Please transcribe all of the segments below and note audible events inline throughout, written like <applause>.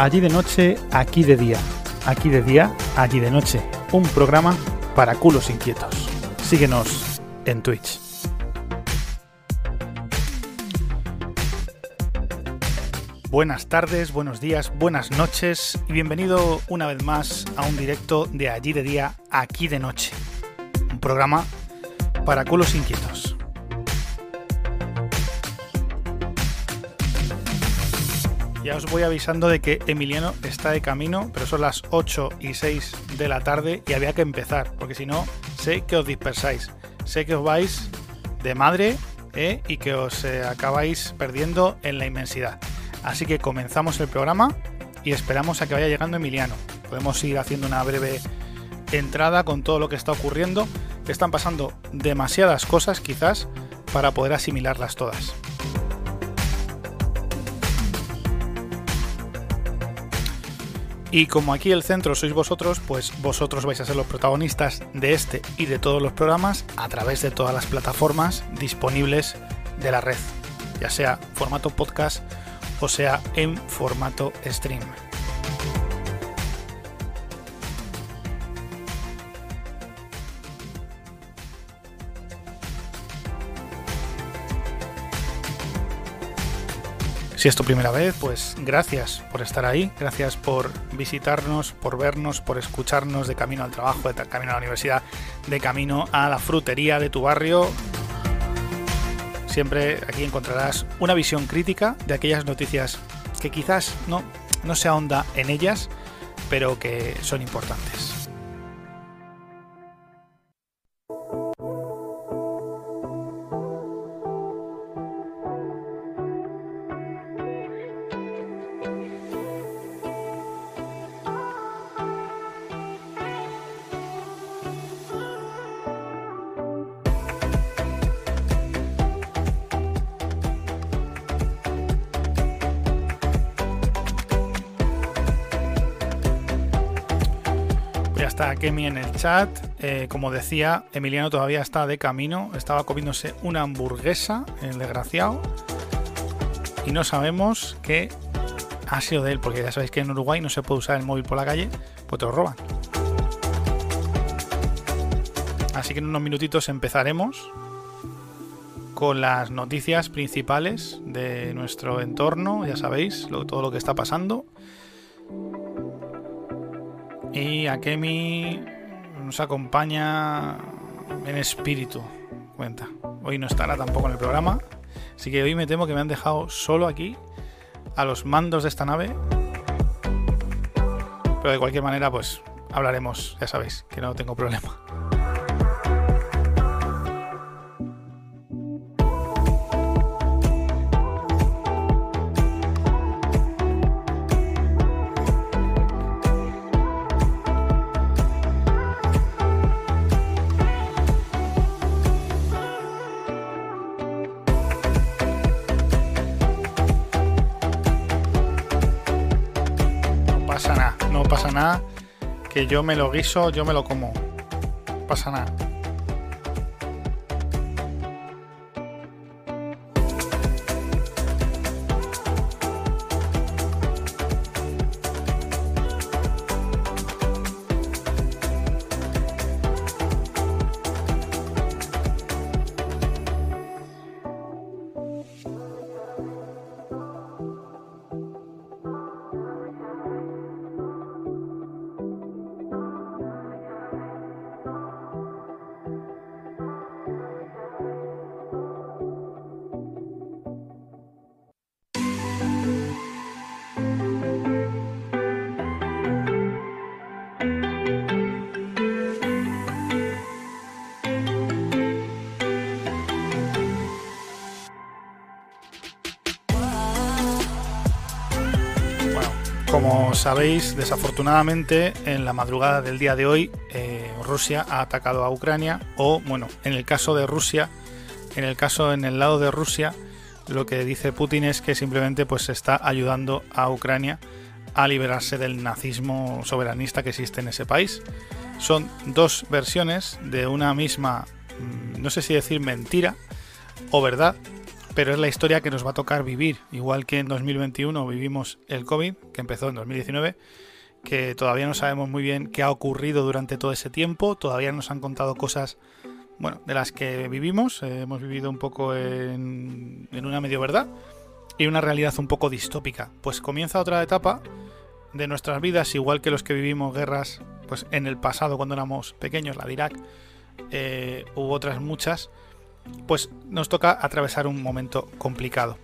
Allí de noche, aquí de día. Aquí de día, allí de noche. Un programa para culos inquietos. Síguenos en Twitch. Buenas tardes, buenos días, buenas noches y bienvenido una vez más a un directo de Allí de Día, Aquí de Noche. Un programa para culos inquietos. Ya os voy avisando de que Emiliano está de camino, pero son las 8 y 6 de la tarde y había que empezar, porque si no, sé que os dispersáis, sé que os vais de madre ¿eh? y que os eh, acabáis perdiendo en la inmensidad. Así que comenzamos el programa y esperamos a que vaya llegando Emiliano. Podemos ir haciendo una breve entrada con todo lo que está ocurriendo. Están pasando demasiadas cosas quizás para poder asimilarlas todas. Y como aquí el centro sois vosotros, pues vosotros vais a ser los protagonistas de este y de todos los programas a través de todas las plataformas disponibles de la red, ya sea formato podcast o sea en formato stream. Si es tu primera vez, pues gracias por estar ahí, gracias por visitarnos, por vernos, por escucharnos de camino al trabajo, de camino a la universidad, de camino a la frutería de tu barrio. Siempre aquí encontrarás una visión crítica de aquellas noticias que quizás no, no se ahonda en ellas, pero que son importantes. Kemi en el chat. Eh, como decía, Emiliano todavía está de camino. Estaba comiéndose una hamburguesa, el desgraciado. Y no sabemos qué ha sido de él, porque ya sabéis que en Uruguay no se puede usar el móvil por la calle, pues te lo roban. Así que en unos minutitos empezaremos con las noticias principales de nuestro entorno, ya sabéis, todo lo que está pasando. Y Akemi nos acompaña en espíritu, cuenta. Hoy no estará tampoco en el programa, así que hoy me temo que me han dejado solo aquí, a los mandos de esta nave. Pero de cualquier manera, pues hablaremos, ya sabéis, que no tengo problema. Yo me lo guiso, yo me lo como. No pasa nada. Como sabéis, desafortunadamente, en la madrugada del día de hoy, eh, Rusia ha atacado a Ucrania, o bueno, en el caso de Rusia, en el caso en el lado de Rusia, lo que dice Putin es que simplemente pues está ayudando a Ucrania a liberarse del nazismo soberanista que existe en ese país. Son dos versiones de una misma, mm, no sé si decir mentira o verdad, pero es la historia que nos va a tocar vivir, igual que en 2021 vivimos el COVID, que empezó en 2019, que todavía no sabemos muy bien qué ha ocurrido durante todo ese tiempo, todavía nos han contado cosas bueno, de las que vivimos, eh, hemos vivido un poco en, en una medio verdad y una realidad un poco distópica. Pues comienza otra etapa de nuestras vidas, igual que los que vivimos guerras pues en el pasado cuando éramos pequeños, la de Irak, eh, u otras muchas, pues nos toca atravesar un momento complicado.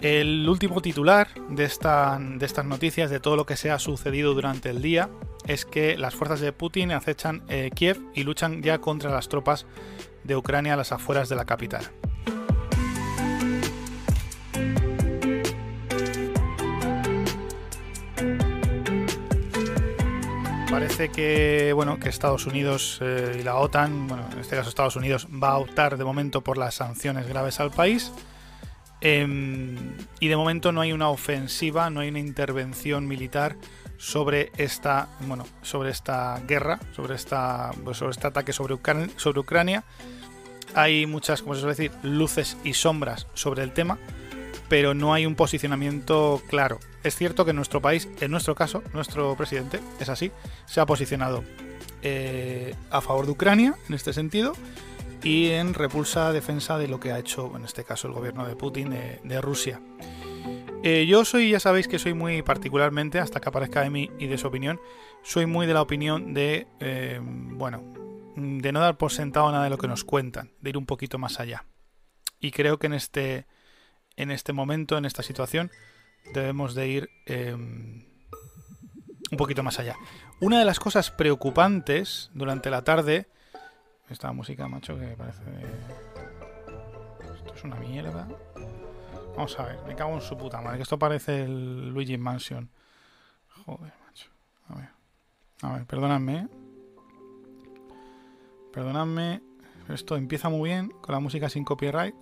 El último titular de, esta, de estas noticias, de todo lo que se ha sucedido durante el día, es que las fuerzas de Putin acechan eh, Kiev y luchan ya contra las tropas de Ucrania a las afueras de la capital. Parece que bueno que Estados Unidos eh, y la OTAN, bueno en este caso Estados Unidos va a optar de momento por las sanciones graves al país em, y de momento no hay una ofensiva, no hay una intervención militar sobre esta bueno sobre esta guerra, sobre esta pues, sobre este ataque sobre sobre Ucrania. Hay muchas, como se suele decir, luces y sombras sobre el tema pero no hay un posicionamiento claro. Es cierto que en nuestro país, en nuestro caso, nuestro presidente, es así, se ha posicionado eh, a favor de Ucrania en este sentido y en repulsa defensa de lo que ha hecho, en este caso, el gobierno de Putin de, Rusia. Eh, yo soy, ya sabéis que soy muy particularmente, hasta que aparezca de mí y de su opinión, soy muy de la opinión de, eh, bueno, de no dar por sentado nada de lo que nos cuentan, de ir un poquito más allá. Y creo que en este en este momento, en esta situación, debemos de ir em, un poquito más allá. Una de las cosas preocupantes durante la tarde... Esta música, macho, que parece... Esto es una mierda. Vamos a ver, me cago en su puta madre, que esto parece el Luigi Mansion. Joder, macho. A ver. A ver, perdonadme. ¿eh? Perdonadme. Esto empieza muy bien con la música sin copyright.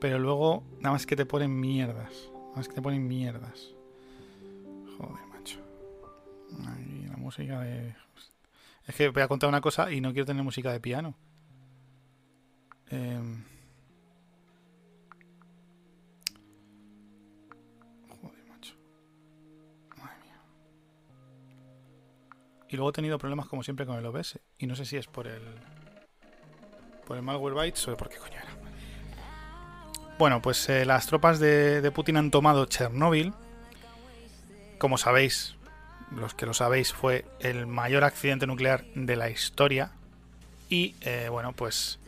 Pero luego, nada más que te ponen mierdas. Nada más que te ponen mierdas. Joder, macho. La música de. Es que voy a contar una cosa y no quiero tener música de piano. Eh... Joder, macho. Madre mía. Y luego he tenido problemas como siempre con el OBS. Y no sé si es por el. Por el malware bytes o por qué coño. Bueno, pues eh, las tropas de, Putin han tomado Chernóbil. Como sabéis, los que lo sabéis, fue el mayor accidente nuclear de la historia. Y eh, bueno, pues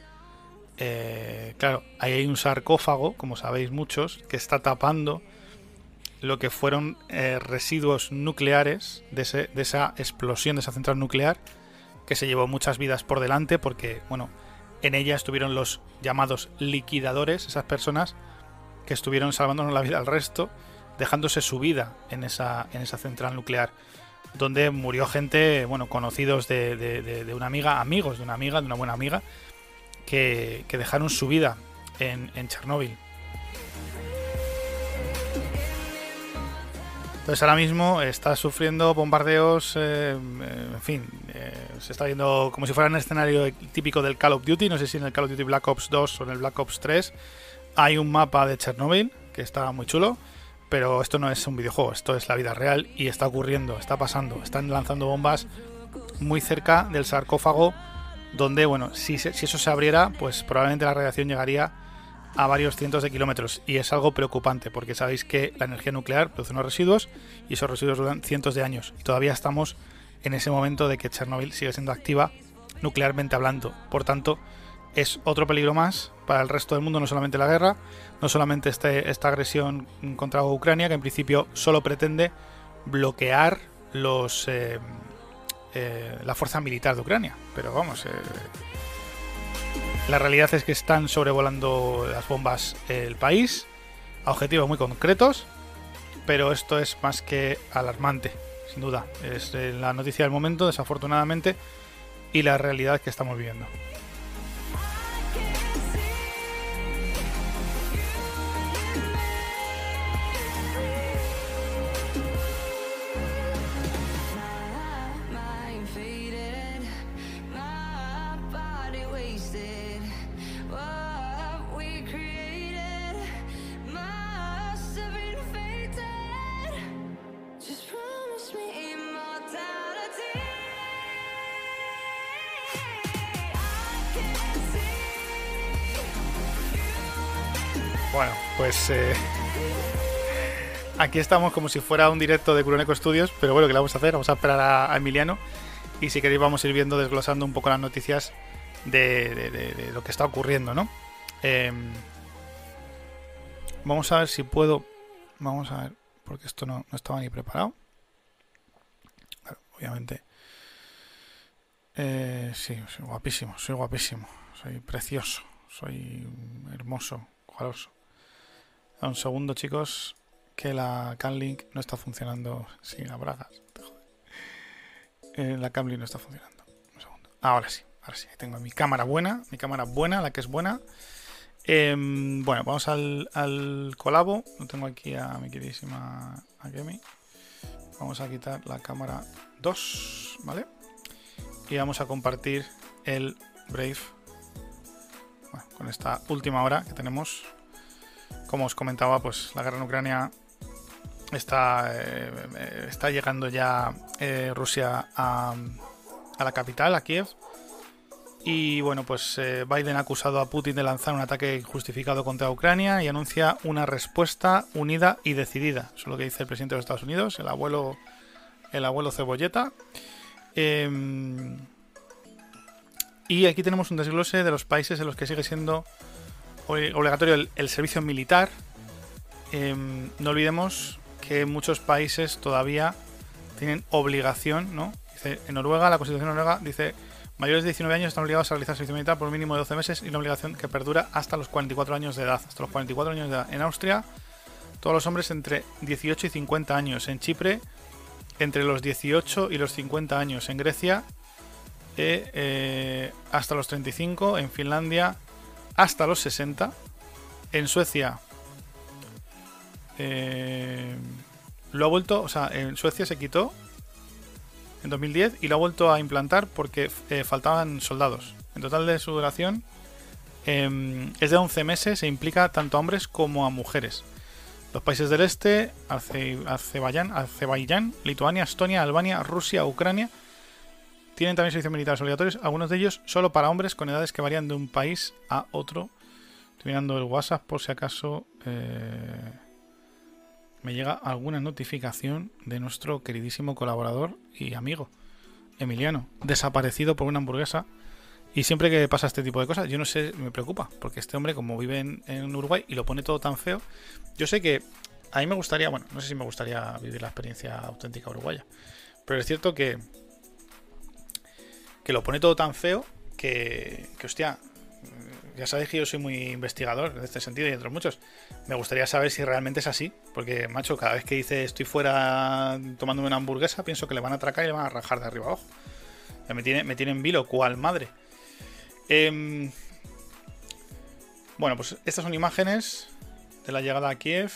eh, claro, ahí hay un sarcófago, como sabéis muchos, que está tapando lo que fueron residuos nucleares de, de, esa explosión de esa central nuclear, que se llevó muchas vidas por delante, porque, bueno, en ella estuvieron los llamados liquidadores, esas personas que estuvieron salvándonos la vida al resto, dejándose su vida en esa, en esa central nuclear, donde murió gente, bueno, conocidos de, una amiga, amigos de una amiga, de una buena amiga, que, dejaron su vida en, en Chernóbil. Entonces ahora mismo está sufriendo bombardeos, eh, en fin, eh, se está viendo como si fuera un escenario típico del Call of Duty, no sé si en el Call of Duty Black Ops 2 o en el Black Ops 3 hay un mapa de Chernobyl que está muy chulo, pero esto no es un videojuego, esto es la vida real y está ocurriendo, está pasando, están lanzando bombas muy cerca del sarcófago donde, bueno, si, si eso se abriera, pues probablemente la radiación llegaría a varios cientos de kilómetros. Y es algo preocupante porque sabéis que la energía nuclear produce unos residuos y esos residuos duran cientos de años. Y todavía estamos en ese momento de que Chernobyl sigue siendo activa nuclearmente hablando. Por tanto, es otro peligro más para el resto del mundo, no solamente la guerra, no solamente este, esta agresión contra Ucrania, que en principio solo pretende bloquear los eh, eh, la fuerza militar de Ucrania. Pero vamos, eh, la realidad es que están sobrevolando las bombas el país a objetivos muy concretos, pero esto es más que alarmante, sin duda. Es eh, la noticia del momento, desafortunadamente, y la realidad que estamos viviendo. Bueno, pues eh, aquí estamos como si fuera un directo de Curoneco Studios, pero bueno, ¿qué le vamos a hacer? Vamos a esperar a, Emiliano y si queréis vamos a ir viendo, desglosando un poco las noticias de, lo que está ocurriendo, ¿no? Em, vamos a ver si puedo... Vamos a ver, porque esto no, estaba ni preparado. obviamente... Eh, sí, soy guapísimo, soy guapísimo, soy precioso, soy hermoso, jugaroso un segundo, chicos, que la Camlink no está funcionando sin las bragas. Eh, la Camlink no está funcionando. Un segundo. Ahora sí, ahora sí. Tengo mi cámara buena, mi cámara buena, la que es buena. Em, bueno, vamos al, colabo. No tengo aquí a mi queridísima Akemi. Vamos a quitar la cámara 2, ¿vale? Y vamos a compartir el Brave. Con esta última hora que tenemos como os comentaba, pues la guerra en Ucrania está, eh, está llegando ya eh, Rusia a, la capital, a Kiev. Y bueno, pues eh, Biden ha acusado a Putin de lanzar un ataque injustificado contra Ucrania y anuncia una respuesta unida y decidida. Eso es lo que dice el presidente de Estados Unidos, el abuelo, el abuelo Cebolleta. Em, y aquí tenemos un desglose de los países en los que sigue siendo obligatorio el, servicio militar. Em, no olvidemos que muchos países todavía tienen obligación, ¿no? Dice, en Noruega, la Constitución noruega dice mayores de 19 años están obligados a realizar servicio militar por un mínimo de 12 meses y una obligación que perdura hasta los 44 años de edad. Hasta los 44 años de edad. En Austria, todos los hombres entre 18 y 50 años. En Chipre, entre los 18 y los 50 años. En Grecia, eh, eh, hasta los 35. En Finlandia, hasta los 60. En Suecia eh, lo ha vuelto, o sea, en Suecia se quitó en 2010 y lo ha vuelto a implantar porque eh, faltaban soldados. En total de su duración em, es de 11 meses e implica tanto a hombres como a mujeres. Los países del este, Azerbaiyán, Azerbaiyán, Lituania, Estonia, Albania, Rusia, Ucrania, tienen también servicios militares obligatorios, algunos de ellos solo para hombres con edades que varían de un país a otro. Estoy mirando el WhatsApp por si acaso eh, me llega alguna notificación de nuestro queridísimo colaborador y amigo, Emiliano, desaparecido por una hamburguesa. Y siempre que pasa este tipo de cosas, yo no sé, me preocupa, porque este hombre, como vive en, en Uruguay y lo pone todo tan feo, yo sé que a mí me gustaría, bueno, no sé si me gustaría vivir la experiencia auténtica uruguaya, pero es cierto que que lo pone todo tan feo que, que hostia, ya sabéis que yo soy muy investigador en este sentido y entre muchos. Me gustaría saber si realmente es así, porque, macho, cada vez que dice estoy fuera tomándome una hamburguesa, pienso que le van a atracar y le van a rajar de arriba abajo. me, tiene, me vilo, cual madre. Em, bueno, pues estas son imágenes de la llegada a Kiev.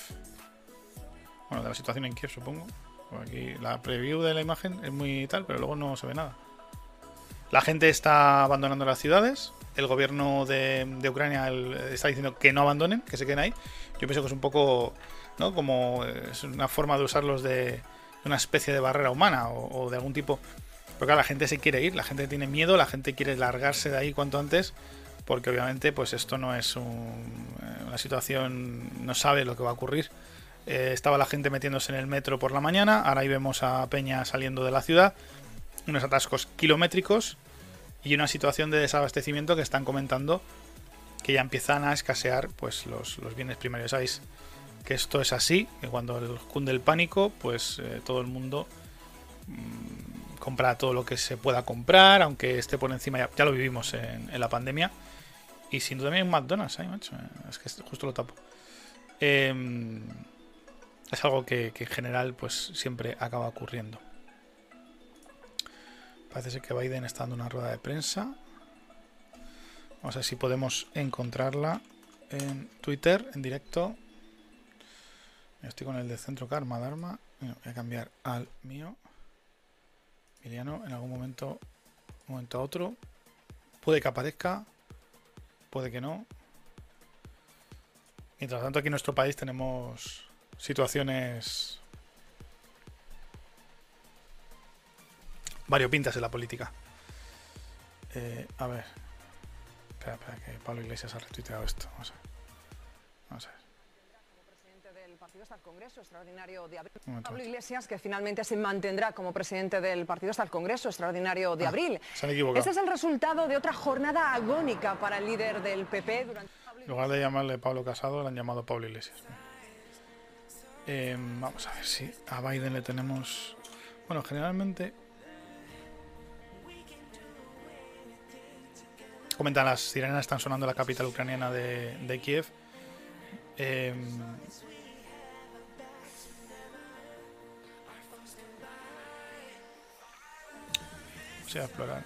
Bueno, de la situación en Kiev, supongo. Aquí la preview de la imagen es muy tal, pero luego no se ve nada. La gente está abandonando las ciudades. El gobierno de, Ucrania está diciendo que no abandonen, que se queden ahí. Yo pienso que es un poco, ¿no? Como es una forma de usarlos de una especie de barrera humana o, de algún tipo. Porque la gente se quiere ir, la gente tiene miedo, la gente quiere largarse de ahí cuanto antes, porque obviamente, pues esto no es una situación, no sabe lo que va a ocurrir. Eh, estaba la gente metiéndose en el metro por la mañana, ahora ahí vemos a Peña saliendo de la ciudad unos atascos kilométricos y una situación de desabastecimiento que están comentando que ya empiezan a escasear pues los, bienes primarios. Sabéis que esto es así, que cuando cunde el pánico, pues eh, todo el mundo mm, compra todo lo que se pueda comprar, aunque esté por encima, ya, lo vivimos en, la pandemia. Y sin duda también un McDonald's, ¿eh, macho? Es que justo lo tapo. Em, es algo que, que en general pues siempre acaba ocurriendo. Parece ser que Biden está dando una rueda de prensa. Vamos a ver si podemos encontrarla en Twitter, en directo. Estoy con el de Centro Karma Dharma. Voy a cambiar al mío. Emiliano, en algún momento, un momento a otro. Puede que aparezca, puede que no. Mientras tanto, aquí en nuestro país tenemos situaciones variopintas en la política. Eh, a ver. Espera, espera, que Pablo Iglesias ha retuiteado esto. Vamos a ver. Vamos a ver. Congreso Extraordinario de Abril. Pablo Iglesias, que finalmente se mantendrá como presidente del partido hasta el Congreso Extraordinario de Ah, Abril. se han equivocado. Este es el resultado de otra jornada agónica para el líder del PP durante. En lugar de llamarle Pablo Casado, le han llamado Pablo Iglesias. Eh, vamos a ver si a Biden le tenemos. Bueno, generalmente. Comentan las sirenas están sonando en la capital ucraniana de, de Kiev. Eh, vamos a ir a explorar.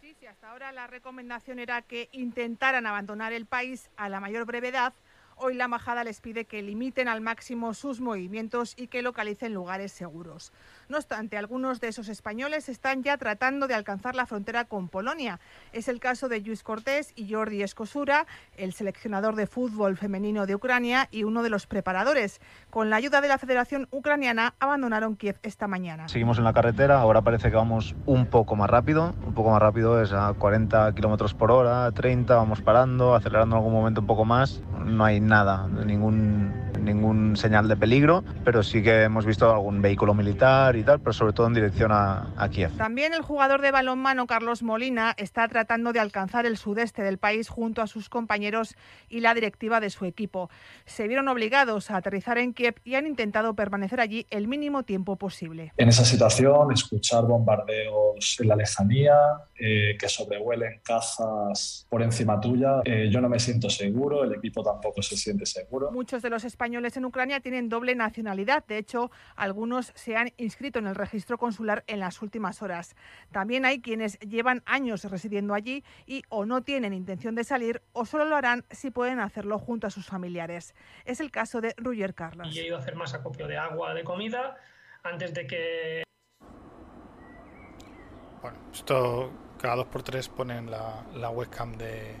Sí, sí, hasta ahora la recomendación era que intentaran abandonar el país a la mayor brevedad. Hoy la embajada les pide que limiten al máximo sus movimientos y que localicen lugares seguros. No obstante, algunos de esos españoles están ya tratando de alcanzar la frontera con Polonia. Es el caso de Luis Cortés y Jordi Escosura, el seleccionador de fútbol femenino de Ucrania y uno de los preparadores. Con la ayuda de la Federación Ucraniana abandonaron Kiev esta mañana. Seguimos en la carretera, ahora parece que vamos un poco más rápido, un poco más rápido es a 40 kilómetros por hora, 30, vamos parando, acelerando en algún momento un poco más. No hay nada, ningún, ningún señal de peligro, pero sí que hemos visto algún vehículo militar pero sobre todo en dirección a, a Kiev. También el jugador de balonmano Carlos Molina está tratando de alcanzar el sudeste del país junto a sus compañeros y la directiva de su equipo. Se vieron obligados a aterrizar en Kiev y han intentado permanecer allí el mínimo tiempo posible. En esa situación, escuchar bombardeos en la lejanía, eh, que sobrevuelen cazas por encima tuya, eh, yo no me siento seguro, el equipo tampoco se siente seguro. Muchos de los españoles en Ucrania tienen doble nacionalidad. De hecho, algunos se han inscrito en el registro consular en las últimas horas. También hay quienes llevan años residiendo allí y o no tienen intención de salir o solo lo harán si pueden hacerlo junto a sus familiares. Es el caso de Ruyer Carlos. y he ido a hacer más acopio de agua, de comida, antes de que Bueno, esto cada dos por tres ponen la, la webcam de,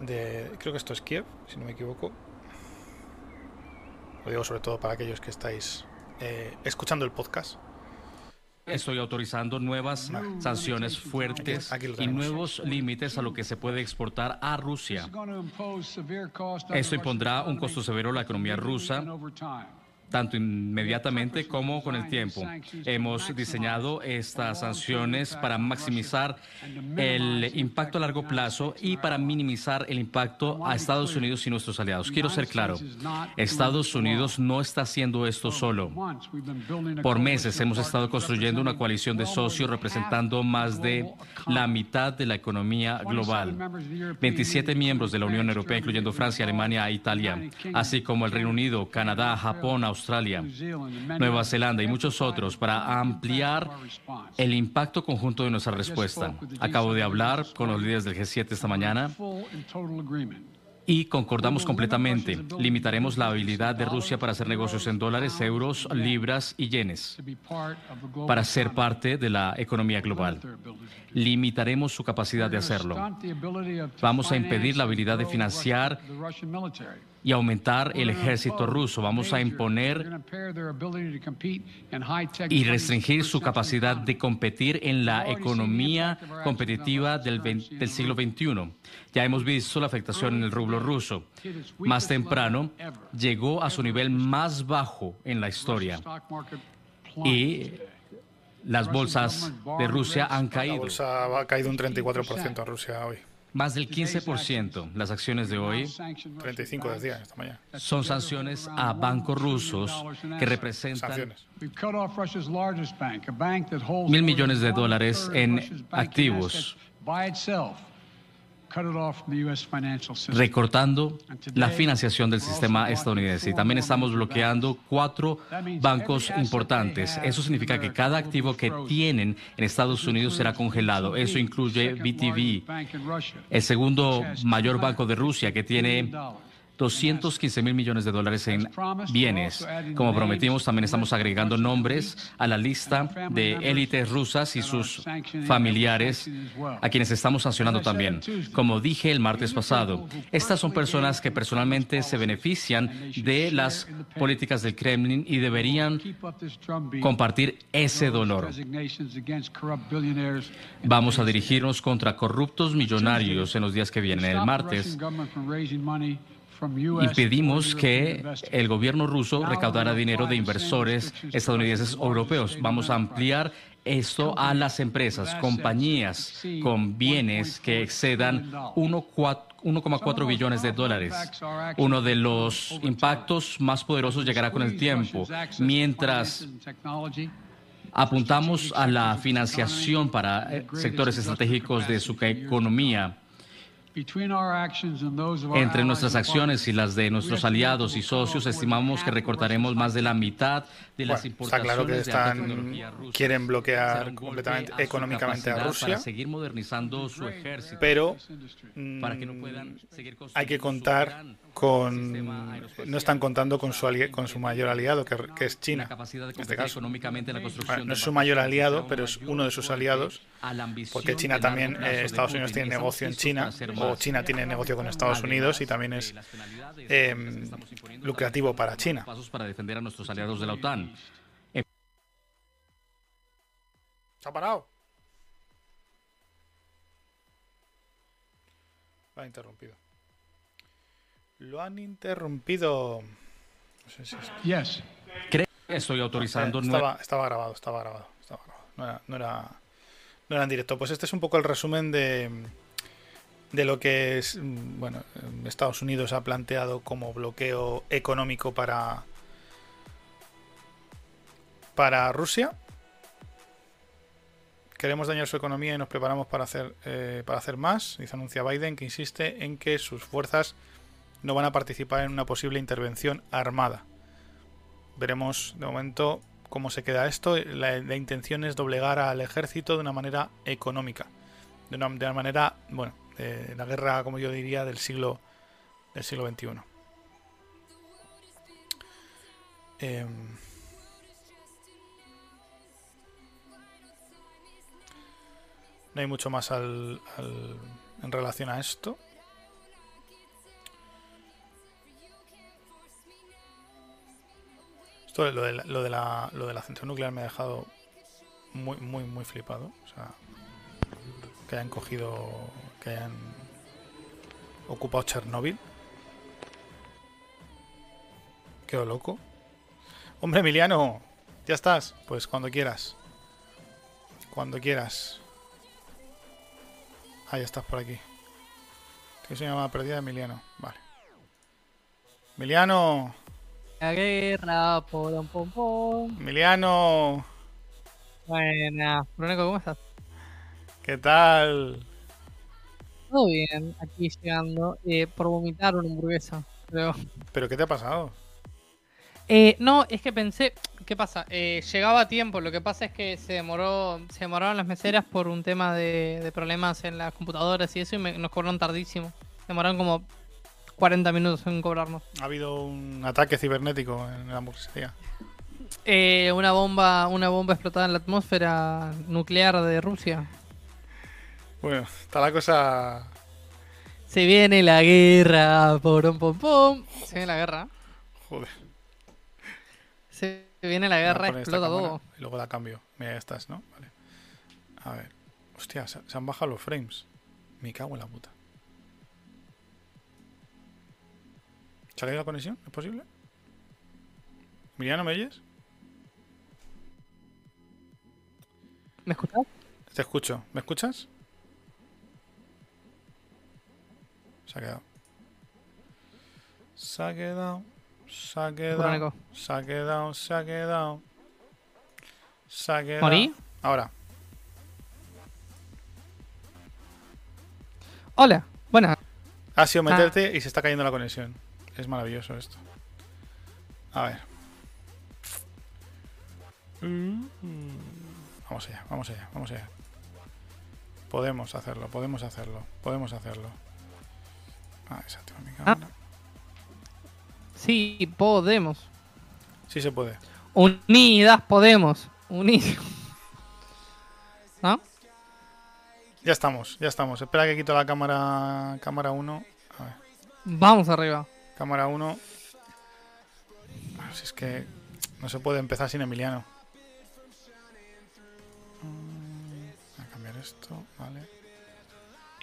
de. Creo que esto es Kiev, si no me equivoco. Lo digo sobre todo para aquellos que estáis eh, escuchando el podcast. Estoy autorizando nuevas sanciones fuertes Aquí- aquí lo y nuevos límites a lo que se puede exportar a Rusia. Esto impondrá un costo severo a la economía rusa, tanto inmediatamente como con el tiempo. Hemos diseñado estas sanciones para maximizar el impacto a largo plazo y para minimizar el impacto a Estados Unidos y nuestros aliados. Quiero ser claro, Estados Unidos no está haciendo esto solo. Por meses hemos estado construyendo una coalición de socios representando más de la mitad de la economía global. 27 miembros de la Unión Europea, incluyendo Francia, Alemania e Italia, así como el Reino Unido, Canadá, Japón, Australia, Nueva Zelanda y muchos otros para ampliar el impacto conjunto de nuestra respuesta. Acabo de hablar con los líderes del G7 esta mañana y concordamos completamente. Limitaremos la habilidad de Rusia para hacer negocios en dólares, euros, libras y yenes para ser parte de la economía global. Limitaremos su capacidad de hacerlo. Vamos a impedir la habilidad de financiar y aumentar el ejército ruso. Vamos a imponer y restringir su capacidad de competir en la economía competitiva del, del siglo XXI. Ya hemos visto la afectación en el rublo ruso. Más temprano llegó a su nivel más bajo en la historia y las bolsas de Rusia han La caído. bolsa ha caído un 34% a Rusia hoy. Más del 15%. Las acciones de hoy 35 decía esta mañana. son sanciones a bancos rusos que representan Sanciones. mil millones de dólares en activos, recortando la financiación del sistema estadounidense. Y también estamos bloqueando cuatro bancos importantes. Eso significa que cada activo que tienen en Estados Unidos será congelado. Eso incluye BTV, el segundo mayor banco de Rusia, que tiene 215 mil millones de dólares en bienes. Como prometimos, también estamos agregando nombres a la lista de élites rusas y sus familiares a quienes estamos sancionando también. Como dije el martes pasado, estas son personas que personalmente se benefician de las políticas del Kremlin y deberían compartir ese dolor. Vamos a dirigirnos contra corruptos millonarios en los días que vienen. El martes impedimos que el gobierno ruso recaudara dinero de inversores estadounidenses o europeos. Vamos a ampliar esto a las empresas, compañías con bienes que excedan 1,4 billones de dólares. Uno de los impactos más poderosos llegará con el tiempo, mientras apuntamos a la financiación para eh, sectores estratégicos de su economía entre nuestras acciones y las de nuestros aliados y socios, estimamos que recortaremos más de la mitad de las importaciones. Está claro que están, quieren bloquear completamente económicamente a Rusia. Para seguir modernizando su ejército. Pero para que no puedan seguir hay que contar con no están contando con su con su mayor aliado que, que es China en este caso. no es su mayor aliado pero es uno de sus aliados porque China también eh, Estados Unidos tiene negocio en China o China tiene negocio con Estados Unidos y también es eh, lucrativo para China. pasos para defender a nuestros aliados de la OTAN. Se ha parado. Ha interrumpido lo han interrumpido. No sé si yes. Estoy autorizando. Estaba, estaba, grabado, estaba grabado, estaba grabado. No era, no era, no era en directo. Pues este es un poco el resumen de, de lo que es, bueno, Estados Unidos ha planteado como bloqueo económico para para Rusia. Queremos dañar su economía y nos preparamos para hacer, eh, para hacer más, dice anuncia Biden, que insiste en que sus fuerzas no van a participar en una posible intervención armada. Veremos de momento cómo se queda esto. La, intención es doblegar al ejército de una manera económica, de una, manera, bueno, de la guerra, como yo diría, del siglo del siglo XXI. Em, no hay mucho más en relación a esto. Lo de, la, lo, de la, lo de la central nuclear me ha dejado muy, muy, muy flipado. O sea, que hayan cogido, que hayan ocupado Chernóbil. Quedo loco. Hombre, Emiliano, ya estás. Pues cuando quieras. Cuando quieras. Ahí estás por aquí. ¿Qué se llama perdida Emiliano? Vale. Emiliano. La guerra, pom, pom, pom. Emiliano. Buenas, Bruneco, ¿cómo estás? ¿Qué tal? Todo bien, aquí llegando eh, por vomitar una hamburguesa. Pero... ¿Pero qué te ha pasado? Eh, no, es que pensé, ¿qué pasa? Eh, llegaba a tiempo, lo que pasa es que se demoró, se demoraron las meseras por un tema de, problemas en las computadoras y eso y nos cobraron tardísimo. Demoraron como 40 minutos en cobrarnos. ¿Ha habido un ataque cibernético en la hamburguesería? Eh, una bomba una bomba explotada en la atmósfera nuclear de Rusia. Bueno, está la cosa... Se viene la guerra, pom, pom, pom. Se viene la guerra. Joder. Se viene la guerra, explota todo. Y luego da cambio. Mira, ya estás, ¿no? Vale. A ver. Hostia, se han bajado los frames. Me cago en la puta. ¿Se ha caído la conexión? ¿Es posible? Miriam, ¿me oyes? ¿Me escuchas? Te escucho. ¿Me escuchas? Se ha quedado. Se ha quedado. Se ha quedado. Se ha quedado. Se ha quedado. Se ha quedado. ¿Morí? Ahora. Hola. Buenas. Ha sido meterte ah. y se está cayendo la conexión. Es maravilloso esto. A ver. Vamos allá, vamos allá, vamos allá. Podemos hacerlo, podemos hacerlo, podemos hacerlo. Ah, exacto, mi cámara. Sí, podemos. Sí se puede. Unidas podemos. Unidas. ¿No? Ya estamos, ya estamos. Espera que quito la cámara cámara 1. A ver, Vamos arriba. Cámara 1. Ah, Si es que no se puede empezar sin Emiliano. Mm, a cambiar esto, vale.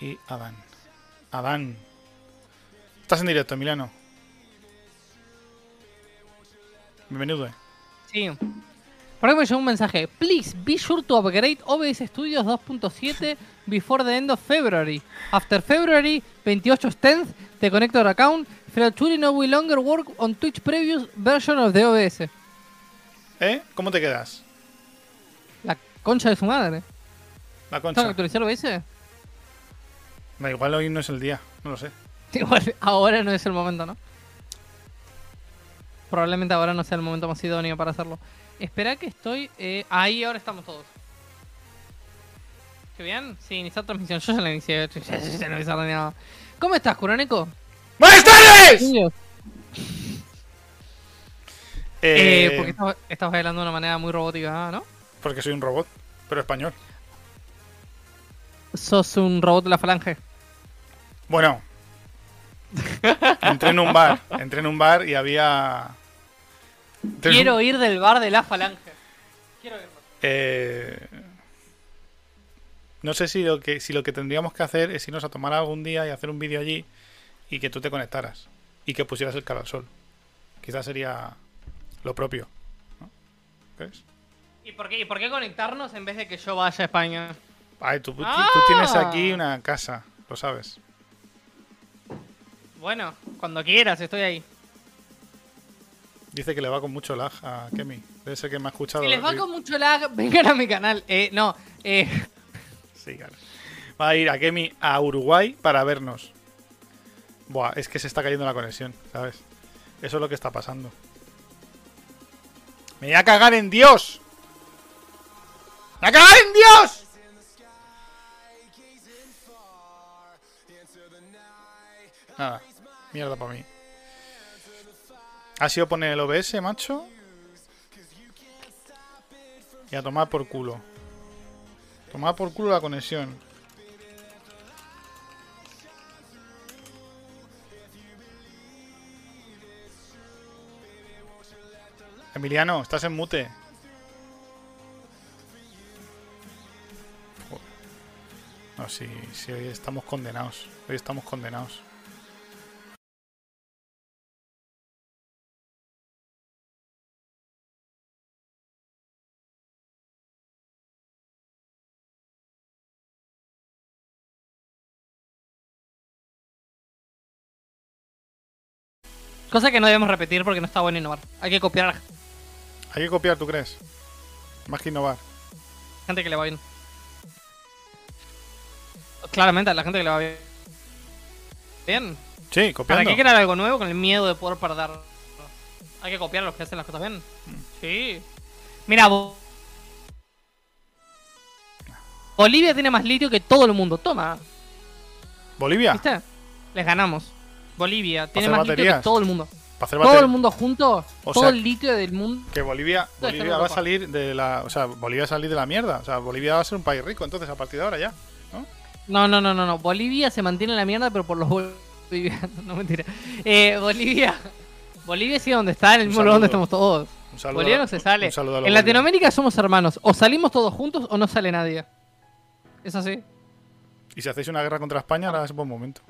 Y Adán. Adán. Estás en directo, Emiliano. Bienvenido. eh. Sí. Por ejemplo, me llegó un mensaje. Please be sure to upgrade OBS Studios 2.7 before the end of February. After February 28 10th, the connector account Featually no will longer work on Twitch previous version of the OBS. ¿Eh? ¿Cómo te quedas? La concha de su madre. La ¿Tengo que concha. actualizar OBS? Da igual hoy no es el día, no lo sé. <laughs> Igual, ahora no es el momento, ¿no? Probablemente ahora no sea el momento más idóneo para hacerlo. Espera que estoy... eh, ahí ahora estamos todos. ¿Qué bien? Sí, iniciar transmisión. Yo ya la inicié. yo <laughs> ya- no hice nada. ¿Cómo estás, Curoneco? ¡Buenas tardes! Eh, Eh, porque estás, estás bailando de una manera muy robótica, ¿no? porque soy un robot, pero español. Sos un robot de la falange. Bueno. entré en un bar. Entré en un bar y había. entré en un- Quiero ir del bar de la falange. Quiero irlo. Eh, no sé si lo que si lo que tendríamos que hacer es irnos a tomar algún día y hacer un vídeo allí y que tú te conectaras y que pusieras el cara al sol. Quizás sería lo propio. ¿no? ¿Crees? ¿Y por, qué, ¿Y por qué conectarnos en vez de que yo vaya a España? Ay, tú, tú- Ah. tú tienes aquí una casa, lo sabes. Bueno, cuando quieras, estoy ahí. Dice que le va con mucho lag a Kemi. Debe ser que me ha escuchado. Si les va con mucho lag, <laughs> vengan a mi canal. Eh, no, eh, Sí, claro. Va a ir a Kemi a Uruguay para vernos. Buah, es que se está cayendo la conexión, ¿sabes? Eso es lo que está pasando. ¡Me voy a cagar en Dios! ¡Me voy a cagar en Dios! Nada, mierda para mí. Ha sido poner el OBS, macho. Y a tomar por culo. Tomar por culo la conexión. Emiliano, estás en mute. No, sí, sí, hoy estamos condenados. Hoy estamos condenados. cosa que no debemos repetir porque no está bueno innovar. Hay que copiar la Hay que copiar, ¿tú crees? Más que innovar. gente que le va bien. Claramente, a la gente que le va bien. Bien. Sí, ¿Para copiando. qué crear algo nuevo con el miedo de poder perder? Hay que copiar a los que hacen las cosas bien. Sí. Mira, Bo- Bolivia tiene más litio que todo el mundo. Toma, Bolivia, ¿viste? Les ganamos. Bolivia tiene más litio que todo el mundo. Para hacer Todo el mundo junto, O todo sea, el litio del mundo. Que Bolivia, va a salir de la. O sea, Bolivia va a salir de la mierda. O sea, Bolivia va a ser un país rico entonces a partir de ahora ya. ¿No? No, no, no, no, no. Bolivia se mantiene en la mierda, pero por los bolivianos. <laughs> No, mentira. Eh, Bolivia. Bolivia sigue donde está, en el mismo lugar donde estamos todos. Un saludo. Bolivia no se sale. En. Latinoamérica somos hermanos. O salimos todos juntos o no sale nadie. Es así. Y si hacéis una guerra contra España, ahora es un buen momento.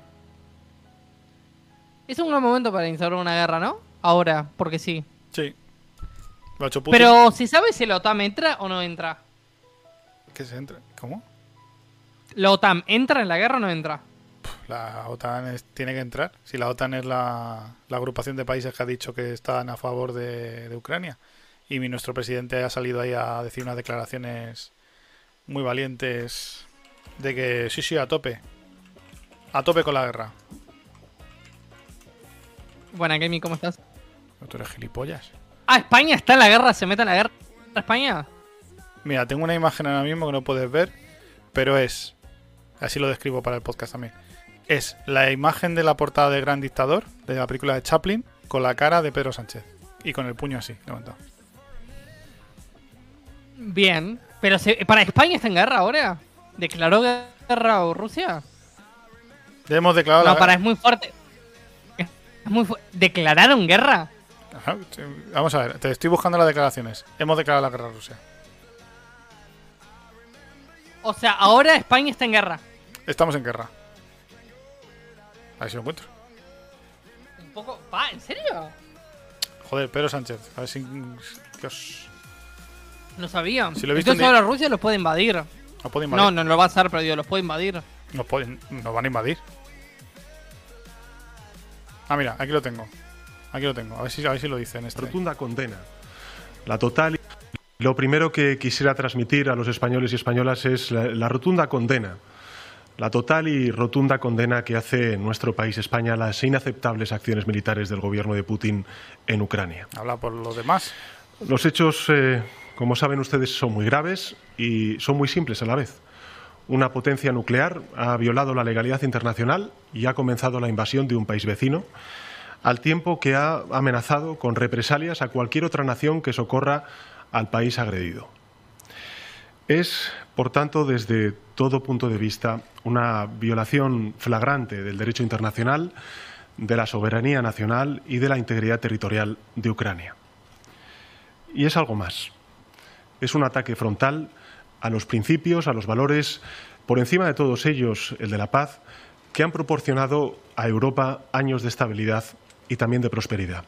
Es un buen momento para instaurar una guerra, ¿no? Ahora, porque sí. Sí. Pero, ¿si sabes si la OTAN entra o no entra? Que se entre. ¿Cómo? ¿La OTAN entra en la guerra o no entra? La OTAN es- tiene que entrar. Si la OTAN es la, la agrupación de países que ha dicho que están a favor de, de Ucrania. Y mi- nuestro presidente ha salido ahí a decir unas declaraciones muy valientes de que sí, sí, a tope. A tope con la guerra. Buena, Kemi, ¿cómo estás? Tú eres gilipollas. Ah, España está en la guerra, se mete en la guerra. España. Mira, tengo una imagen ahora mismo que no puedes ver, pero es, así lo describo para el podcast también, es la imagen de la portada de Gran Dictador, de la película de Chaplin, con la cara de Pedro Sánchez. Y con el puño así, levantado. Bien. Pero se- para España está en guerra ahora. ¿Declaró guerra a Rusia? Ya hemos declarado No, la para, es muy fuerte. Muy ¿Declararon guerra? Ajá, Vamos a ver, te estoy buscando las declaraciones. Hemos declarado la guerra a Rusia. O sea, ahora España está en guerra. Estamos en guerra. A ver si lo encuentro. Un poco. ¿Va? ¿En serio? Joder, Pedro Sánchez. A ver si. Dios. No sabía. Si lo he visto Entonces ahora Rusia los puede invadir. No puede invadir. No, no lo va a hacer, pero digo, los puede invadir. Nos, pueden- nos van a invadir. Ah, mira, aquí lo tengo. Aquí lo tengo. A ver si, a ver si lo dice en este. Rotunda condena. La total. Lo primero que quisiera transmitir a los españoles y españolas es la, la rotunda condena. La total y rotunda condena que hace nuestro país, España, las inaceptables acciones militares del gobierno de Putin en Ucrania. Habla por los demás. Los hechos, eh, como saben ustedes, son muy graves y son muy simples a la vez. Una potencia nuclear ha violado la legalidad internacional y ha comenzado la invasión de un país vecino, al tiempo que ha amenazado con represalias a cualquier otra nación que socorra al país agredido. Es, por tanto, desde todo punto de vista, una violación flagrante del derecho internacional, de la soberanía nacional y de la integridad territorial de Ucrania. Y es algo más. Es un ataque frontal a los principios, a los valores, por encima de todos ellos el de la paz, que han proporcionado a Europa años de estabilidad y también de prosperidad.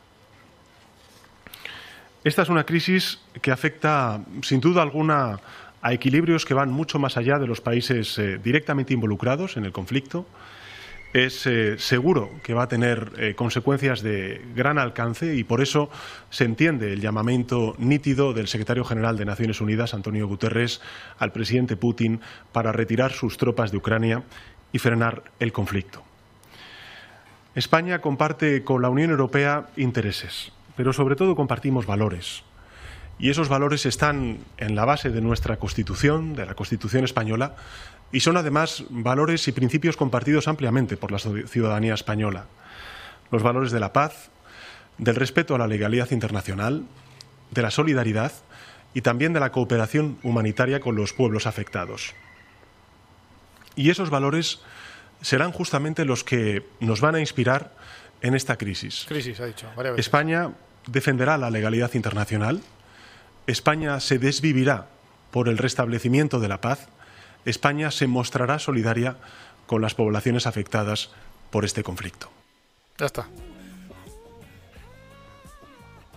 Esta es una crisis que afecta, sin duda alguna, a equilibrios que van mucho más allá de los países eh, directamente involucrados en el conflicto. Es eh, seguro que va a tener eh, consecuencias de gran alcance y por eso se entiende el llamamiento nítido del secretario general de Naciones Unidas, Antonio Guterres, al presidente Putin para retirar sus tropas de Ucrania y frenar el conflicto. España comparte con la Unión Europea intereses, pero sobre todo compartimos valores. Y esos valores están en la base de nuestra Constitución, de la Constitución española, y son además valores y principios compartidos ampliamente por la ciudadanía española. Los valores de la paz, del respeto a la legalidad internacional, de la solidaridad y también de la cooperación humanitaria con los pueblos afectados. Y esos valores serán justamente los que nos van a inspirar en esta crisis. Crisis, ha dicho. Varias veces. España defenderá la legalidad internacional, España se desvivirá por el restablecimiento de la paz, España se mostrará solidaria con las poblaciones afectadas por este conflicto. Ya está.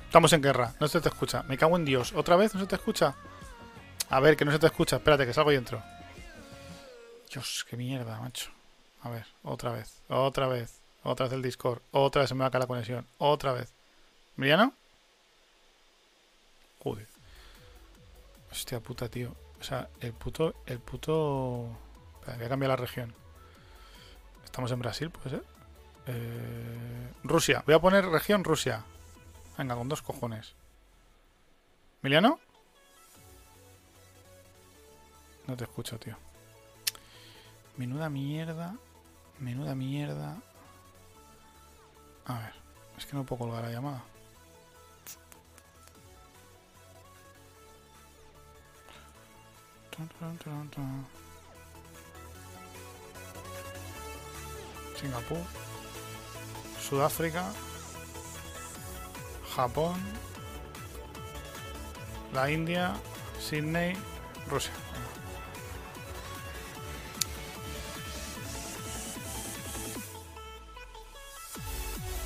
Estamos en guerra. No se te escucha. Me cago en Dios. ¿Otra vez no se te escucha? A ver, que no se te escucha. Espérate, que salgo y entro. Dios, qué mierda, macho. A ver, otra vez. Otra vez. Otra vez el Discord. Otra vez se me va a caer la conexión. Otra vez. ¿Miriano? Joder. Hostia puta, tío. O sea, el puto. El puto. Voy a cambiar la región. Estamos en Brasil, puede ser. Eh, Rusia. Voy a poner región Rusia. Venga, con dos cojones. ¿Emiliano? No te escucho, tío. Menuda mierda. Menuda mierda. A ver. Es que no puedo colgar la llamada. Singapur. Sudáfrica. Japón. La India. Sydney. Rusia.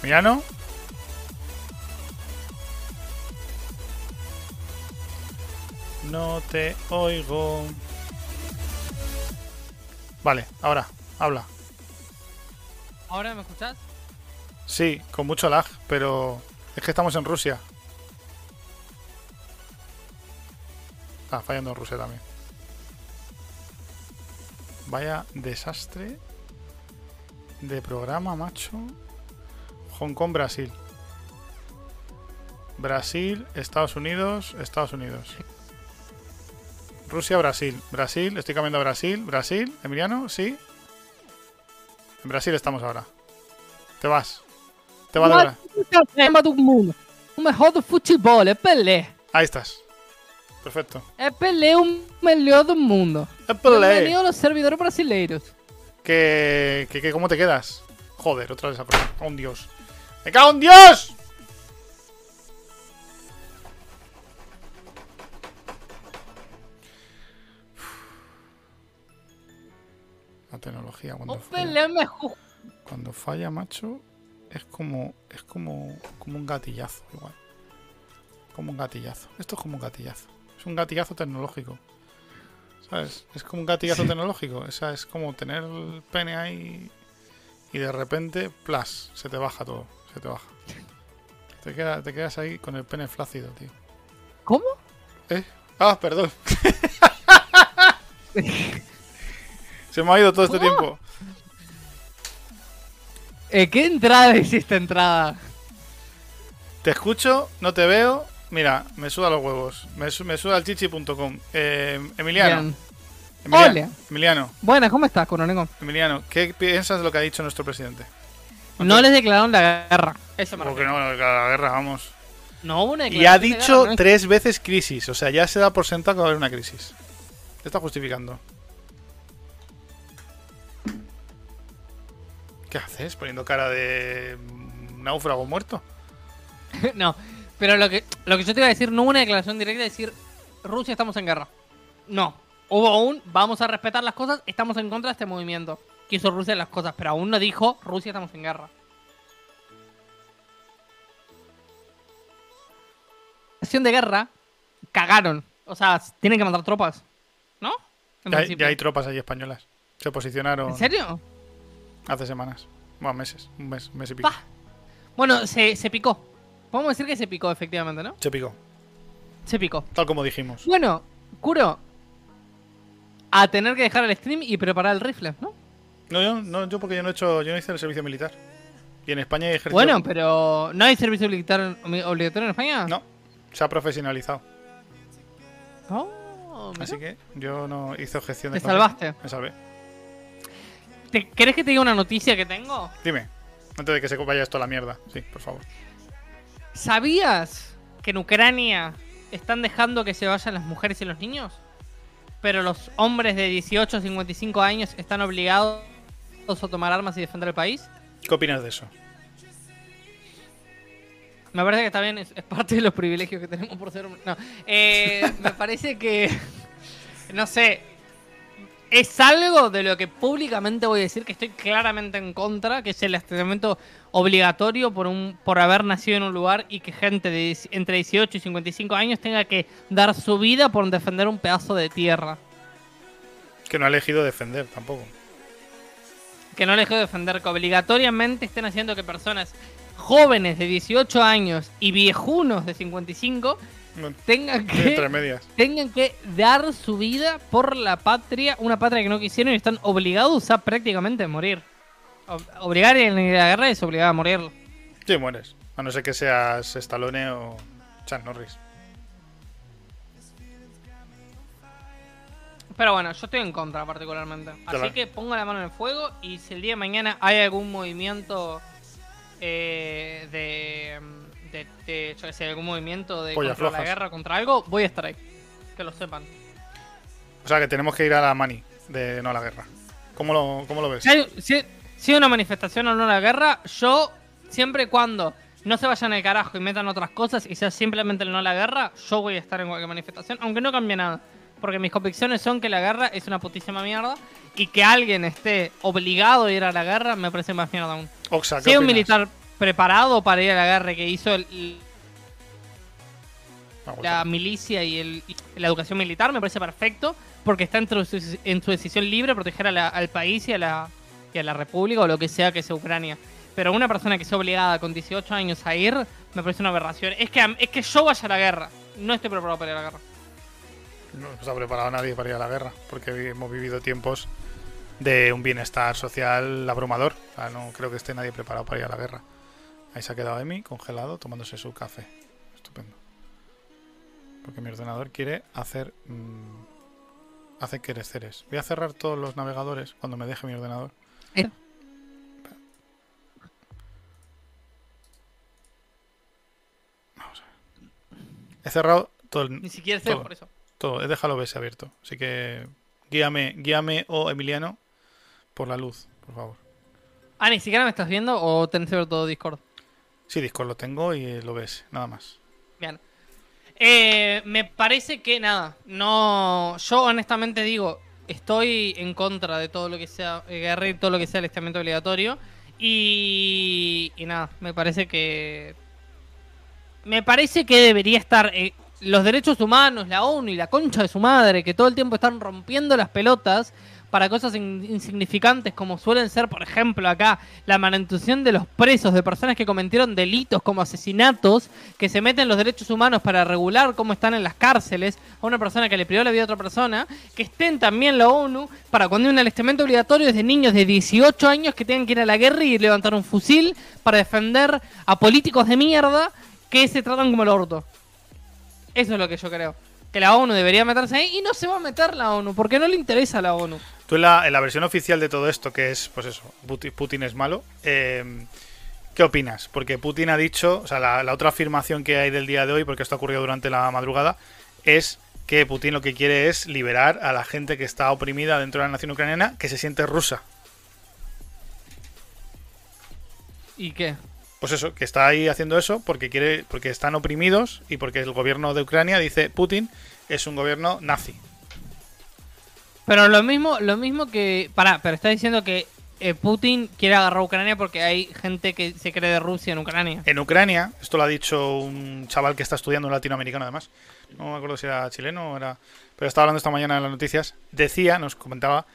¿Mirano? No te oigo. Vale, ahora, habla. ¿Ahora me escuchás? Sí, con mucho lag, pero es que estamos en Rusia. Ah, fallando en Rusia también. Vaya desastre de programa, macho. Hong Kong, Brasil. Brasil, Estados Unidos, Estados Unidos. Rusia, Brasil. Brasil, estoy cambiando a Brasil. Brasil, Emiliano, sí. En Brasil estamos ahora. Te vas. Te va a do mundo. O melhor do futebol é Pelé. Ahí estás. Perfecto. É Pelé o melhor do mundo. É Pelé. Bienvenido a los servidores brasileiros. Que, que, que, ¿Cómo te quedas? Joder, otra vez esa persona. ¡Oh, un dios! ¡Me cago en Dios! Tecnología cuando falla, macho, es como es como como un gatillazo igual. Como un gatillazo. Esto es como un gatillazo. Es un gatillazo tecnológico. ¿Sabes? Es como un gatillazo tecnológico. O sea, es como tener el pene ahí y de repente, plas, se te baja todo. Se te baja. Te, queda- te quedas ahí con el pene flácido, tío. ¿Cómo? ¿Eh? Ah, perdón. <laughs> se me ha ido todo este ¿Cómo? tiempo. Eh, ¿Qué entrada <laughs> hiciste entrada? Te escucho, no te veo. Mira, me suda los huevos. Me, su- me suda el chichi.com. Eh, Emiliano. Bien. Emiliano. Hola. Emiliano. Buenas, ¿cómo estás, Coronel? Emiliano, ¿qué piensas de lo que ha dicho nuestro presidente? No les declararon la guerra. Eso me Porque no, la guerra, vamos. No hubo una Y ha dicho guerra, no es- tres veces crisis. O sea, ya se da por sentado que va a haber una crisis. ¿Qué está justificando? ¿Qué haces? Poniendo cara de náufrago muerto. <laughs> no, pero lo que, lo que yo te iba a decir, no hubo una declaración directa de decir Rusia estamos en guerra. No. Hubo un vamos a respetar las cosas, estamos en contra de este movimiento. Quiso Rusia las cosas, pero aún no dijo Rusia estamos en guerra. Acción de guerra, cagaron. O sea, tienen que mandar tropas. ¿No? En Ya hay, ya hay tropas allí españolas. Se posicionaron ¿En serio? Hace semanas. Bueno, meses. Un mes, mes y pico. Bueno, se, se picó. Podemos decir que se picó, efectivamente, ¿no? Se picó. Se picó. Tal como dijimos. Bueno, Curo. A tener que dejar el stream y preparar el rifle, ¿no? No, yo, no, yo porque yo no he hecho, yo no hice el servicio militar. Y en España hay ejército. Bueno, pero ¿no hay servicio militar obligatorio en España? No, se ha profesionalizado. Oh. Así que yo no hice objeción de Te salvaste. Me salvé. ¿Te, ¿Querés que te diga una noticia que tengo? Dime, antes de que se vaya esto a la mierda. Sí, por favor. ¿Sabías que en Ucrania están dejando que se vayan las mujeres y los niños? Pero los hombres de 18 a 55 años están obligados a tomar armas y defender el país. ¿Qué opinas de eso? Me parece que está bien, es, es parte de los privilegios que tenemos por ser hombres. No, eh, me parece que. <laughs> No sé. Es algo de lo que públicamente voy a decir que estoy claramente en contra, que es el abastecimiento obligatorio por un por haber nacido en un lugar y que gente de entre 18 y 55 años tenga que dar su vida por defender un pedazo de tierra. Que no ha elegido defender tampoco. que no dejo de defender, que obligatoriamente estén haciendo que personas jóvenes de 18 años y viejunos de 55 Bueno, tengan que, tengan que dar su vida por la patria, una patria que no quisieron y están obligados a prácticamente morir. Ob- Obligar en la guerra es obligar a morir. Sí, mueres. A no ser que seas Stallone o Chuck Norris. Pero bueno, yo estoy en contra particularmente. Así Claro. que pongo la mano en el fuego y si el día de mañana hay algún movimiento eh, de, de, de- yo qué sé, algún movimiento de contra la guerra, contra algo, voy a estar ahí. Que lo sepan. O sea que tenemos que ir a la mani de no a la guerra. ¿Cómo lo, cómo lo ves? Si hay, si- si hay una manifestación o no a la guerra, yo siempre y cuando no se vayan al carajo y metan otras cosas y sea simplemente el no a la guerra, yo voy a estar en cualquier manifestación, aunque no cambie nada. Porque mis convicciones son que la guerra es una putísima mierda y que alguien esté obligado a ir a la guerra me parece más mierda aún. Oxa, ¿qué Si un militar preparado para ir a la guerra que hizo el- el- Ah, la milicia y, el- y la educación militar, me parece perfecto, porque está en su, en su decisión libre proteger a la- al país y a, la, y a la república o lo que sea que sea Ucrania. Pero una persona que sea obligada con 18 años a ir, me parece una aberración. Es que, es que yo vaya a la guerra. No estoy preparado para ir a la guerra. No se ha preparado nadie para ir a la guerra, porque hemos vivido tiempos de un bienestar social abrumador. O sea, no creo que esté nadie preparado para ir a la guerra. Ahí se ha quedado Emi congelado tomándose su café. Estupendo. Porque mi ordenador quiere hacer... Mmm, hace creceres. Voy a cerrar todos los navegadores cuando me deje mi ordenador. Eh. Vamos a ver. He cerrado todo el... Ni siquiera todo, por eso. Todo. He dejado OBS abierto. Así que guíame, guíame o Emiliano por la luz, por favor. Ah, ni siquiera me estás viendo o tenés todo Discord. Sí, Discord lo tengo y el OBS, nada más. Bien. Eh, me parece que nada, no. Yo honestamente digo, estoy en contra de todo lo que sea eh, guerra y todo lo que sea el estamento obligatorio. Y, y nada, me parece que. Me parece que debería estar. eh, los derechos humanos, la ONU y la concha de su madre, que todo el tiempo están rompiendo las pelotas para cosas in- insignificantes como suelen ser, por ejemplo, acá la manutención de los presos, de personas que cometieron delitos como asesinatos, que se meten los derechos humanos para regular cómo están en las cárceles a una persona que le privó la vida a otra persona, que estén también la ONU para cuando hay un alistamento obligatorio desde niños de 18 años que tengan que ir a la guerra y levantar un fusil para defender a políticos de mierda que se tratan como el orto. Eso es lo que yo creo. Que la ONU debería meterse ahí y no se va a meter la ONU, porque no le interesa la ONU. Tú en la, en la versión oficial de todo esto, que es, pues eso, Putin, es malo, eh, ¿qué opinas? Porque Putin ha dicho, o sea, la, la otra afirmación que hay del día de hoy, porque esto ha ocurrido durante la madrugada, es que Putin lo que quiere es liberar a la gente que está oprimida dentro de la nación ucraniana, que se siente rusa. ¿Y qué? Pues eso, que está ahí haciendo eso porque quiere, porque están oprimidos y porque el gobierno de Ucrania dice Putin es un gobierno nazi. Pero lo mismo, lo mismo que. Pará, pero está diciendo que eh, Putin quiere agarrar a Ucrania porque hay gente que se cree de Rusia en Ucrania. En Ucrania, esto lo ha dicho un chaval que está estudiando en latinoamericano además, no me acuerdo si era chileno o era... Pero estaba hablando esta mañana en las noticias, decía, nos comentaba,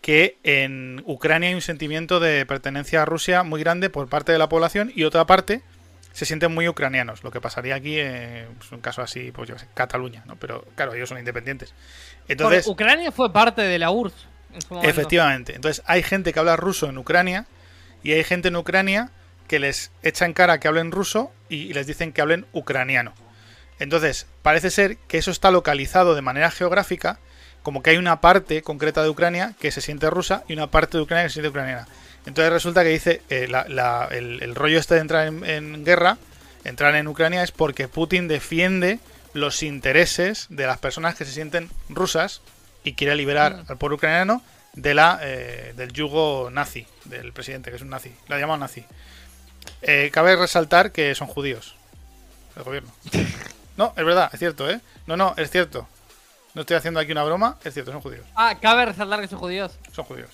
que en Ucrania hay un sentimiento de pertenencia a Rusia muy grande por parte de la población y otra parte se sienten muy ucranianos, lo que pasaría aquí en pues, un caso así, pues yo sé, Cataluña, ¿no? Pero claro, ellos son independientes. Entonces, Ucrania fue parte de la URSS. en. Efectivamente. Entonces hay gente que habla ruso en Ucrania y hay gente en Ucrania que les echa en cara que hablen ruso y les dicen que hablen ucraniano. Entonces, parece ser que eso está localizado de manera geográfica, como que hay una parte concreta de Ucrania que se siente rusa y una parte de Ucrania que se siente ucraniana. Entonces resulta que dice, eh, la- la- el, el rollo este de entrar en, en guerra, entrar en Ucrania es porque Putin defiende los intereses de las personas que se sienten rusas y quiere liberar al pueblo ucraniano de la, eh, del yugo nazi, del presidente, que es un nazi. La llaman nazi. Eh, cabe resaltar que son judíos, el gobierno. <laughs> No, es verdad, es cierto, ¿eh? No, no, es cierto. No estoy haciendo aquí una broma, es cierto, son judíos. Ah, cabe resaltar que son judíos. Son judíos.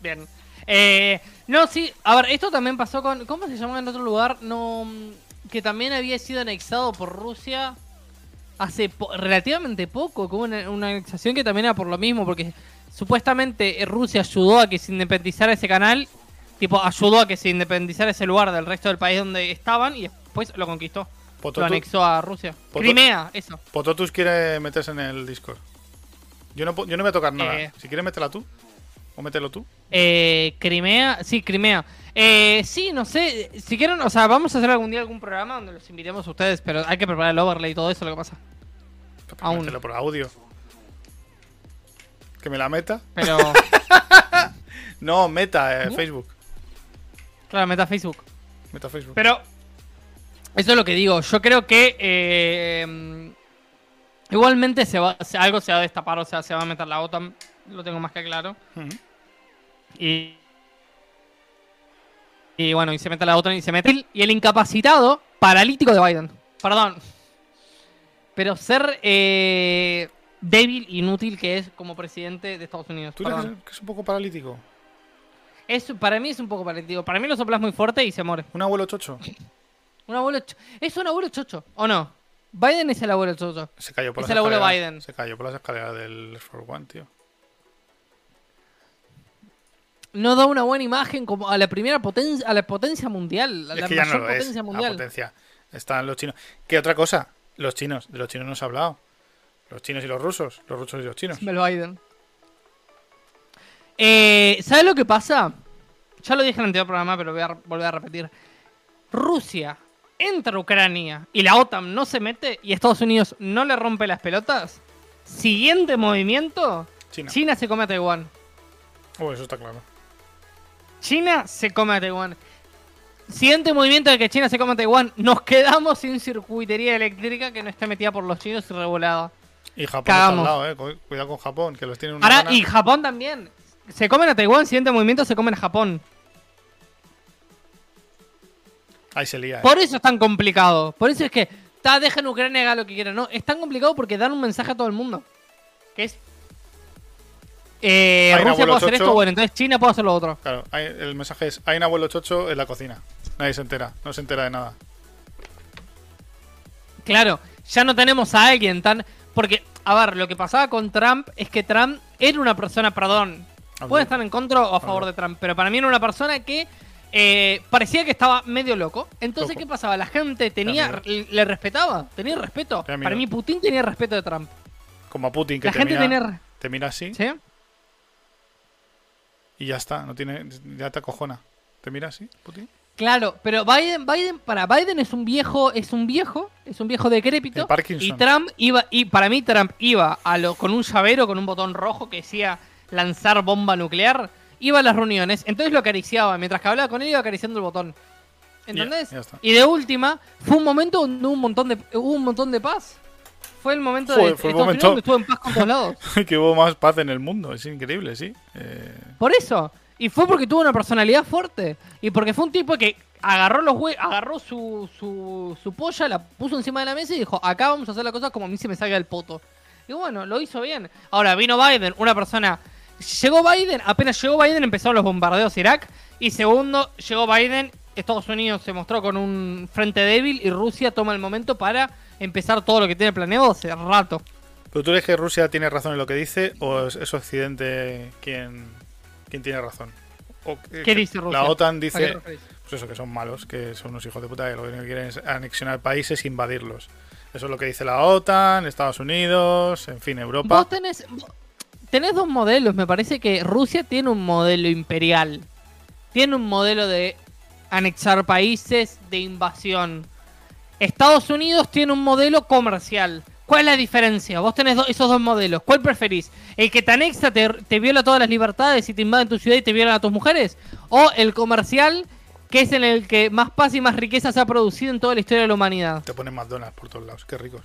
Bien. Eh, no, sí, a ver, esto también pasó con. ¿Cómo se llama en otro lugar? No. mm, Que también había sido anexado por Rusia hace po- relativamente poco. Como una, una anexación que también era por lo mismo, porque supuestamente Rusia ayudó a que se independizara ese canal. Tipo, ayudó a que se independizara ese lugar del resto del país donde estaban y después lo conquistó. Lo anexó a Rusia. Crimea, eso. Pototus quiere meterse en el Discord. Yo no, yo no voy a tocar nada. Eh. Si quieres, métela tú. O mételo tú. Eh, Crimea, sí, Crimea. Eh, sí, no sé, si quieren, o sea, vamos a hacer algún día algún programa donde los invitemos a ustedes, pero hay que preparar el overlay y todo eso, lo que pasa. Aún. Por audio. Que me la meta. Pero, <laughs> No, meta, eh. Facebook. claro, meta Facebook. Meta Facebook. Pero, eso es lo que digo, yo creo que eh, igualmente se va, algo se va a destapar, o sea, se va a meter la OTAN, lo tengo más que claro. Ujú. Y, y bueno, y se mete la OTAN y se mete. Y el incapacitado paralítico de Biden. Perdón. Pero ser eh, débil, inútil que es como presidente de Estados Unidos. ¿Tú crees que es un poco paralítico? Es, para mí es un poco paralítico. Para mí lo soplas muy fuerte y se muere. ¿Un abuelo chocho? <laughs> Un abuelo Es un abuelo chocho, ¿o no? Biden es el abuelo chocho. Se cayó por Es las el abuelo. Biden. Se cayó por las escaleras del Force One, tío. No da una buena imagen como a la primera potencia, a la potencia mundial. A es la que ya no lo es. potencia La mundial. potencia. Están los chinos. ¿Qué otra cosa? Los chinos. De los chinos no se ha hablado. Los chinos y los rusos. Los rusos y los chinos. Mel Biden. Eh, ¿Sabes lo que pasa? Ya lo dije en el anterior programa, pero voy a volver a repetir. Rusia entra a Ucrania y la OTAN no se mete y Estados Unidos no le rompe las pelotas. Siguiente movimiento. China. China se come a Taiwán. Oh, eso está claro. China se come a Taiwán. Siguiente movimiento de que China se come Taiwán. Nos quedamos sin circuitería eléctrica que no esté metida por los chinos y regulada. Y Japón está al lado, eh. Cuidado con Japón, que los tiene una Ahora, y Japón también. Se comen a Taiwán, siguiente movimiento se comen a Japón. Ahí se lía. Por eso es tan complicado. Por eso es que está, dejen Ucrania haga lo que quiera. No, es tan complicado porque dan un mensaje a todo el mundo. Que es. Eh, Rusia puede hacer esto, bueno, entonces China puede hacer lo otro. Claro, el mensaje es: hay un abuelo chocho en la cocina. Nadie se entera, no se entera de nada. Claro, ya no tenemos a alguien tan. Porque, a ver, lo que pasaba con Trump es que Trump era una persona, perdón, puede estar en contra o a favor de Trump, pero para mí era una persona que eh, parecía que estaba medio loco. Entonces, ¿qué pasaba? La gente tenía, le respetaba, tenía respeto. Para mí, Putin tenía respeto de Trump. Como a Putin, que la te, gente mira, tenía... te mira así. ¿Sí? Y ya está, no tiene, ya te acojona. ¿Te mira así, Putin? Claro, pero Biden, Biden, para Biden es un viejo, es un viejo, es un viejo decrépito. Y Trump iba, y para mí Trump iba a lo, con un llavero, con un botón rojo que decía lanzar bomba nuclear iba a las reuniones, entonces lo acariciaba. Mientras que hablaba con él, iba acariciando el botón. ¿Entendés? y de última, fue un momento donde hubo un montón de, hubo un montón de paz. Fue el momento de fue el momento estuvo en paz con todos lados. <laughs> que hubo más paz en el mundo, es increíble, sí. Eh, Por eso. Y fue porque tuvo una personalidad fuerte. Y porque fue un tipo que agarró los agarró su, su, su polla, la puso encima de la mesa y dijo, acá vamos a hacer la cosa como a mí se me salga el poto. Y bueno, lo hizo bien. Ahora vino Biden, una persona Llegó Biden, apenas llegó Biden empezaron los bombardeos a Irak. Y segundo, llegó Biden, Estados Unidos se mostró con un frente débil y Rusia toma el momento para empezar todo lo que tiene planeado hace rato. ¿Pero tú crees que Rusia tiene razón en lo que dice o es, Occidente quien, quien tiene razón? ¿Qué dice Rusia? La OTAN dice pues eso, que son malos, que son unos hijos de puta que lo que quieren es anexionar países e invadirlos. Eso es lo que dice la OTAN, Estados Unidos, en fin, Europa. Vos tenés, tenés dos modelos. Me parece que Rusia tiene un modelo imperial. Tiene un modelo de anexar países, de invasión. Estados Unidos tiene un modelo comercial. ¿Cuál es la diferencia? Vos tenés esos dos modelos. ¿Cuál preferís? ¿El que te anexa, te, te, viola todas las libertades y te invade en tu ciudad y te viola a tus mujeres? ¿O el comercial, que es en el que más paz y más riqueza se ha producido en toda la historia de la humanidad? Te ponen McDonald's por todos lados. Qué ricos.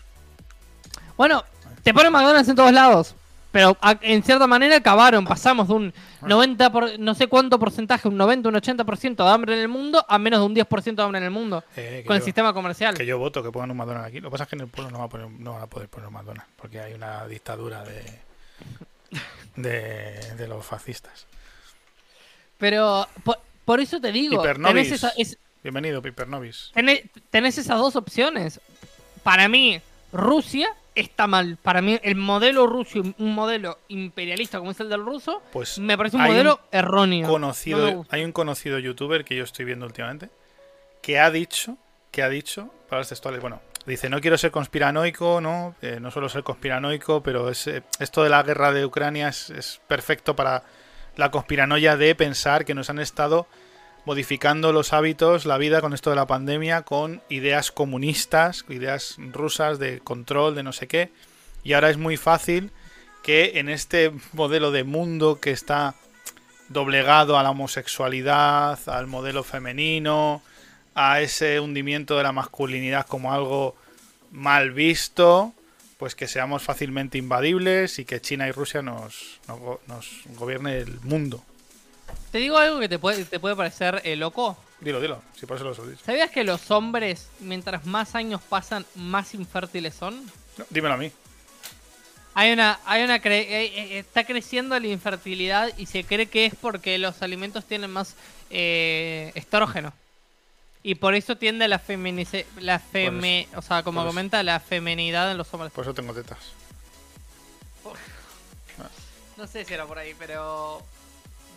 Bueno, te ponen McDonald's en todos lados. Pero en cierta manera acabaron, pasamos de un 90 por, no sé cuánto porcentaje, un 90, un 80% de hambre en el mundo a menos de un 10% de hambre en el mundo eh, con el sistema comercial. Que yo voto que pongan un McDonald's aquí. Lo que pasa es que en el pueblo no va a, poner, no a poder poner un McDonald's porque hay una dictadura de, de, los fascistas. Pero por, eso te digo, tenés Bienvenido, Piper Novis. tenés esas dos opciones. Para mí, Rusia está mal. Para mí, el modelo ruso, un modelo imperialista como es el del ruso, pues me parece un modelo erróneo. Conocido, hay un conocido youtuber que yo estoy viendo últimamente que ha dicho, que ha dicho, palabras textuales, bueno, dice, no quiero ser conspiranoico, no, eh, no suelo ser conspiranoico, pero es, eh, esto de la guerra de Ucrania es, es perfecto para la conspiranoia de pensar que nos han estado modificando los hábitos, la vida con esto de la pandemia, con ideas comunistas, ideas rusas de control, de no sé qué. Y ahora es muy fácil que en este modelo de mundo que está doblegado a la homosexualidad, al modelo femenino, a ese hundimiento de la masculinidad como algo mal visto, pues que seamos fácilmente invadibles y que China y Rusia nos, nos, gobierne el mundo. Te digo algo que te puede, te puede parecer eh, loco. Dilo, dilo, si por eso lo dicho. ¿Sabías que los hombres, mientras más años pasan, más infértiles son? dímelo a mí. Hay una, hay una eh, eh, está creciendo la infertilidad y se cree que es porque los alimentos tienen más estrógeno. Y por eso tiende la feminice, la feme, o sea, como comenta, la femenidad en los hombres. Por eso tengo tetas. No sé si era por ahí, pero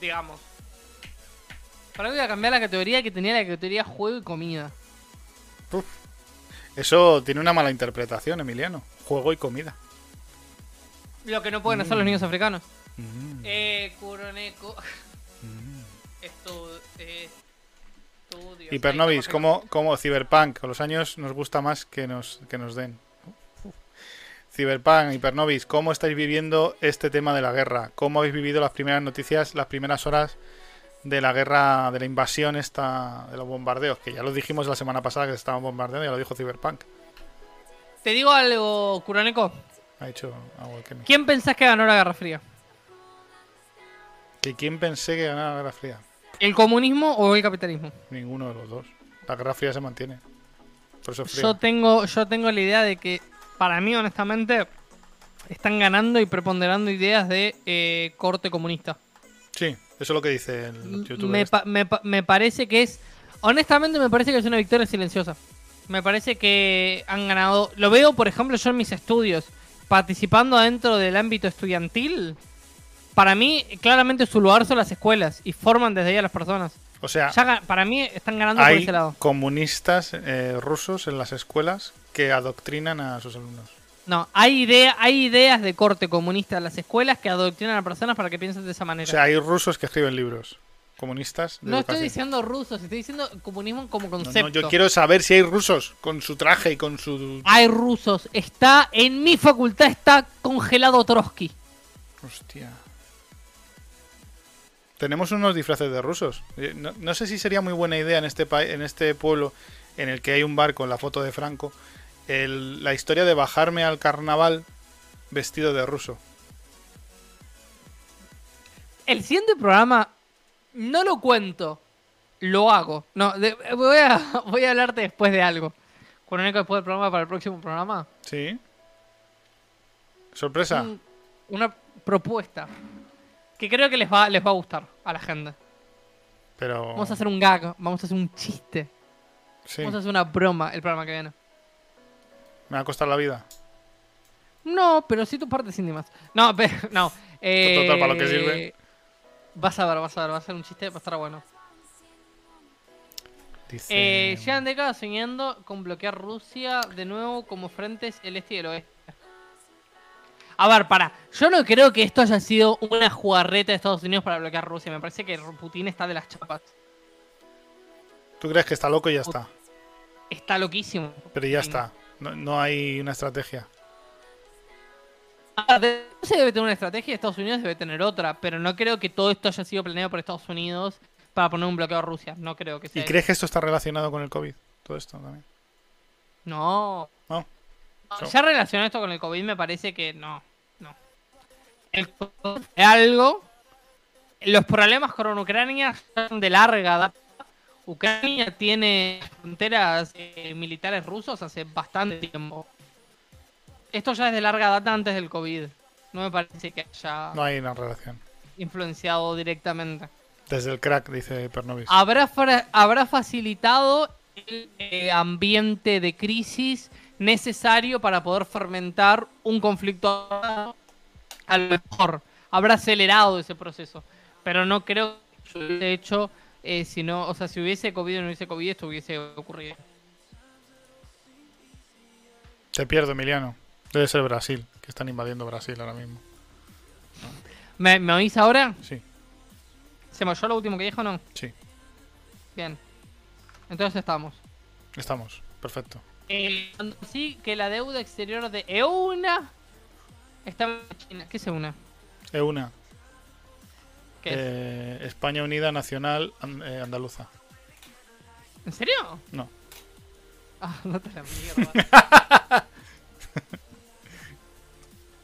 digamos. Para voy a cambiar la categoría que tenía la categoría juego y comida. Eso tiene una mala interpretación, Emiliano. Juego y comida. Lo que no pueden hacer los mm. niños africanos. Mm. Eh, Kuroneko. Mm. Hipernovis, como, como Cyberpunk. Con los años nos gusta más que nos, que nos den. Cyberpunk, Hipernovis, ¿cómo estáis viviendo este tema de la guerra? ¿Cómo habéis vivido las primeras noticias, las primeras horas de la guerra, de la invasión esta, de los bombardeos, que ya lo dijimos la semana pasada que se estaban bombardeando, ya lo dijo Cyberpunk. Te digo algo, Kuroneko. Ha dicho algo que ¿Quién pensás que ganó la Guerra Fría? ¿Que quién pensé que ganara la Guerra Fría? ¿El comunismo o el capitalismo? Ninguno de los dos. La Guerra Fría se mantiene. Por eso es fría. Yo tengo, yo tengo la idea de que, para mí, honestamente, están ganando y preponderando ideas de eh, corte comunista. Sí, eso es lo que dice el youtuber. Me, pa- me pa- me parece que es. Honestamente, me parece que es una victoria silenciosa. Me parece que han ganado. Lo veo, por ejemplo, yo en mis estudios, participando dentro del ámbito estudiantil. Para mí, claramente su lugar son las escuelas y forman desde ahí a las personas. O sea, Ya para mí están ganando por ese lado. comunistas eh, rusos en las escuelas que adoctrinan a sus alumnos. No, hay, idea, hay ideas de corte comunista en las escuelas que adoctrinan a personas para que piensen de esa O manera. sea, hay rusos que escriben libros. Comunistas. de no estoy diciendo rusos, estoy diciendo comunismo como concepto. no, yo quiero saber si hay rusos con su traje y con su. Hay rusos. Está en mi facultad está congelado Trotsky. Hostia. Tenemos unos disfraces de rusos. Eh, No, no sé si sería muy buena idea en este en este pueblo en el que hay un bar con la foto de Franco, el- la historia de bajarme al carnaval vestido de ruso. El siguiente programa no lo cuento, lo hago. No, de- voy, a, <laughs> voy a hablarte después de algo. Con un eco después del programa para el próximo programa. ¿Sí? ¿Sorpresa? Un- una propuesta que creo que les va, les va a gustar a la gente. Pero. Vamos a hacer un gag, vamos a hacer un chiste. Sí, Vamos a hacer una broma el programa que viene. Me va a costar la vida. No, pero sí tus partes íntimas. No, pero, no. <laughs> Eh, Total, ¿para lo que sirve? Vas a ver, vas a ver, va a ser un chiste, va a estar bueno. Dice. Eh, llegan décadas soñando con bloquear Rusia de nuevo como frentes el este y el oeste. A ver, para. Yo no creo que esto haya sido una jugarreta de Estados Unidos para bloquear Rusia. Me parece que Putin está de las chapas. ¿Tú crees que está loco y ya está? Está loquísimo. Pero ya Putin. está. No, no hay una estrategia. Ah, Rusia debe tener una estrategia, Estados Unidos debe tener otra. Pero no creo que todo esto haya sido planeado por Estados Unidos para poner un bloqueo a Rusia. No creo que sea. ¿Y crees que esto está relacionado con el COVID? Todo esto también. No. No. No, No. Ya relacionado esto con el COVID me parece que no. No. El COVID es algo. Los problemas con Ucrania son de larga data. Ucrania tiene fronteras eh, militares rusos hace bastante tiempo. Esto ya es de larga data antes del COVID. No me parece que haya No hay una relación. influenciado directamente. Desde el crack, dice Pernovis. habrá, habrá facilitado el eh, ambiente de crisis necesario para poder fermentar un conflicto a lo mejor habrá acelerado ese proceso pero no creo que se hubiese hecho eh, si no o sea si hubiese COVID o no hubiese COVID esto hubiese ocurrido Te pierdo, Emiliano. Debe ser Brasil, que están invadiendo Brasil ahora mismo. ¿me, me oís ahora? Sí, ¿se me oyó lo último que dijo o no? sí. bien entonces estamos Estamos. Perfecto. Eh, sí que la deuda exterior de EUNA está en China ¿qué es EUNA? Es una. Eh, España Unida Nacional eh, Andaluza. ¿En serio? No. Ah, no te la mierda. <laughs>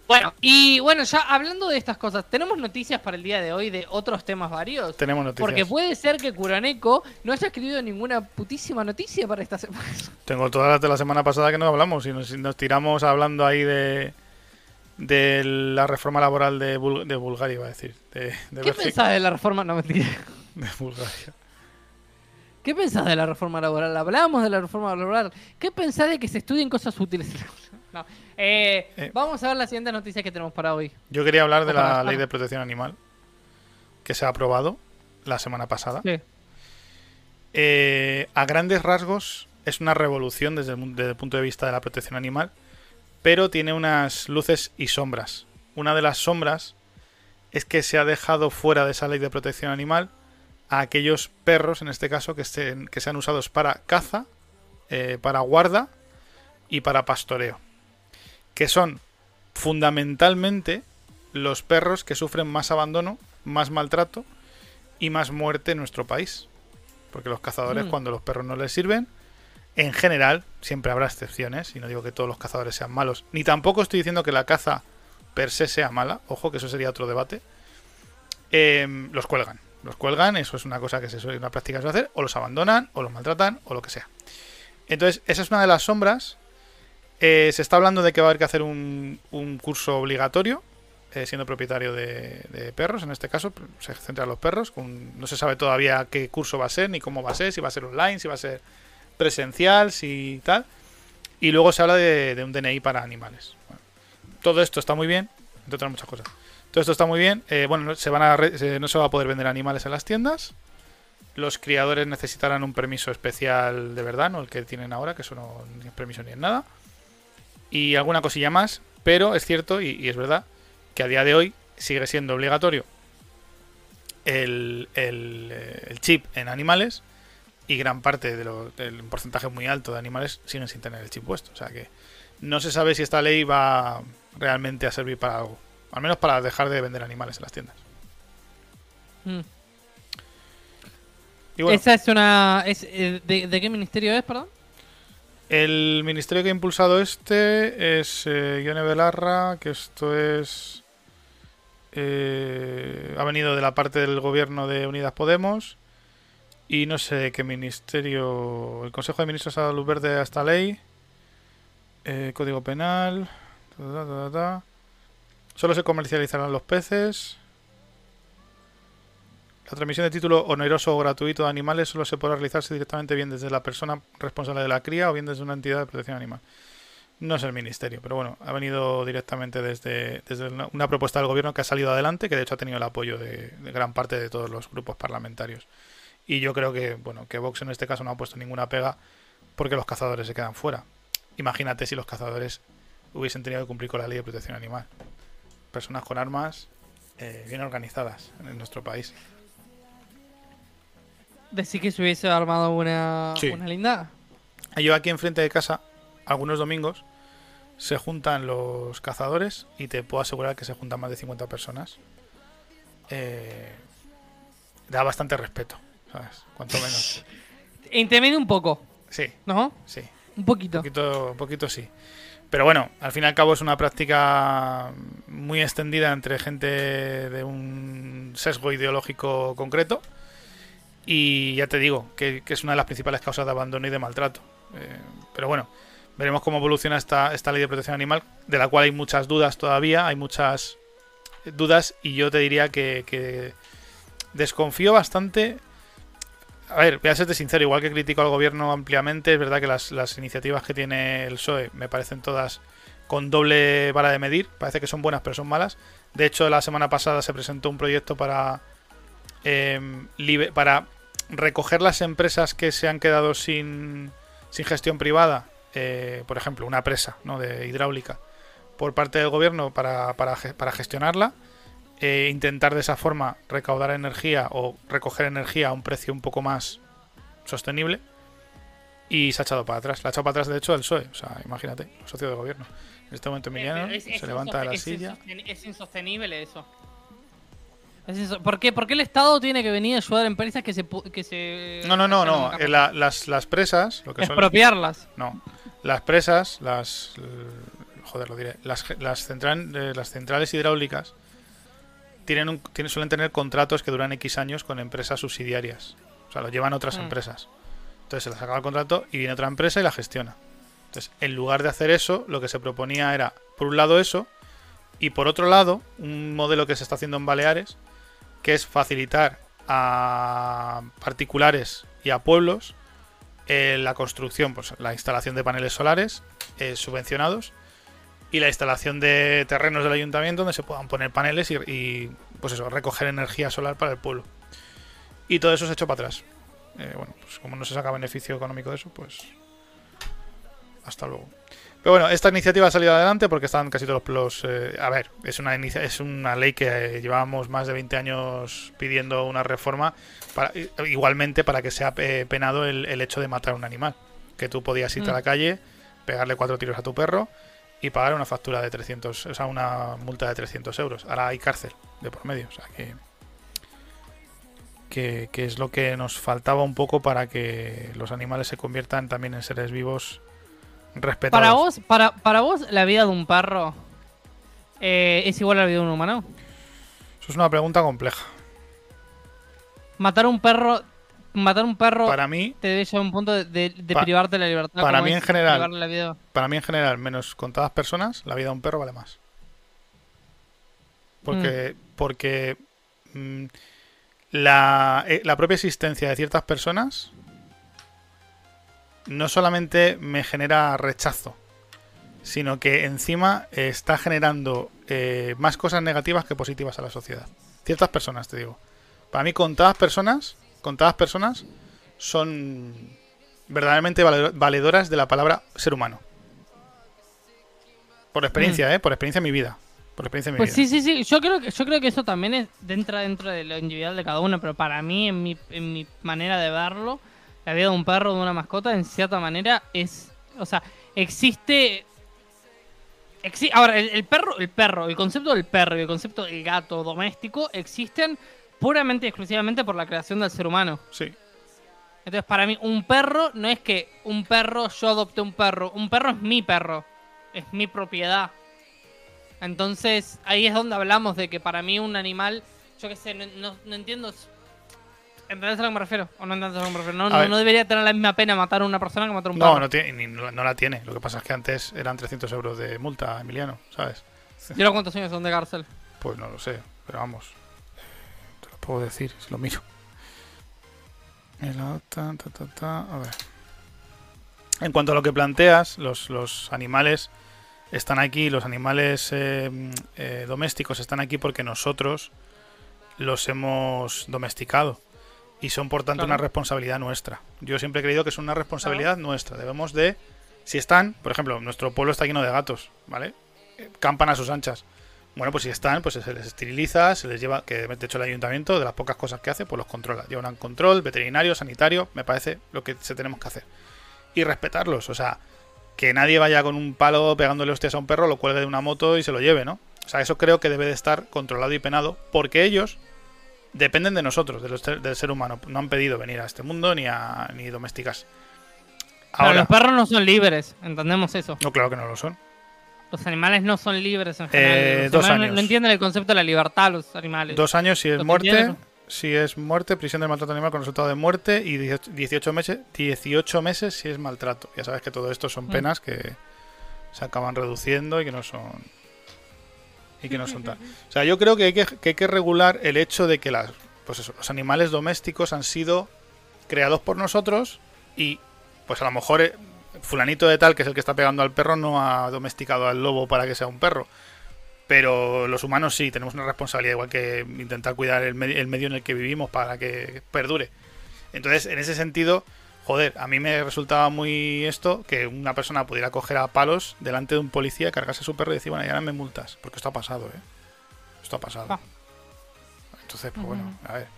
bueno, y bueno, ya hablando de estas cosas, ¿tenemos noticias para el día de hoy de otros temas varios? Tenemos noticias. Porque puede ser que Kuraneko no haya escrito ninguna putísima noticia para esta semana. Tengo todas las de la semana pasada que no hablamos y nos, nos tiramos hablando ahí de de la reforma laboral de, Bul- de Bulgaria, iba a decir. De, de ¿Qué pensás de la reforma? No, mentira. <laughs> De Bulgaria. ¿Qué pensás de la reforma laboral? Hablábamos de la reforma laboral. ¿Qué pensás de que se estudien cosas útiles? <laughs> No. Eh, Eh. Vamos a ver las siguientes noticias que tenemos para hoy. Yo quería hablar de la ley de protección animal que se ha aprobado la semana pasada. Sí. Eh, a grandes rasgos es una revolución desde el, desde el punto de vista de la protección animal, pero tiene unas luces y sombras. Una de las sombras es que se ha dejado fuera de esa ley de protección animal a aquellos perros, en este caso, que, estén, que sean usados para caza, eh, para guarda y para pastoreo. Que son fundamentalmente los perros que sufren más abandono, más maltrato y más muerte en nuestro país. Porque los cazadores, Mm. cuando los perros no les sirven, en general, siempre habrá excepciones, y no digo que todos los cazadores sean malos, ni tampoco estoy diciendo que la caza per se sea mala, ojo, que eso sería otro debate, em, los cuelgan. Los cuelgan, eso es una cosa que se suele, una práctica suele hacer, o los abandonan, o los maltratan, o lo que sea. Entonces, esa es una de las sombras. Eh, se está hablando de que va a haber que hacer un, un curso obligatorio, eh, siendo propietario de, de perros, en este caso, se centra en los perros. con- no se sabe todavía qué curso va a ser, ni cómo va a ser, si va a ser online, si va a ser presencial, si tal. Y luego se habla de, un DNI para animales. Todo esto está muy bien, entre otras muchas cosas. Todo esto está muy bien. eh, bueno, no se, van a no se va a poder vender animales en las tiendas. Los criadores necesitarán un permiso especial de verdad, no el que tienen ahora, que eso no es permiso ni es nada. Y alguna cosilla más, pero es cierto y, es verdad que a día de hoy sigue siendo obligatorio el, el, eh, el chip en animales y gran parte de lo- del porcentaje muy alto de animales siguen sin tener el chip puesto. O sea que no se sabe si esta ley va realmente a servir para algo. Al menos para dejar de vender animales en las tiendas. Mm. Y bueno, Esa es una. Es, eh, de, de qué ministerio es, perdón? el ministerio que ha impulsado este es eh, Ione Belarra, que esto es... eh, ha venido de la parte del gobierno de Unidas Podemos. Y no sé qué ministerio... El Consejo de Ministros ha dado luz verde a esta ley. Eh, Código Penal. Solo se comercializarán los peces. La transmisión de título oneroso o gratuito de animales solo se podrá realizarse directamente bien desde la persona responsable de la cría o bien desde una entidad de protección animal. No es el ministerio, pero bueno, ha venido directamente desde, desde una, propuesta del gobierno que ha salido adelante, que de hecho ha tenido el apoyo de gran parte de todos los grupos parlamentarios. Y yo creo que, bueno, que Vox en este caso no ha puesto ninguna pega porque los cazadores se quedan fuera. Imagínate si los cazadores hubiesen tenido que cumplir con la ley de protección animal. Personas con armas eh, bien organizadas en nuestro país. Decir que se hubiese armado una, Sí. una linda. Yo aquí enfrente de casa, algunos domingos, se juntan los cazadores y te puedo asegurar que se juntan más de 50 personas. Eh, da bastante respeto, ¿sabes? Cuanto menos. <laughs> Intimida un poco, Sí, ¿no? sí. Un poquito. Un poquito, un poquito sí. Pero bueno, al fin y al cabo es una práctica muy extendida entre gente de un sesgo ideológico concreto. Y ya te digo, que, que es una de las principales causas de abandono y de maltrato. Eh, pero bueno, veremos cómo evoluciona esta, esta ley de protección animal, de la cual hay muchas dudas todavía, hay muchas dudas y yo te diría que, que desconfío bastante. A ver, voy a serte sincero, igual que critico al gobierno ampliamente, es verdad que las, las iniciativas que tiene el PSOE me parecen todas con doble vara de medir, parece que son buenas pero son malas. De hecho, la semana pasada se presentó un proyecto para, em, para recoger las empresas que se han quedado sin, sin gestión privada, eh, por ejemplo, una presa ¿no? de hidráulica, por parte del gobierno para, para, para gestionarla, eh, intentar de esa forma recaudar energía o recoger energía a un precio un poco más sostenible y se ha echado para atrás. La ha echado para atrás, de hecho, el PSOE. O sea, imagínate, los socios de gobierno. En este momento Emiliano Es- es se levanta de la silla. Es, insosten- es insostenible eso. Es inso- ¿Por, qué, por qué el Estado tiene que venir a ayudar a empresas que se... Que se No, no, no, no. nunca eh, la- las, las presas, lo que son. Expropiarlas. No. Las presas, las. Joder, lo diré. Las, las, central- eh, las centrales hidráulicas tienen un, tienen, suelen tener contratos que duran X años con empresas subsidiarias. O sea, lo llevan otras Mm. empresas. Entonces se les acaba el contrato y viene otra empresa y la gestiona. Entonces, en lugar de hacer eso, lo que se proponía era, por un lado, eso, y por otro lado, un modelo que se está haciendo en Baleares, que es facilitar a particulares y a pueblos eh, la construcción, pues la instalación de paneles solares eh, subvencionados y la instalación de terrenos del ayuntamiento donde se puedan poner paneles y, y, pues eso, recoger energía solar para el pueblo. Y todo eso se ha hecho para atrás. Eh, bueno, pues como no se saca beneficio económico de eso, pues hasta luego. Pero bueno, esta iniciativa ha salido adelante porque están casi todos los... eh, a ver, es una, inicia- es una ley que eh, llevábamos más de 20 años pidiendo una reforma, para, igualmente para que sea eh, penado el, el hecho de matar a un animal. Que tú podías irte a Mm. la calle, pegarle cuatro tiros a tu perro y pagar una factura de 300, o sea, una multa de 300 euros. Ahora hay cárcel de por medio, o sea que... que, que es lo que nos faltaba un poco para que los animales se conviertan también en seres vivos respetados. Para vos, para, para vos, la vida de un perro eh, es igual a la vida de un humano. Eso es una pregunta compleja. Matar un perro, matar un perro Para mí, te debe llevar a un punto de, de- de Pa- privarte de la libertad. para mí en general- la vida. para mí en general, menos contadas personas, la vida de un perro vale más. Porque, porque mm, la, eh, la propia existencia de ciertas personas no solamente me genera rechazo, sino que encima está generando eh, más cosas negativas que positivas a la sociedad. Ciertas personas, te digo. Para mí, contadas personas, contadas personas son verdaderamente vale- valedoras de la palabra ser humano. Por experiencia, ¿eh? Por experiencia en mi vida. Por experiencia en mi Pues vida. sí, sí, sí. Yo creo que yo creo que eso también es dentro dentro de lo individual de cada uno, pero para mí en mi en mi manera de verlo, la vida de un perro, de una mascota, en cierta manera es, o sea, existe exi- ahora el, el perro, el perro, el concepto del perro y el concepto del gato doméstico existen puramente y exclusivamente por la creación del ser humano. Sí. Entonces, para mí, un perro no es que un perro, yo adopté un perro. Un perro es mi perro. Es mi propiedad. Entonces, ahí es donde hablamos de que para mí un animal, yo qué sé, no, no- no entiendo. ¿Entendés a lo que me refiero? ¿O no entendés a lo que me refiero? No, no, debería tener la misma pena matar a una persona que matar a un perro. No, no, tiene, ni- no, no la tiene. Lo que pasa es que antes eran 300 euros de multa, Emiliano, ¿sabes? ¿Y ahora cuántos años son de cárcel? Pues no lo sé, pero vamos. Puedo decir, si lo miro. A ver. En cuanto a lo que planteas, los, los animales están aquí, los animales eh, eh, domésticos están aquí porque nosotros los hemos domesticado. Y son por tanto Claro. una responsabilidad nuestra. Yo siempre he creído que es una responsabilidad nuestra. Debemos de, si están, por ejemplo, nuestro pueblo está lleno de gatos, ¿vale? Campan a sus anchas. Bueno, pues si están, pues se les esteriliza, se les lleva, que de hecho el ayuntamiento, de las pocas cosas que hace, pues los controla. Llevan un control veterinario, sanitario, me parece lo que se tenemos que hacer. Y respetarlos, o sea, que nadie vaya con un palo pegándole hostias a un perro, lo cuelgue de una moto y se lo lleve, ¿no? O sea, eso creo que debe de estar controlado y penado, porque ellos dependen de nosotros, de los- del ser humano. No han pedido venir a este mundo ni a ni domesticarse. Pero Ahora, los perros no son libres, entendemos eso. no, claro que no lo son. Los animales no son libres en general. Eh, dos animales no- entienden el concepto de la libertad los animales. Dos años si es muerte, si es muerte, prisión del maltrato animal con resultado de muerte y 18 18 meses, 18 meses si es maltrato. Ya sabes que todo esto son Mm. penas que se acaban reduciendo y que no son y que no son tal. <laughs> O sea, yo creo que hay que, que hay que regular el hecho de que las pues eso, los animales domésticos han sido creados por nosotros y pues a lo mejor eh, fulanito de tal que es el que está pegando al perro no ha domesticado al lobo para que sea un perro. Pero los humanos sí, tenemos una responsabilidad, igual que intentar cuidar el, medi- el medio en el que vivimos para que perdure. Entonces, en ese sentido, joder, a mí me resultaba muy esto que una persona pudiera coger a palos delante de un policía, cargarse a su perro y decir, bueno, y ahora me multas. Porque esto ha pasado, ¿eh? Esto ha pasado. Ah. Entonces, pues bueno, a ver.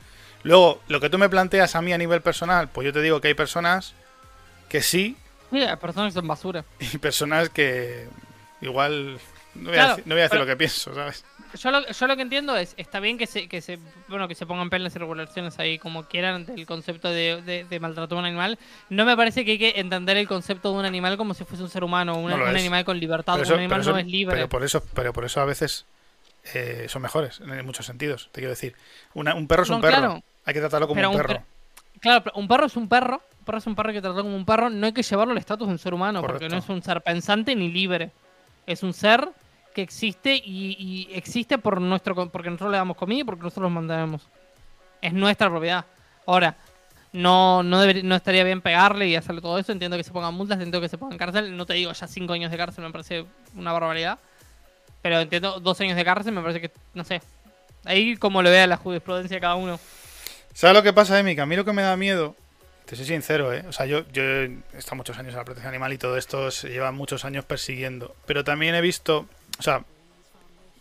Luego, lo que tú me planteas a mí a nivel personal, pues yo te digo que hay personas que sí Mira, personas que son basura. <laughs> y personas que igual no voy a, decir, no voy a decir lo que pienso, ¿sabes? Yo lo, yo lo que entiendo es, está bien que se, que se, bueno, que se pongan pelas y regulaciones ahí como quieran del concepto de, de, de maltrato a un animal. No me parece que hay que entender el concepto de un animal como si fuese un ser humano, un, No animal con libertad. Un animal eso- no es libre. Pero por eso, pero por eso a veces eh, son mejores en muchos sentidos. Te quiero decir, Una- un perro es No, un perro. claro. Hay que tratarlo como un perro. per- Claro, un perro es un perro. Perro es un perro que tratarlo como un perro. No hay que llevarlo al estatus de un ser humano, porque no es un ser pensante ni libre. Es un ser que existe y, y existe por nuestro porque nosotros le damos comida y porque nosotros los mantenemos. Es nuestra propiedad. Ahora, no, no, estaría bien pegarle y hacerle todo eso. Entiendo que se pongan multas, entiendo que se pongan cárcel. No te digo ya cinco años de cárcel, me parece una barbaridad. Pero entiendo dos años de cárcel, me parece que, no sé. Ahí como lo vea la jurisprudencia cada uno. ¿Sabes lo que pasa, Emi? A mí lo que me da miedo, te soy sincero, ¿eh? O sea, yo, yo he estado muchos años en la protección animal y todo esto se lleva muchos años persiguiendo. Pero también he visto, o sea,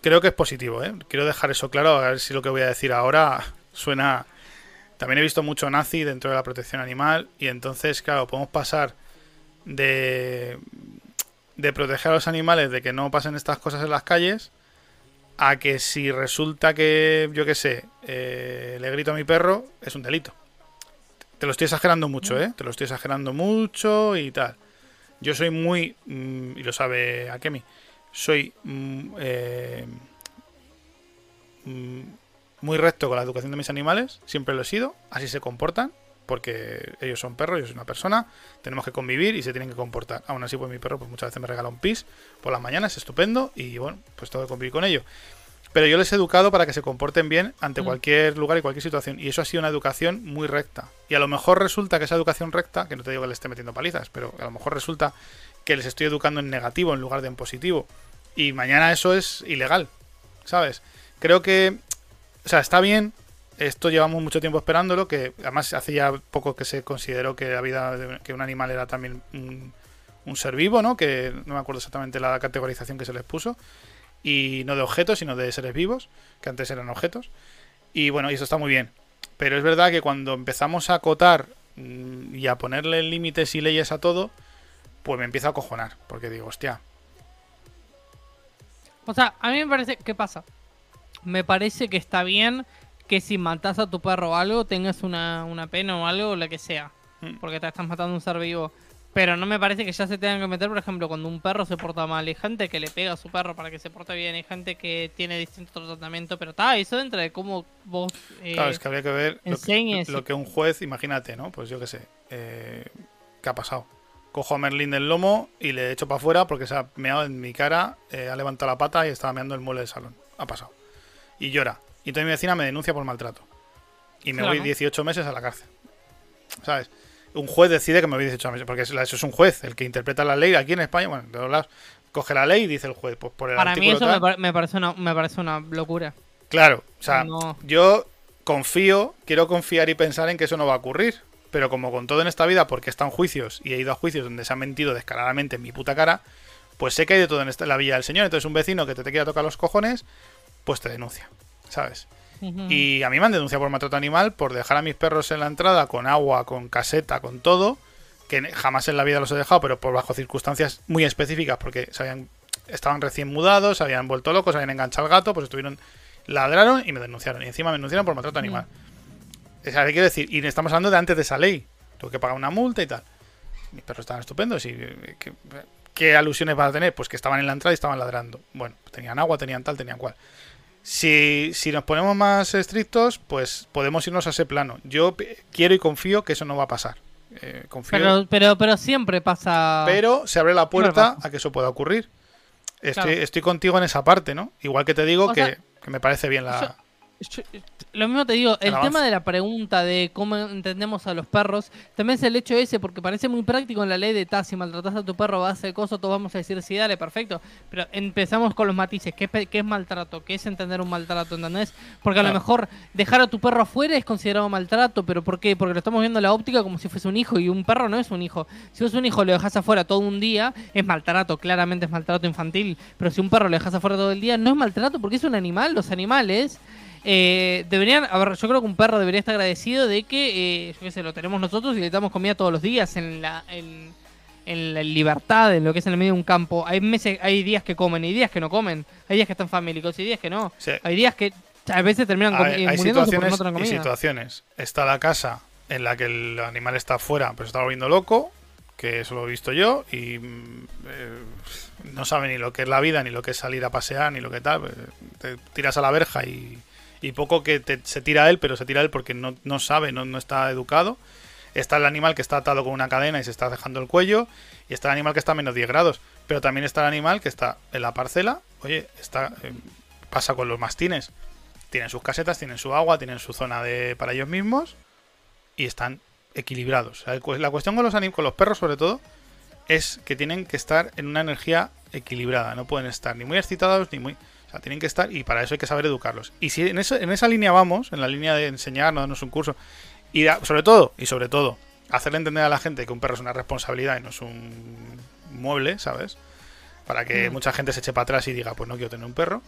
creo que es positivo, ¿eh? Quiero dejar eso claro, a ver si lo que voy a decir ahora suena... También he visto mucho nazi dentro de la protección animal y entonces, claro, podemos pasar de, de proteger a los animales de que no pasen estas cosas en las calles a que si resulta que, yo qué sé, eh, le grito a mi perro, es un delito. Te lo estoy exagerando mucho, ¿eh? Te lo estoy exagerando mucho y tal. Yo soy muy, mm, y lo sabe Akemi, soy mm, eh, mm, muy recto con la educación de mis animales, siempre lo he sido, así se comportan, porque ellos son perros, yo soy una persona, tenemos que convivir y se tienen que comportar. Aún así, pues mi perro pues muchas veces me regala un pis por las mañanas, es estupendo, y bueno, pues tengo que convivir con ello. Pero yo les he educado para que se comporten bien ante Mm. cualquier lugar y cualquier situación. Y eso ha sido una educación muy recta. Y a lo mejor resulta que esa educación recta, que no te digo que les esté metiendo palizas, pero a lo mejor resulta que les estoy educando en negativo en lugar de en positivo. Y mañana eso es ilegal, ¿sabes? Creo que, o sea, está bien. Esto llevamos mucho tiempo esperándolo, que además hace ya poco que se consideró que la vida de que un animal era también un, un ser vivo, ¿no? Que no me acuerdo exactamente la categorización que se les puso. Y no de objetos, sino de seres vivos, que antes eran objetos. Y bueno, y eso está muy bien. Pero es verdad que cuando empezamos a acotar mm, y a ponerle límites y leyes a todo, pues me empiezo a acojonar. Porque digo, hostia, O sea, a mí me parece. ¿Qué pasa? Me parece que está bien que si matas a tu perro o algo, tengas una, una pena o algo, lo que sea. Mm. Porque te estás matando a un ser vivo. Pero no me parece que ya se tengan que meter, por ejemplo, cuando un perro se porta mal. Hay gente que le pega a su perro para que se porte bien. Hay gente que tiene distinto tratamiento. Pero está, eso entra de cómo vos. eh, Claro, es que habría que ver lo que, enseñes. lo que un juez, imagínate, ¿no? Pues yo qué sé, eh, ¿qué ha pasado? Cojo a Merlín del lomo y le echo para afuera porque se ha meado en mi cara, eh, ha levantado la pata y estaba meando el mueble del salón. Ha pasado. Y llora. Y entonces mi vecina me denuncia por maltrato. Y me Claro. voy 18 meses a la cárcel. ¿Sabes? Un juez decide que me voy 18 meses, porque eso es un juez, el que interpreta la ley aquí en España, bueno, de todos lados, coge la ley y dice el juez, pues por el para mí artículo eso tal- me, par- me parece una, me parece una locura. Claro, o sea, No. yo confío, quiero confiar y pensar en que eso no va a ocurrir. Pero como con todo en esta vida, porque en juicios y he ido a juicios donde se han mentido descaradamente en mi puta cara, pues sé que hay de todo en esta, en la Villa del Señor. Entonces un vecino que te, te quiera tocar los cojones, pues te denuncia, ¿sabes? Y a mí me han denunciado por maltrato animal, por dejar a mis perros en la entrada con agua, con caseta, con todo, que jamás en la vida los he dejado, pero por bajo circunstancias muy específicas, porque se habían, estaban recién mudados, se habían vuelto locos, se habían enganchado al gato, pues estuvieron, ladraron y me denunciaron. Y encima me denunciaron por maltrato animal. O sea, ¿qué quiero decir? Y estamos hablando de antes de esa ley. Tuve que pagar una multa y tal. Mis perros estaban estupendos y eh, ¿qué, qué alusiones van a tener? Pues que estaban en la entrada y estaban ladrando. Bueno, tenían agua, tenían tal, tenían cual. Si, si nos ponemos más estrictos, pues podemos irnos a ese plano. Yo quiero y confío que eso no va a pasar. Eh, confío, pero, Pero, pero, pero siempre pasa. se abre la puerta a que eso pueda ocurrir. Estoy, Claro. estoy contigo en esa parte, ¿no? Igual que te digo que, sea, que me parece bien la... yo- Yo- lo mismo te digo, el tema de la pregunta de cómo entendemos a los perros, también es el hecho ese, porque parece muy práctico en la ley de ta, si maltratas a tu perro va a hacer cosas, todos vamos a decir sí, dale, perfecto. Pero empezamos con los matices, ¿qué, qué es maltrato? ¿Qué es entender un maltrato? ¿Entendés? Porque a lo mejor dejar a tu perro afuera es considerado maltrato, pero ¿por qué? Porque lo estamos viendo en la óptica como si fuese un hijo, y un perro no es un hijo. Si vos un hijo lo dejas afuera todo un día, es maltrato, claramente es maltrato infantil, pero si un perro lo dejas afuera todo el día, no es maltrato porque es un animal, los animales... Eh, deberían, a ver, yo creo que un perro debería estar agradecido de que, eh, yo qué sé, lo tenemos nosotros y le damos comida todos los días en la, en, en la libertad, en lo que es en el medio de un campo. Hay meses, hay días que comen y días que no comen. Hay días que están famélicos y días que no. Sí. Hay días que a veces terminan Hay, eh, hay situaciones no comida. situaciones. Está la casa en la que el animal está afuera, pero se está volviendo loco, que eso lo he visto yo, y mm, eh, no sabe ni lo que es la vida, ni lo que es salir a pasear, ni lo que tal. eh, Te tiras a la verja y, y poco que se tira él, pero se tira él porque no, no sabe, no, no está educado. Está el animal que está atado con una cadena y se está dejando el cuello. Y está el animal que está a menos 10 grados. Pero también está el animal que está en la parcela. Oye, está eh, pasa con los mastines. Tienen sus casetas, tienen su agua, tienen su zona de para ellos mismos. Y están equilibrados. La cuestión con los, anim- con los perros, sobre todo, es que tienen que estar en una energía equilibrada. No pueden estar ni muy excitados ni muy. Sea, tienen que estar y para eso hay que saber educarlos. Y si en, eso, en esa línea vamos, en la línea de enseñar, no darnos un curso, y da- sobre todo, y sobre todo, hacerle entender a la gente que un perro es una responsabilidad y no es un mueble, ¿sabes? Para que Mm. mucha gente se eche para atrás y diga, pues no quiero tener un perro.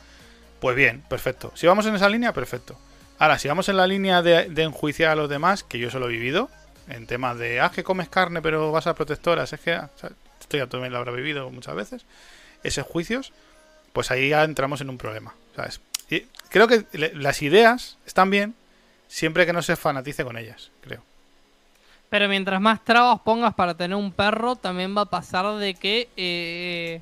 Pues bien, perfecto. Si vamos en esa línea, perfecto. Ahora, si vamos en la línea de, de enjuiciar a los demás, que yo eso lo he vivido, en temas de, ah, que comes carne pero vas a protectoras, es que, ah, o sea, esto ya también lo habrá vivido muchas veces, esos juicios, pues ahí ya entramos en un problema. ¿sabes? Y creo que las ideas están bien siempre que no se fanatice con ellas, creo. Pero mientras más trabas pongas para tener un perro, también va a pasar de que, eh,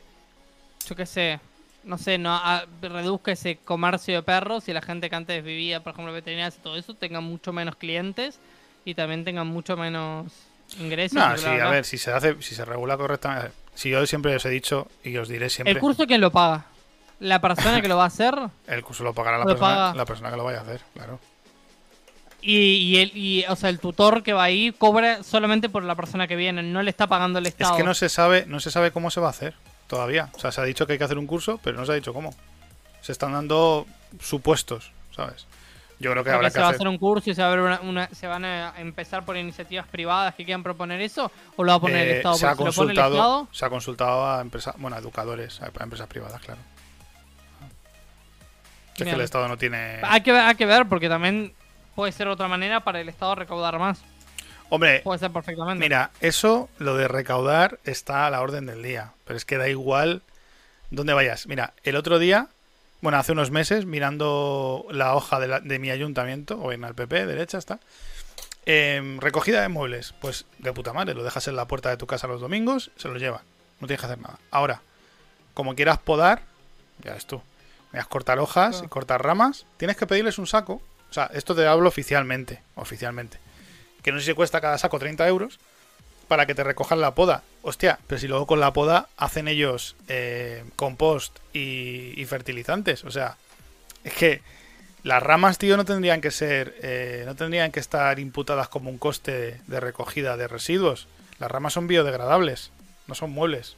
yo qué sé, no sé, no a- reduzca ese comercio de perros y la gente que antes vivía, por ejemplo, veterinarias y todo eso, tengan mucho menos clientes y también tengan mucho menos ingresos. No, sí, a ver, si se hace, si se regula correctamente. Si yo siempre os he dicho y os diré siempre. ¿El curso quién lo paga? ¿La persona que lo va a hacer? <laughs> El curso lo pagará la persona, paga. la persona que lo vaya a hacer, claro. Y, y, el, y, o sea, el tutor que va ahí cobra solamente por la persona que viene, no le está pagando el Es Estado. que no se sabe, no se sabe cómo se va a hacer todavía. O sea, se ha dicho que hay que hacer un curso, pero no se ha dicho cómo. Se están dando supuestos, ¿sabes? Yo creo que habrá se que va a hacer. hacer un curso y se, va a ver una, una- se van a empezar por iniciativas privadas que quieran proponer eso o lo va a poner el Eh, Estado. se, ha el consultado, Estado, se ha consultado a empresas, bueno, a educadores, a empresas privadas, claro. Es que el Estado no tiene. hay que, ver, hay que ver porque también puede ser otra manera para el Estado recaudar más. Hombre, Puede ser perfectamente. Mira, eso, lo de recaudar, está a la orden del día. Pero es que da igual dónde vayas. Mira, el otro día, bueno, hace unos meses, mirando la hoja de, la- de mi ayuntamiento, o en el PP, derecha está, em, recogida de muebles. Pues de puta madre, lo dejas en la puerta de tu casa los domingos, se los llevan. No tienes que hacer nada. Ahora, como quieras podar, ya ves tú. Quieras cortar hojas y cortar ramas, tienes que pedirles un saco. O sea, esto te hablo oficialmente, oficialmente que no sé si cuesta cada saco 30 euros, para que te recojan la poda. Hostia, pero si luego con la poda hacen ellos eh, compost y, y fertilizantes. O sea, es que las ramas, tío, no tendrían que ser, eh, no tendrían que estar imputadas como un coste de recogida de residuos. Las ramas son biodegradables, no son muebles.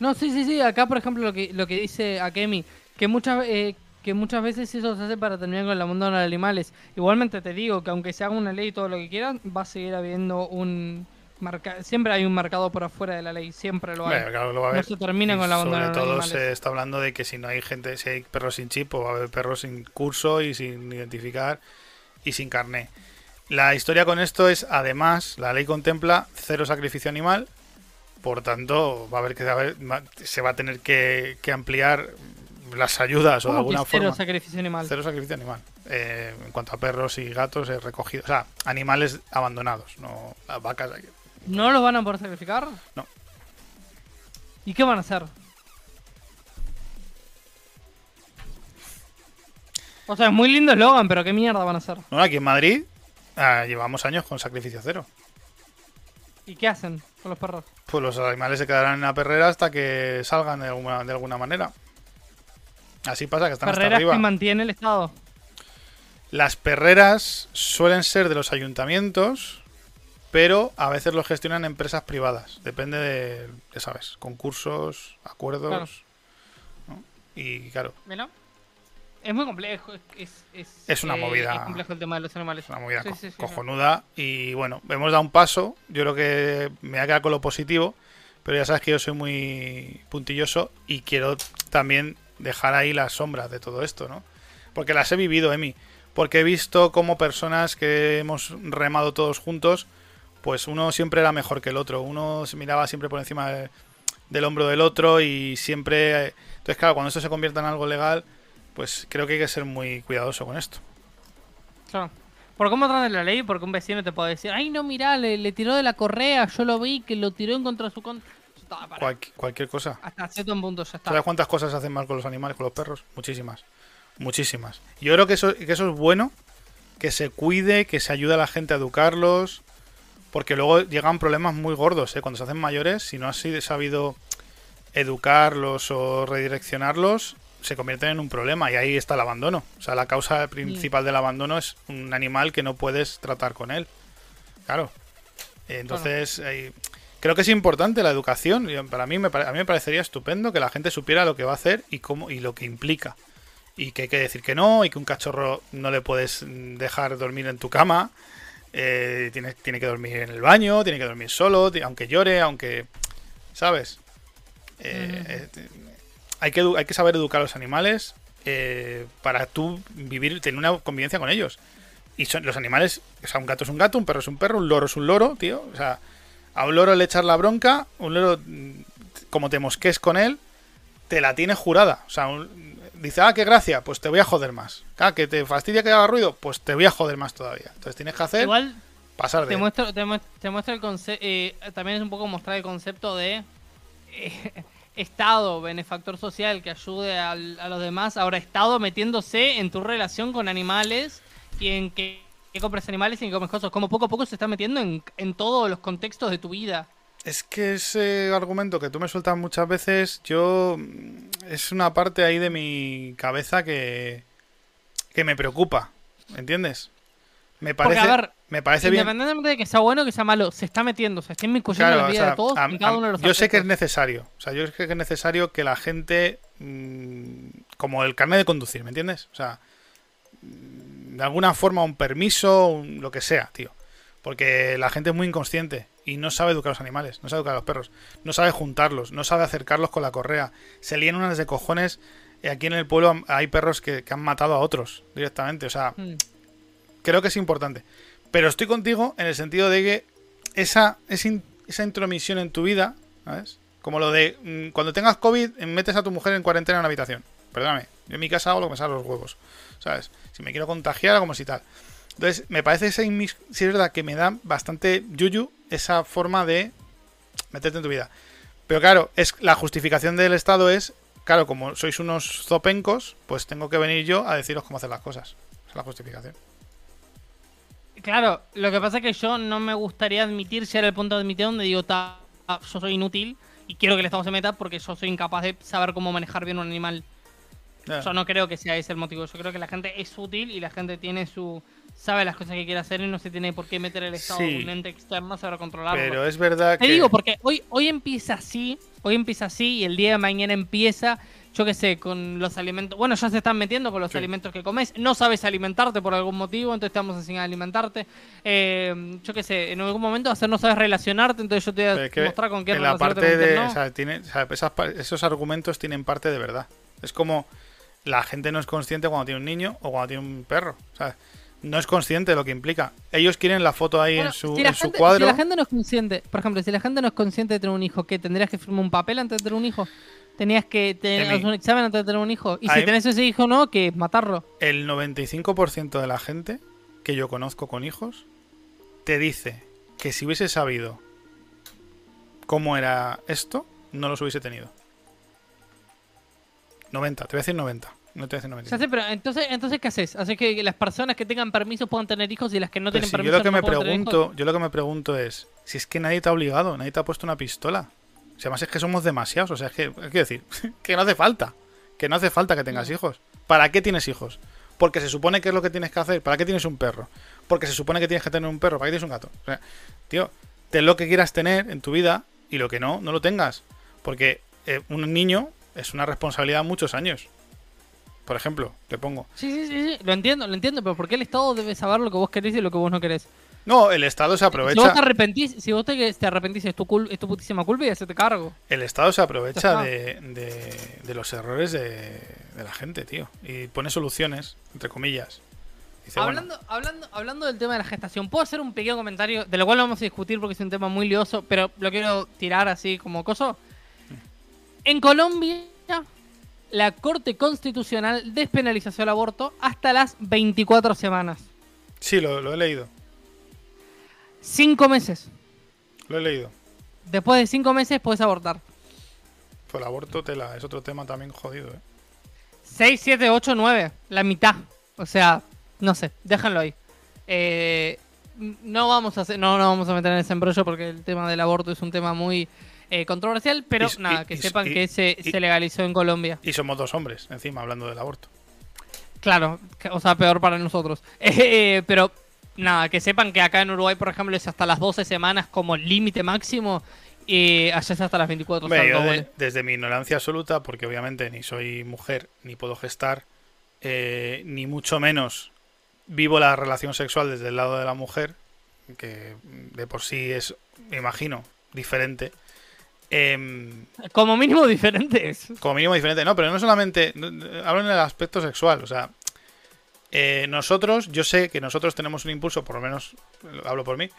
No, sí, sí, sí. Acá, por ejemplo, lo que, lo que dice Akemi, que muchas, eh, que muchas veces eso se hace para terminar con el abandono de animales. Igualmente te digo que aunque se haga una ley y todo lo que quieran, va a seguir habiendo un... Marca siempre hay un mercado por afuera de la ley, siempre lo hay. Claro, lo va a no haber. se termina Y con el abandono Sobre de todo animales. se está hablando de que si no hay gente, si hay perros sin chip, pues va a haber perros sin curso y sin identificar y sin carné. La historia con esto es, además, la ley contempla cero sacrificio animal, por tanto, va a haber que se va a tener que, que ampliar las ayudas o de ¿Cómo que alguna cero forma. sacrificio animal? Cero sacrificio animal. Eh, en cuanto a perros y gatos, eh, recogidos. O sea, animales abandonados, no las vacas. hay que- ¿No los van a poder sacrificar? No. ¿Y qué van a hacer? O sea, es muy lindo eslogan, pero ¿qué mierda van a hacer? No, aquí en Madrid ah, llevamos años con sacrificio cero. ¿Y qué hacen con los perros? Pues los animales se quedarán en la perrera hasta que salgan de alguna, de alguna manera. Así pasa que están hasta Perreras arriba. que mantiene el Estado. Las perreras suelen ser de los ayuntamientos, pero a veces los gestionan empresas privadas. Depende de, ya sabes, concursos, acuerdos. Claro. ¿no? Y claro, Mira. Es muy complejo. Es, es, Es una eh, movida. Es complejo el tema de los animales. es una movida Sí, co- sí, sí, sí. cojonuda. Y bueno, hemos dado un paso. Yo creo que me voy a quedar con lo positivo. Pero ya sabes que yo soy muy puntilloso y quiero también dejar ahí las sombras de todo esto, ¿no? Porque las he vivido, Emi. Porque he visto como personas que hemos remado todos juntos, pues uno siempre era mejor que el otro. Uno se miraba siempre por encima de- del hombro del otro y siempre... Entonces, claro, cuando esto se convierta en algo legal, pues creo que hay que ser muy cuidadoso con esto. Claro. Por cómo tratan la ley, porque un vecino te puede decir, ay, no, mirá, le, le tiró de la correa, yo lo vi, que lo tiró en contra de su con... Está, para. Cualqui- cualquier cosa. Hasta cierto punto ya está. ¿Sabes cuántas cosas hacen mal con los animales, con los perros? Muchísimas. Muchísimas. Yo creo que eso, que eso es bueno, que se cuide, que se ayude a la gente a educarlos, porque luego llegan problemas muy gordos, ¿eh? Cuando se hacen mayores, si no has sabido educarlos o redireccionarlos, se convierten en un problema y ahí está el abandono. O sea, la causa principal del abandono es un animal que no puedes tratar con él. Claro. Entonces, eh, creo que es importante la educación. Para mí, me, a mí me parecería estupendo que la gente supiera lo que va a hacer y cómo y lo que implica. Y que hay que decir que no, y que un cachorro no le puedes mm, dejar dormir en tu cama. eh, tiene, tiene que dormir en el baño, tiene que dormir solo, aunque llore, aunque. ¿Sabes? Eh, eh, te- hay, que, hay que saber educar a los animales eh, para tú vivir, tener una convivencia con ellos. Y son los animales, o sea, un gato es un gato, un perro es un perro, un loro es un loro, tío. O sea, a un loro le echas la bronca, un loro, mm, como te mosques con él, te la tiene jurada. O sea, un- dice, ah, qué gracia, pues te voy a joder más. Ah, que te fastidia que haga ruido, pues te voy a joder más todavía. Entonces tienes que hacer Igual pasar de. te muestro, te, muest- te muestro el concepto. también es un poco mostrar el concepto de <laughs> eh, Estado, benefactor social que ayude a los demás. Ahora, Estado metiéndose en tu relación con animales y en que, que compres animales y que comes cosas. Como poco a poco se está metiendo en, en todos los contextos de tu vida. Es que ese argumento que tú me sueltas muchas veces, yo. mm, Es una parte ahí de mi cabeza que. que me preocupa. ¿Entiendes? Me Porque, parece. a ver, me parece bien. Independientemente de que sea bueno o que sea malo, se está metiendo, se está inmiscuyendo Claro, en la o vida sea, de todos a- en cada uno de los yo sé que es necesario. O sea, yo sé que es necesario que la gente. mm, como el carnet de conducir, ¿me entiendes? O sea, mm, de alguna forma un permiso, un- lo que sea, tío. Porque la gente es muy inconsciente y no sabe educar a los animales, no sabe educar a los perros, no sabe juntarlos, no sabe acercarlos con la correa. Se lían unas de cojones. y Aquí en el pueblo hay perros que, que han matado a otros directamente. O sea, Mm. creo que es importante. Pero estoy contigo en el sentido de que esa, esa, in- esa intromisión en tu vida, ¿sabes? Como lo de mm, cuando tengas COVID, eh, metes a tu mujer en cuarentena en una habitación. Perdóname, yo en mi casa hago lo que me sale a los huevos, ¿sabes? Si me quiero contagiar, como si tal. Entonces, me parece esa sí es verdad que me da bastante yuyu esa forma de meterte en tu vida. Pero claro, es la justificación del Estado es, claro, como sois unos zopencos, pues tengo que venir yo a deciros cómo hacer las cosas. Esa es la justificación. Claro, lo que pasa es que yo no me gustaría admitir, llegar al punto de admitir donde digo, "Ta, yo soy inútil y quiero que el Estado se meta porque yo soy incapaz de saber cómo manejar bien un animal. Yo no creo que sea ese el motivo. Yo creo que la gente es útil y la gente tiene su sabe las cosas que quiere hacer y no se tiene por qué meter el Estado Sí. un ente externo a saber controlarlo. Pero es verdad Te que. digo, porque hoy, hoy empieza así, hoy empieza así y el día de mañana empieza, yo qué sé, con los alimentos. Bueno, ya se están metiendo con los Sí. alimentos que comes. No sabes alimentarte por algún motivo, entonces enseñar a alimentarte. Eh, yo qué sé, en algún momento hacer no sabes relacionarte, entonces yo te voy a es que mostrar con qué en la parte con de. no. o sea, tiene, o sea, esas esos argumentos tienen parte de verdad. Es como la gente no es consciente cuando tiene un niño o cuando tiene un perro. O sea, no es consciente de lo que implica. Ellos quieren la foto ahí Bueno, en su, si en su gente- cuadro. Si la gente no es consciente, por ejemplo, si la gente no es consciente de tener un hijo, ¿qué? ¿Tendrías que firmar un papel antes de tener un hijo? ¿Tenías que tener un examen antes de tener un hijo? Y si tenés ese hijo, ¿no? Que matarlo. El 95% de la gente que yo conozco con hijos te dice que si hubiese sabido cómo era esto, no los hubiese tenido. 90, te voy a decir 90. No te voy a decir 90. Ya sé, pero entonces, entonces ¿qué haces? ¿Haces que las personas que tengan permiso puedan tener hijos y las que no Pero tienen si yo permiso lo que no me puedan tener hijos? pregunto, yo lo que me pregunto es, si es que nadie te ha obligado, nadie te ha puesto una pistola. Si además es que somos demasiados, o sea, es que, quiero decir, <laughs> que no hace falta, que no hace falta que tengas hijos. ¿Para qué tienes hijos? Porque se supone que es lo que tienes que hacer. ¿Para qué tienes un perro? Porque se supone que tienes que tener un perro. ¿Para qué tienes un gato? O sea, tío, ten lo que quieras tener en tu vida y lo que no, no lo tengas. Porque eh, un niño es una responsabilidad muchos años. Por ejemplo, te pongo. Sí, sí, sí, sí, lo entiendo, lo entiendo, pero ¿por qué el Estado debe saber lo que vos querés y lo que vos no querés? No, el Estado se Si vos aprovecha. te arrepentís, si vos te, te arrepentís es tu, cul- es tu putísima culpa y hacete cargo. El Estado se aprovecha Ya de, de- de los errores de, de la gente, tío. Y pone soluciones, entre comillas. Dice, bueno, Hablando, hablando, hablando del tema de la gestación, ¿puedo hacer un pequeño comentario? De lo cual no vamos a discutir porque es un tema muy lioso, pero lo quiero tirar así como coso. En Colombia, la Corte Constitucional despenalizó el aborto hasta las 24 semanas. sí, lo, lo he leído. Cinco meses. Lo he leído. Después de cinco meses puedes abortar. Pues el aborto tela, es otro tema también jodido, ¿eh? 6, 7, 8, 9. La mitad. O sea, no sé, déjenlo ahí. Eh, no vamos a hacer, no nos vamos a meter en ese embrollo porque el tema del aborto es un tema muy eh, controversial, pero Y- nada, y- que y- sepan que se, legalizó en Colombia. Y somos dos hombres, encima, hablando del aborto. Claro, o sea, peor para nosotros. <laughs> Eh, pero nada, que sepan que acá en Uruguay, por ejemplo, es hasta las 12 semanas como límite máximo y allá es hasta las 24 Hombre, yo de- desde mi ignorancia absoluta, porque obviamente ni soy mujer, ni puedo gestar, eh, ni mucho menos vivo la relación sexual desde el lado de la mujer, que de por sí es, me imagino, diferente. Em, Como mínimo diferentes. como mínimo diferente. No, pero no solamente. Hablo en el aspecto sexual. O sea, eh, nosotros, yo sé que nosotros tenemos un impulso, por lo menos hablo por mí,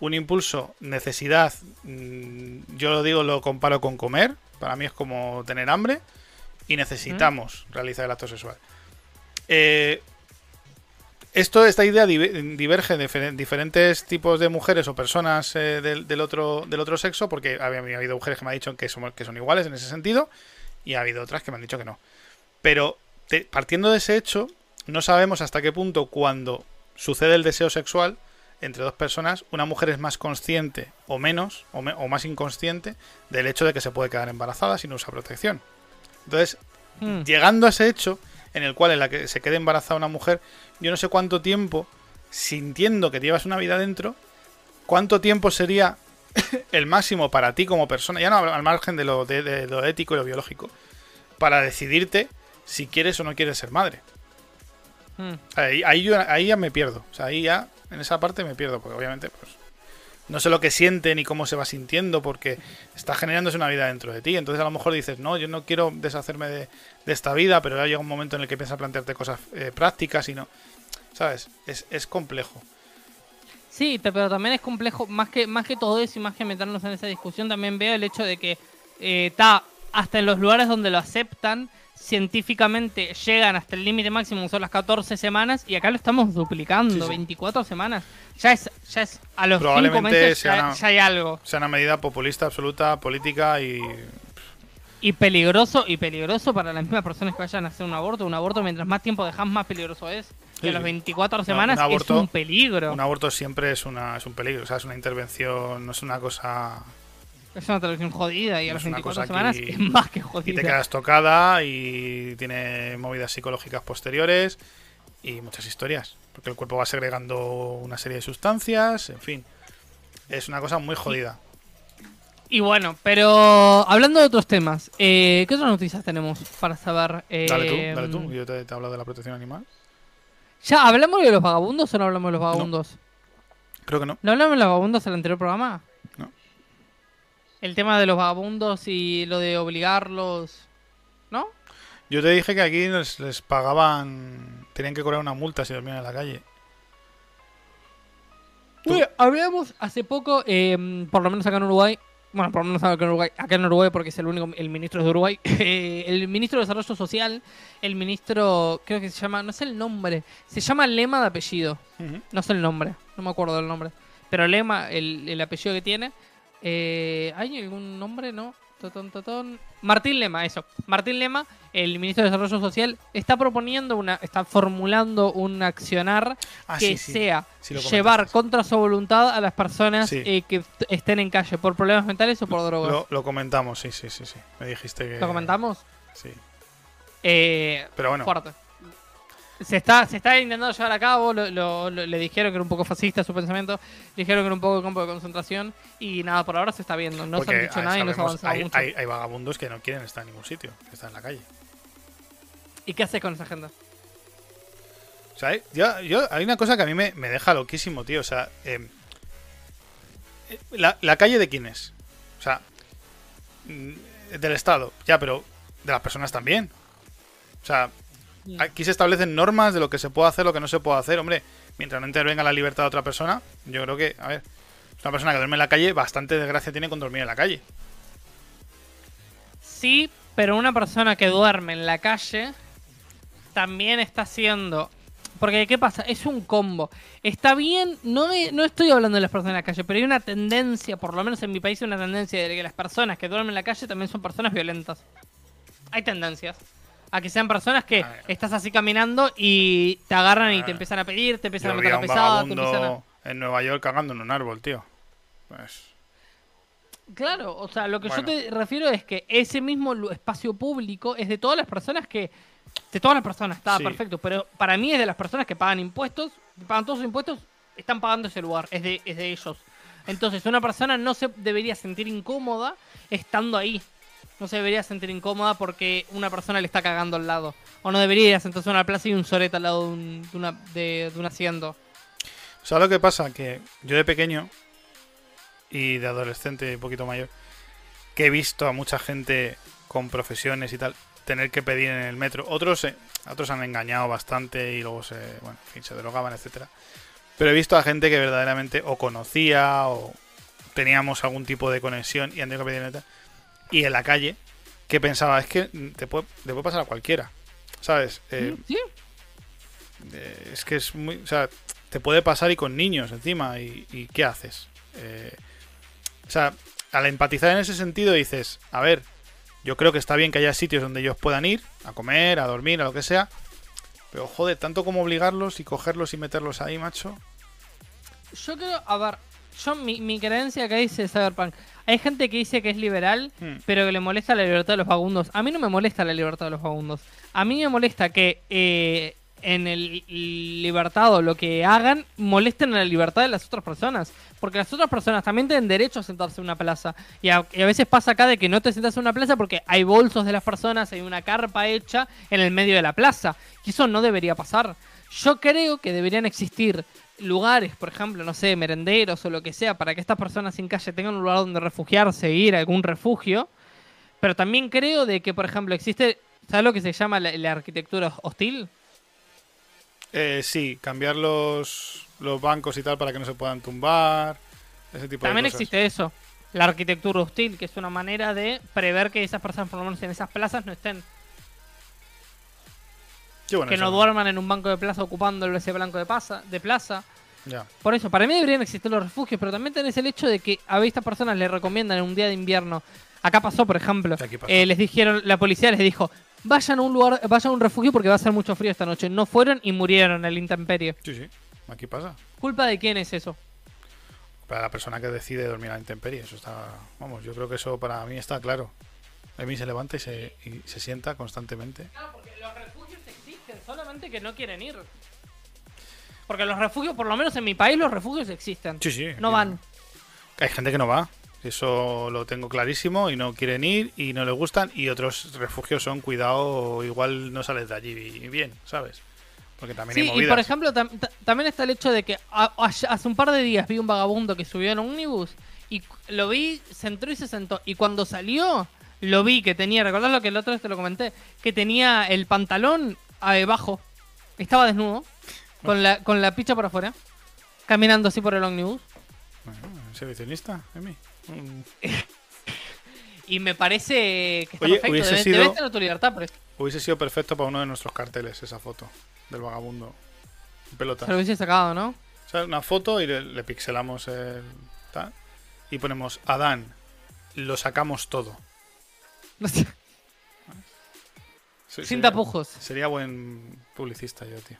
un impulso, necesidad. mm, Yo lo digo, lo comparo con comer. Para mí es como tener hambre. y necesitamos realizar el acto sexual. Eh, esto, esta idea diverge de diferentes tipos de mujeres o personas eh, del, otro, del otro sexo, porque ha habido mujeres que me han dicho que, somos, que son iguales en ese sentido, y ha habido otras que me han dicho que no. Pero partiendo de ese hecho, no sabemos hasta qué punto cuando sucede el deseo sexual entre dos personas, una mujer es más consciente o menos, o, más inconsciente, del hecho de que se puede quedar embarazada si no usa protección. Entonces, hmm. llegando a ese hecho, en el cual en la que se quede embarazada una mujer, yo no sé cuánto tiempo, sintiendo que llevas una vida dentro, cuánto tiempo sería <coughs> el máximo para ti como persona, ya no al margen de lo, de, lo ético y lo biológico, para decidirte si quieres o no quieres ser madre. Hmm. Ahí, ya me pierdo. O sea, ahí ya, en esa parte me pierdo, porque obviamente, pues, no sé lo que siente ni cómo se va sintiendo, porque está generándose una vida dentro de ti. Entonces a lo mejor dices, no, yo no quiero deshacerme de, esta vida, pero ya llega un momento en el que piensas plantearte cosas eh, prácticas y no. ¿Sabes? Es, es complejo. Sí, pero también es complejo, más que, más que todo eso y más que meternos en esa discusión, también veo el hecho de que está eh, hasta en los lugares donde lo aceptan, científicamente llegan hasta el límite máximo, son las 14 semanas, y acá lo estamos duplicando, 24 semanas. Ya es, ya es a los 5 meses ya, hay algo. Sea una medida populista absoluta, política y... Y peligroso, y peligroso para las mismas personas que vayan a hacer un aborto. Un aborto, mientras más tiempo dejas, más peligroso es. Que a las 24 semanas es un peligro. Un aborto siempre es, una, es un peligro, o sea, es una intervención, no es una cosa es una televisión jodida y a las 24 semanas es más que jodida. Y te quedas tocada y tiene movidas psicológicas posteriores y muchas historias. Porque el cuerpo va segregando una serie de sustancias, en fin. Es una cosa muy jodida. Y bueno, pero hablando de otros temas, eh, ¿qué otras noticias tenemos para saber? dale tú, dale tú. Eh, Yo te, he hablado de la protección animal. ¿Ya hablamos de los vagabundos o no hablamos de los vagabundos? Creo que no. ¿No hablamos de los vagabundos en el anterior programa? El tema de los vagabundos y lo de obligarlos, ¿no? Yo te dije que aquí les, pagaban, tenían que cobrar una multa si dormían en la calle. Uy, habíamos hace poco, em, por lo menos acá en Uruguay, bueno, por lo menos acá en Uruguay, acá en Uruguay porque es el único, el ministro de Uruguay, <laughs> eh, el ministro de Desarrollo Social, el ministro, creo que se llama, no sé el nombre, se llama Lema de apellido, no sé el nombre, no me acuerdo del nombre, pero Lema, el, el apellido que tiene, eh, ¿Hay algún nombre? ¿No? Martín Lema, eso. Martín Lema, el ministro de Desarrollo Social, está proponiendo una, está formulando un accionar ah, que sea llevar contra su voluntad a las personas eh, que estén en calle por problemas mentales o por drogas. Lo, comentamos, sí, sí, sí, sí. Me dijiste que. ¿Lo comentamos? Sí. Eh, Pero bueno. Fuerte se está, se está intentando llevar a cabo, le dijeron que era un poco fascista su pensamiento, le dijeron que era un poco de campo de concentración y nada, por ahora se está viendo, no se han dicho nada y no se ha avanzado hay, mucho. Hay, vagabundos que no quieren estar en ningún sitio, que están en la calle. ¿Y qué haces con esa agenda? O sea, yo, yo, hay una cosa que a mí me, deja loquísimo, tío. O sea, em, la, la calle de quién es? O sea, mm, del Estado, ya, pero de las personas también. O sea, Aquí se establecen normas de lo que se puede hacer, lo que no se puede hacer. Hombre, mientras no intervenga la libertad de otra persona, yo creo que, a ver, una persona que duerme en la calle, bastante desgracia tiene con dormir en la calle. Sí, pero una persona que duerme en la calle también está haciendo. Porque, ¿qué pasa? Es un combo. Está bien, no, no estoy hablando de las personas en la calle, pero hay una tendencia, por lo menos en mi país, hay una tendencia de que las personas que duermen en la calle también son personas violentas. Hay tendencias a que sean personas que estás así caminando y te agarran y te empiezan a pedir, te empiezan a meter la pesada, te empiezan a... En Nueva York cagando en un árbol, tío. Pues... Claro, o sea, lo que yo te refiero es que ese mismo espacio público es de todas las personas que. De todas las personas, está perfecto. Pero para mí es de las personas que pagan impuestos, pagan todos sus impuestos, están pagando ese lugar, es de, es de ellos. Entonces, una persona no se debería sentir incómoda estando ahí no se debería sentir incómoda porque una persona le está cagando al lado. O no debería sentarse en una plaza y un sorete al lado de un, de, una, de, un asiento. ¿Sabes lo que pasa? Que yo de pequeño y de adolescente un poquito mayor, que he visto a mucha gente con profesiones y tal tener que pedir en el metro. Otros, eh, otros han engañado bastante y luego se, bueno, en fin, se drogaban, etcétera. Pero he visto a gente que verdaderamente o conocía o teníamos algún tipo de conexión y han tenido que pedir en el metro y en la calle que pensaba, es que te puede, te puede pasar a cualquiera, ¿sabes? Eh, ¿Sí? eh, es que es muy, o sea, te puede pasar y con niños encima, y, y ¿qué haces? Eh, o sea, al empatizar en ese sentido dices, a ver, yo creo que está bien que haya sitios donde ellos puedan ir, a comer, a dormir, a lo que sea, pero joder, tanto como obligarlos y cogerlos y meterlos ahí, macho. Yo creo, a ver, yo mi, mi creencia que dice Cyberpunk. Hay gente que dice que es liberal, Hmm. pero que le molesta la libertad de los vagabundos. A mí no me molesta la libertad de los vagabundos. A mí me molesta que eh, en el libertado lo que hagan molesten a la libertad de las otras personas. Porque las otras personas también tienen derecho a sentarse en una plaza. Y a, y a veces pasa acá de que no te sientas en una plaza porque hay bolsos de las personas, hay una carpa hecha en el medio de la plaza. Y eso no debería pasar. Yo creo que deberían existir lugares, por ejemplo, no sé, merenderos o lo que sea, para que estas personas sin calle tengan un lugar donde refugiarse, ir a algún refugio. Pero también creo de que, por ejemplo, existe, ¿sabes lo que se llama la, la arquitectura hostil? Eh, sí, cambiar los, los bancos y tal para que no se puedan tumbar, ese tipo También de cosas. existe eso, la arquitectura hostil, que es una manera de prever que esas personas, por lo menos en esas plazas, no estén. Bueno que eso, no duerman en un banco de plaza ocupando ese blanco de, pasa, de plaza. Ya. Por eso, para mí deberían existir los refugios, pero también tenés el hecho de que a estas personas les recomiendan en un día de invierno. Acá pasó, por ejemplo, pasó. eh, les dijeron, la policía les dijo, vayan a un lugar, vayan a un refugio porque va a hacer mucho frío esta noche. No fueron y murieron en el intemperie. Sí, sí, aquí pasa. ¿Culpa de quién es eso? Para la persona que decide dormir a la intemperie, eso está... Vamos, yo creo que eso para mí está claro. Emi se levanta y se, y se sienta constantemente. Claro, porque los refugios que no quieren ir. Porque los refugios, por lo menos en mi país, los refugios existen. Sí, sí. No van. Hay gente que no va. Eso lo tengo clarísimo y no quieren ir y no les gustan. Y otros refugios son cuidado, igual no sales de allí bien, ¿sabes? Porque también Sí, hay y por ejemplo, tam- ta- también está el hecho de que hace un par de días vi un vagabundo que subió en un ómnibus y lo vi, se entró y se sentó. Y cuando salió, lo vi que tenía, ¿recordás lo que el otro vez te lo comenté? Que tenía el pantalón abajo, estaba desnudo, con la, con la picha por afuera, caminando así por el ómnibus. Bueno, ¿Exhibicionista, Emi? <laughs> Y me parece que está Oye, perfecto. hubiese Debe- sido- debes tener tu libertad, pero Hubiese sido perfecto para uno de nuestros carteles esa foto del vagabundo. En pelota. se lo hubiese sacado, ¿no? O sea, una foto y le, le pixelamos el tal. Y ponemos Adán, lo sacamos todo. <laughs> Sí, Sin sería- tapujos. Sería buen publicista yo, tío.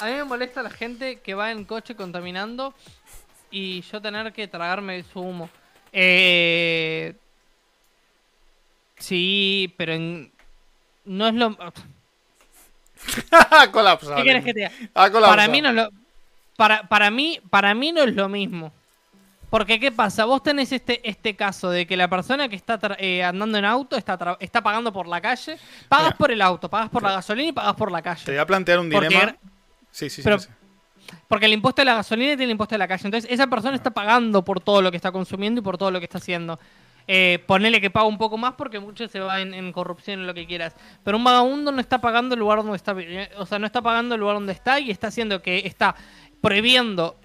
A mí me molesta la gente que va en coche contaminando y yo tener que tragarme su humo. Eh... Sí, pero en... no es lo... <laughs> ha colapsado. ¿Qué quieres que te diga? Ha colapsado. Para mí no es lo... Para, para, mí, para mí no es lo mismo. Porque, ¿qué pasa? Vos tenés este, este caso de que la persona que está eh, andando en auto está, tra- está pagando por la calle. Pagas Mira. por el auto, pagas por la gasolina y pagas por la calle. Te voy a plantear un Porque- dilema. Sí, sí, sí. pero- sí. Porque el impuesto de la gasolina tiene el impuesto de la calle. Entonces, esa persona está pagando por todo lo que está consumiendo y por todo lo que está haciendo. Eh, ponele que paga un poco más porque mucho se va en, en corrupción en lo que quieras. Pero un vagabundo no está pagando el lugar donde está. vi- O sea, no está pagando el lugar donde está y está haciendo que está prohibiendo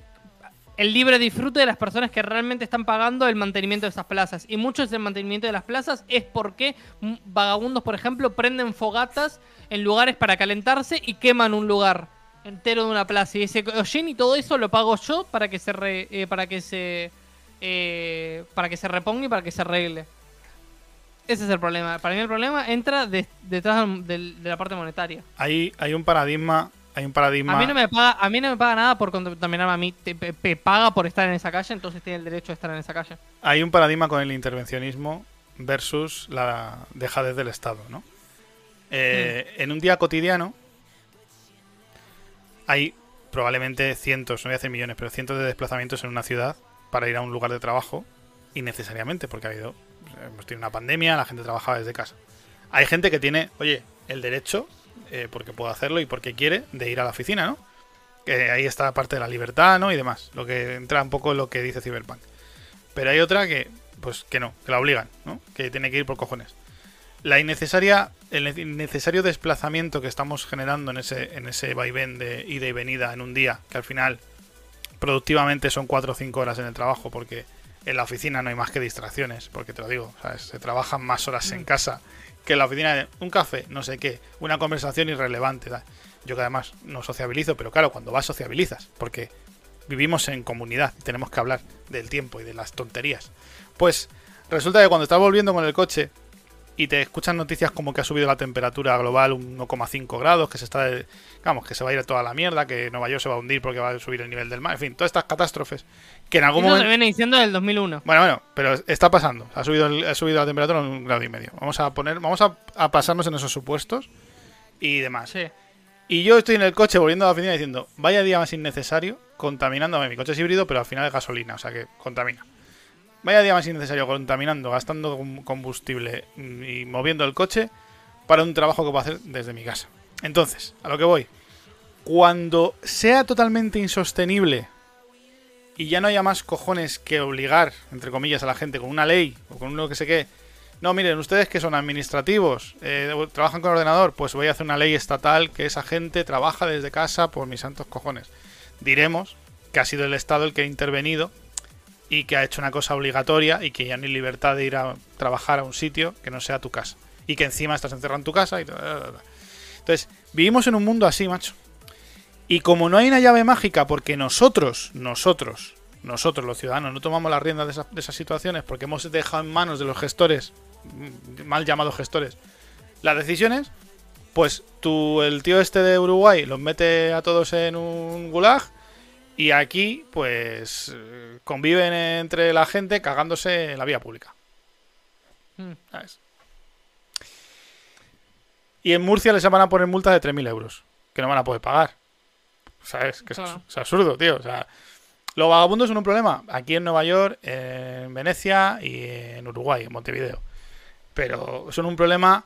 el libre disfrute de las personas que realmente están pagando el mantenimiento de esas plazas. Y mucho de ese mantenimiento de las plazas es porque mm, vagabundos, por ejemplo, prenden fogatas en lugares para calentarse y queman un lugar entero de una plaza. Y ese hollín y todo eso lo pago yo para que se re- eh, para que se eh, para que se reponga y para que se arregle. Ese es el problema. Para mí el problema entra de- detrás del- de la parte monetaria. Hay, hay un paradigma. Hay un paradigma. A mí no me paga, a mí no me paga nada por contaminarme a mí, te, pe- paga por estar en esa calle, entonces tiene el derecho de estar en esa calle. Hay un paradigma con el intervencionismo versus la dejadez del Estado, ¿no? Eh, En un día cotidiano hay probablemente cientos, no voy a decir millones, pero cientos de desplazamientos en una ciudad para ir a un lugar de trabajo innecesariamente, porque ha habido, hemos tenido una pandemia, la gente trabajaba desde casa. Hay gente que tiene, oye, el derecho, eh, porque puede hacerlo y porque quiere, de ir a la oficina, ¿no? Que ahí está parte de la libertad, ¿no? Y demás, lo que entra un poco en lo que dice Cyberpunk. Pero hay otra que, pues que no, que la obligan, ¿no? Que tiene que ir por cojones. La innecesaria, el ne- innecesario desplazamiento que estamos generando en ese, en ese vaivén de ida y venida en un día, que al final productivamente son 4 o 5 horas en el trabajo, porque En la oficina no hay más que distracciones, porque te lo digo, ¿sabes? se trabajan más horas en casa que la oficina. Un café, no sé qué, una conversación irrelevante. Yo que además no sociabilizo, pero claro, cuando vas sociabilizas, porque vivimos en comunidad y tenemos que hablar del tiempo y de las tonterías. Pues resulta que cuando estás volviendo con el coche y te escuchan noticias como que ha subido la temperatura global 1,5 grados, que se está, vamos, que se va a ir a toda la mierda, que Nueva York se va a hundir porque va a subir el nivel del mar, en fin, todas estas catástrofes que en algún Eso momento se viene diciendo del 2001. bueno, bueno, pero está pasando. Ha subido, el- ha subido la temperatura un grado y medio. Vamos a poner, vamos a, a pasarnos en esos supuestos y demás. Sí. Y yo estoy en el coche volviendo a la oficina diciendo, vaya día más innecesario, contaminando. A ver, mi coche es híbrido, pero al final es gasolina, o sea que contamina. Vaya día más innecesario contaminando, gastando com- combustible mm, y moviendo el coche para un trabajo que puedo hacer desde mi casa. Entonces, a lo que voy. Cuando sea totalmente insostenible y ya no haya más cojones que obligar, entre comillas, a la gente con una ley o con uno que sé qué. No, miren, ustedes que son administrativos, eh, trabajan con ordenador, pues voy a hacer una ley estatal que esa gente trabaja desde casa por mis santos cojones. Diremos que ha sido el Estado el que ha intervenido y que ha hecho una cosa obligatoria y que ya no hay libertad de ir a trabajar a un sitio que no sea tu casa. Y que encima estás encerrado en tu casa y... Entonces, vivimos en un mundo así, macho. Y como no hay una llave mágica, porque nosotros, nosotros, nosotros los ciudadanos, no tomamos las riendas de, esa- de esas situaciones porque hemos dejado en manos de los gestores, mm, mal llamados gestores, las decisiones, pues tú, el tío este de Uruguay, los mete a todos en un gulag y aquí, pues, conviven entre la gente cagándose en la vía pública. Mm. ¿sabes? Y en Murcia les van a poner multa de 3.000 euros, que no van a poder pagar. ¿Sabes? Que es, Claro. es absurdo, tío. O sea, los vagabundos son un problema aquí en Nueva York, en Venecia y en Uruguay, en Montevideo. Pero son un problema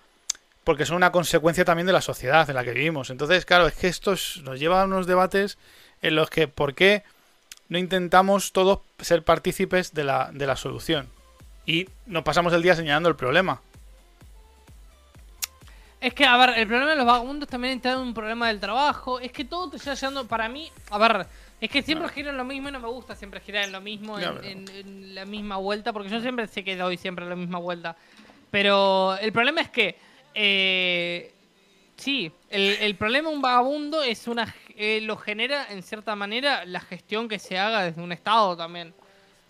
porque son una consecuencia también de la sociedad en la que vivimos. Entonces, claro, es que esto es- nos lleva a unos debates en los que, ¿por qué no intentamos todos ser partícipes de la, de la solución? Y nos pasamos el día señalando el problema. Es que, a ver, el problema de los vagabundos también está en un problema del trabajo. Es que todo te está llevando, para mí, a ver, es que siempre gira en lo mismo y no me gusta siempre girar en lo mismo, en, en- en la misma vuelta, porque yo siempre sé que doy siempre la misma vuelta. Pero el problema es que, eh, sí, el, el problema de un vagabundo es una, eh, lo genera en cierta manera la gestión que se haga desde un Estado también.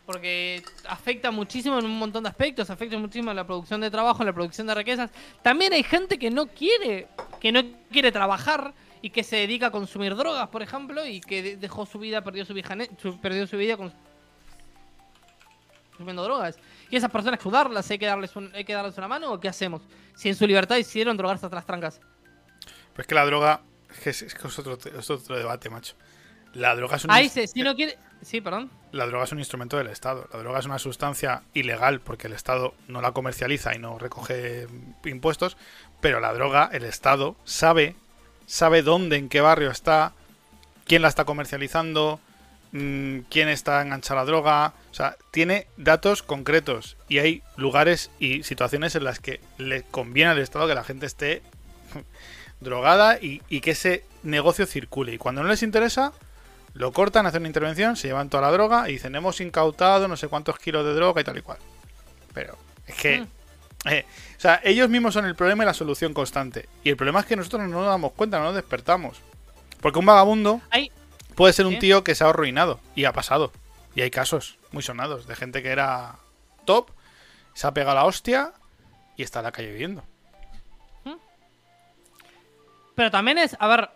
Porque afecta muchísimo en un montón de aspectos, afecta muchísimo en la producción de trabajo, en la producción de riquezas. También hay gente que no quiere, que no quiere trabajar y que se dedica a consumir drogas, por ejemplo, y que de- dejó su vida, perdió su, su- perdió su vida cons- consumiendo drogas. Y esas personas que ayudarlas, hay que darles, un- hay que darles una mano o qué hacemos? Si en su libertad decidieron drogarse hasta las trancas. Pues que la droga. Es es, es otro, es otro debate, macho. La droga es un. Ahí ins- se, si no quiere... Sí, perdón. La droga es un instrumento del Estado. La droga es una sustancia ilegal porque el Estado no la comercializa y no recoge impuestos. Pero la droga, el Estado sabe, sabe dónde, en qué barrio está, quién la está comercializando, mm, quién está enganchada a la droga. O sea, tiene datos concretos. Y hay lugares y situaciones en las que le conviene al Estado que la gente esté <laughs> drogada y, y que ese negocio circule. Y cuando no les interesa, lo cortan, hacen una intervención, se llevan toda la droga y dicen, hemos incautado no sé cuántos kilos de droga y tal y cual. Pero es que... Mm. eh, o sea, ellos mismos son el problema y la solución constante. Y el problema es que nosotros no nos damos cuenta, no nos despertamos. Porque un vagabundo puede ser un tío que se ha arruinado. Y ha pasado. Y hay casos muy sonados de gente que era top, se ha pegado la hostia y está en la calle viviendo. Pero también es, a ver,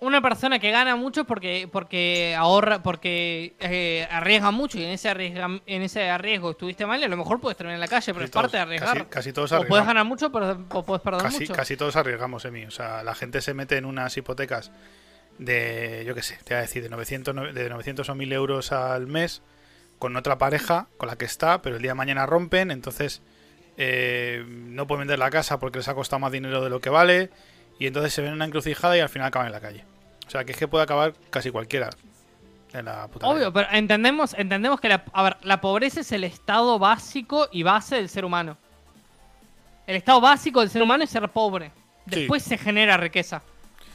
una persona que gana mucho porque porque ahorra, porque eh, arriesga mucho y en ese, arriesga, en ese arriesgo estuviste mal y a lo mejor puedes terminar en la calle, pero Casi es parte de arriesgar. casi- casi todos o puedes arriesgamos. ganar mucho, pero o puedes perder Casi, mucho. casi todos arriesgamos, Emi. O sea, la gente se mete en unas hipotecas de, yo qué sé, te voy a decir, de 900, no- de 900 o 1000 euros al mes con otra pareja con la que está, pero el día de mañana rompen, entonces eh, no pueden vender la casa porque les ha costado más dinero de lo que vale y entonces se ven en una encrucijada y al final acaban en la calle. O sea, que es que puede acabar casi cualquiera en la puta Obvio, vida. pero entendemos, entendemos que la, a ver, la pobreza es el estado básico y base del ser humano. El estado básico del ser humano es ser pobre. Sí. Después se genera riqueza.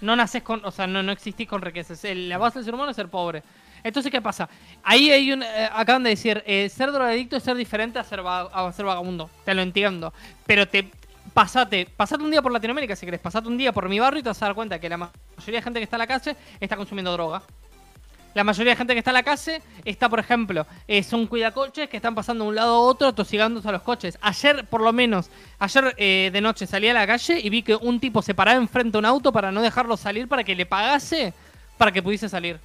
No naces con, o sea, no, no existís con riqueza. La base del ser humano es ser pobre. Entonces, ¿qué pasa? Ahí hay un. Eh, acaban de decir, eh, ser drogadicto es ser diferente a ser, a ser vagabundo. Te lo entiendo. Pero te. Pasate, pasate un día por Latinoamérica si querés, pasate un día por mi barrio y te vas a dar cuenta que la mayoría de gente que está en la calle está consumiendo droga. La mayoría de gente que está en la calle está, por ejemplo, eh, son cuidacoches que están pasando de un lado a otro tosigándose a los coches. Ayer, por lo menos, ayer de noche salí a la calle y vi que un tipo se paraba enfrente de un auto para no dejarlo salir para que le pagase para que pudiese salir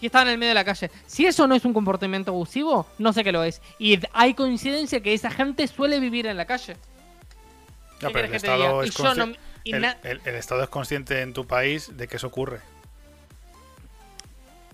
y estaba en el medio de la calle. Si eso no es un comportamiento abusivo, no sé qué lo es. Y hay coincidencia que esa gente suele vivir en la calle. El, el Estado es consciente en tu país de que eso ocurre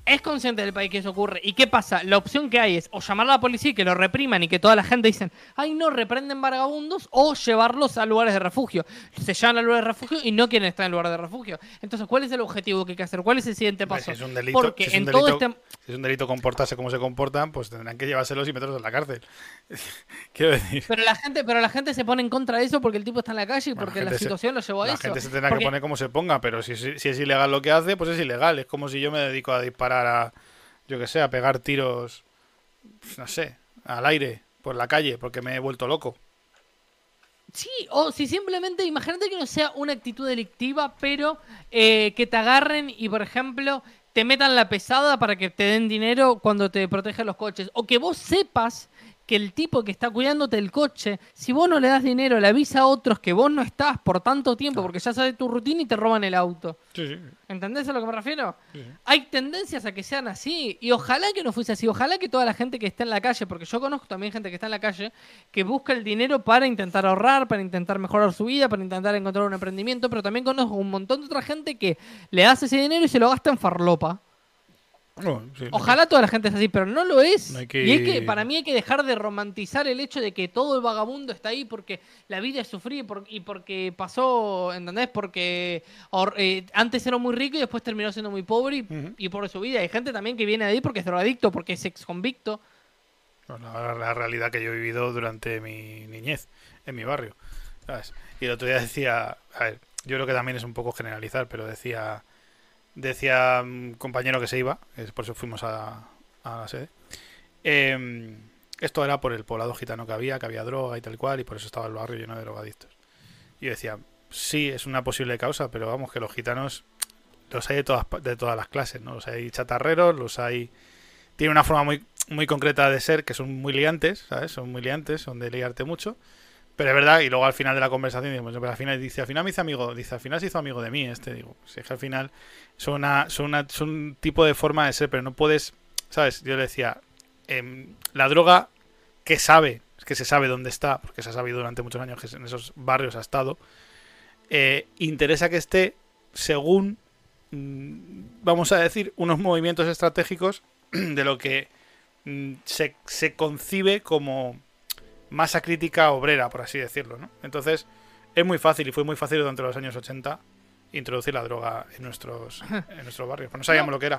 es consciente del país que eso ocurre. ¿Y qué pasa? La opción que hay es o llamar a la policía y que lo repriman y que toda la gente dicen, ay no, reprenden vagabundos, o llevarlos a lugares de refugio. Se llaman a lugares de refugio y no quieren estar en lugar de refugio. Entonces, ¿cuál es el objetivo que hay que hacer? ¿Cuál es el siguiente paso? Si es un delito, Porque si es un en delito, todo este... Si es un delito comportarse como se comportan, pues tendrán que llevárselos y meterlos en la cárcel. <laughs> Quiero decir. Pero la gente, pero la gente se pone en contra de eso porque el tipo está en la calle y porque la, situación lo llevó a eso. La gente se tendrá que poner como se ponga, pero si, si es ilegal lo que hace, pues es ilegal. Es como si yo me dedico a disparar a, yo que sé, a pegar tiros, pues, no sé, al aire, por la calle, porque me he vuelto loco. Sí, o si simplemente, imagínate que no sea una actitud delictiva, pero eh, que te agarren y, por ejemplo, te metan la pesada para que te den dinero cuando te protegen los coches. O que vos sepas que el tipo que está cuidándote el coche, si vos no le das dinero, le avisa a otros que vos no estás por tanto tiempo, porque ya sabe tu rutina y te roban el auto. Sí, sí. ¿Entendés a lo que me refiero? Hay tendencias a que sean así, y ojalá que no fuese así, ojalá que toda la gente que está en la calle, porque yo conozco también gente que está en la calle, que busca el dinero para intentar ahorrar, para intentar mejorar su vida, para intentar encontrar un emprendimiento, pero también conozco un montón de otra gente que le hace ese dinero y se lo gasta en farlopa. Ojalá toda la gente es así, pero no lo es. Y es que para mí hay que dejar de romantizar el hecho de que todo el vagabundo está ahí porque la vida es sufrir y, porque pasó, ¿entendés? Porque eh, antes era muy rico y después terminó siendo muy pobre y, por su vida. Hay gente también que viene de ahí porque es drogadicto, porque es ex convicto. la, realidad que yo he vivido durante mi niñez en mi barrio. Y el otro día decía, a ver, yo creo que también es un poco generalizar, pero decía decía un compañero que se iba, por eso fuimos a, la sede. Em, esto era por el poblado gitano que había, que había droga y tal cual, y por eso estaba el barrio lleno de drogadictos. Y yo decía, sí, es una posible causa, pero vamos, que los gitanos los hay de todas, de todas las clases, ¿no? Los hay chatarreros, los hay... Tiene una forma muy, muy concreta de ser, que son muy liantes, ¿sabes? Son muy liantes, son de liarte mucho. Pero es verdad, y luego al final de la conversación decimos, pero al final dice, al final me hizo amigo, dice, al final se hizo amigo de mí este, digo, si es que al final son una, un tipo de forma de ser, pero no puedes, ¿sabes? Yo le decía, em, la droga que sabe, es que se sabe dónde está, porque se ha sabido durante muchos años que en esos barrios ha estado, eh, interesa que esté según, mm, vamos a decir, unos movimientos estratégicos <clears throat> de lo que mm, se, se concibe como masa crítica obrera, por así decirlo, ¿no? Entonces, es muy fácil y fue muy fácil durante los años 80 introducir la droga en nuestros, en nuestros barrios. Pues no sabíamos lo que era.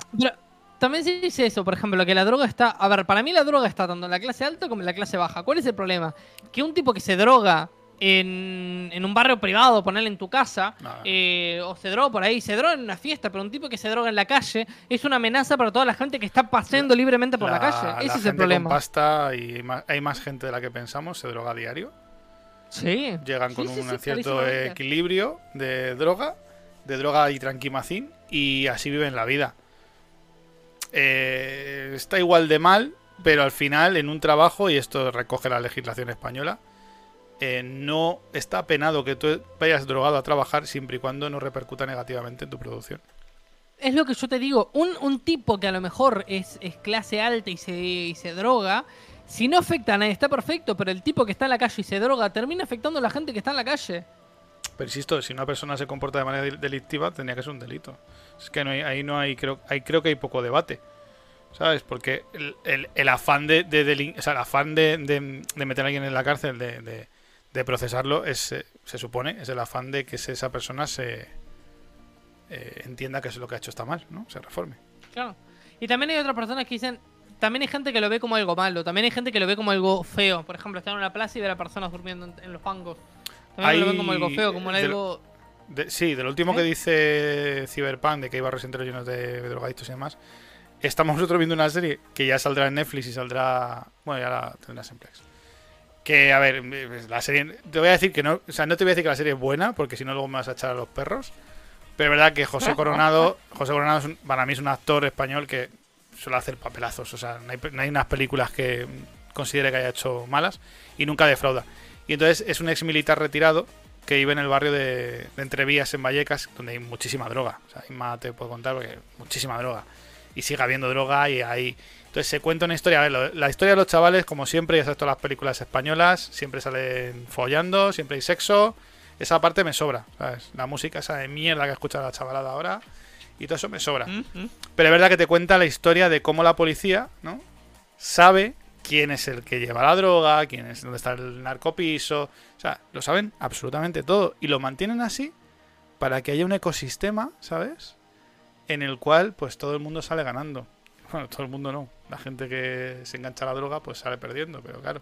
también se dice eso, por ejemplo, que la droga está... A ver, para mí la droga está tanto en la clase alta como en la clase baja. ¿Cuál es el problema? Que un tipo que se droga en, un barrio privado, ponerle en tu casa, eh, o se droga por ahí, se droga en una fiesta, pero un tipo que se droga en la calle es una amenaza para toda la gente que está paseando libremente por la, calle. Ese es el problema. Con pasta y hay más gente de la que pensamos, se droga a diario. Sí. Llegan con un cierto equilibrio de droga, de droga y tranquimacín, y así viven la vida. Eh, está igual de mal, pero al final en un trabajo, y esto recoge la legislación española, eh, no está penado que tú vayas drogado a trabajar siempre y cuando no repercuta negativamente en tu producción. Es lo que yo te digo, un, tipo que a lo mejor es, clase alta y se, y se droga, si no afecta a nadie está perfecto, pero el tipo que está en la calle y se droga termina afectando a la gente que está en la calle. Pero insisto, si una persona se comporta de manera delictiva, tendría que ser un delito. Es que no ahí no hay, creo, hay, creo que hay poco debate. ¿Sabes? Porque el, afán de, o sea, el afán de, meter a alguien en la cárcel, de, de procesarlo es, eh, se supone, es el afán de que esa persona se eh, entienda que es lo que ha hecho está mal, ¿no? Se reforme. Claro. Y también hay otras personas que dicen, también hay gente que lo ve como algo malo, también hay gente que lo ve como algo feo. Por ejemplo, estar en una plaza y ver a personas durmiendo en, los bancos. También lo ven como algo feo, como algo... sí, de lo último que ¿Eh? dice Cyberpunk, de que hay barrios enteros llenos de drogadictos y demás, estamos nosotros viendo una serie que ya saldrá en Netflix y saldrá. Bueno, ya la tendrás en Plex. Que, a ver, la serie. Te voy a decir que no. O sea, no te voy a decir que la serie es buena, porque si no, luego me vas a echar a los perros. Pero es verdad que José Coronado. <laughs> José Coronado es un- para mí es un actor español que suele hacer papelazos. O sea, no hay, no hay unas películas que considere que haya hecho malas y nunca defrauda. Y entonces es un ex militar retirado que vive en el barrio de, de Entrevías en Vallecas, donde hay muchísima droga. O sea, Inma te puedo contar porque muchísima droga. Y sigue habiendo droga y ahí. Entonces se cuenta una historia. A ver, lo- la historia de los chavales, como siempre, ya sabes, todas las películas españolas, siempre salen follando, siempre hay sexo. Esa parte me sobra, ¿sabes? La música esa de mierda que escucha la chavalada ahora. Y todo eso me sobra. ¿Mm? ¿Mm? Pero es verdad que te cuenta la historia de cómo la policía, ¿no? Sabe quién es el que lleva la droga, quién es dónde está el narcopiso. O sea, lo saben absolutamente todo. Y lo mantienen así para que haya un ecosistema, ¿sabes? En el cual, pues todo el mundo sale ganando. Bueno, todo el mundo no. La gente que se engancha a la droga, pues sale perdiendo, pero claro.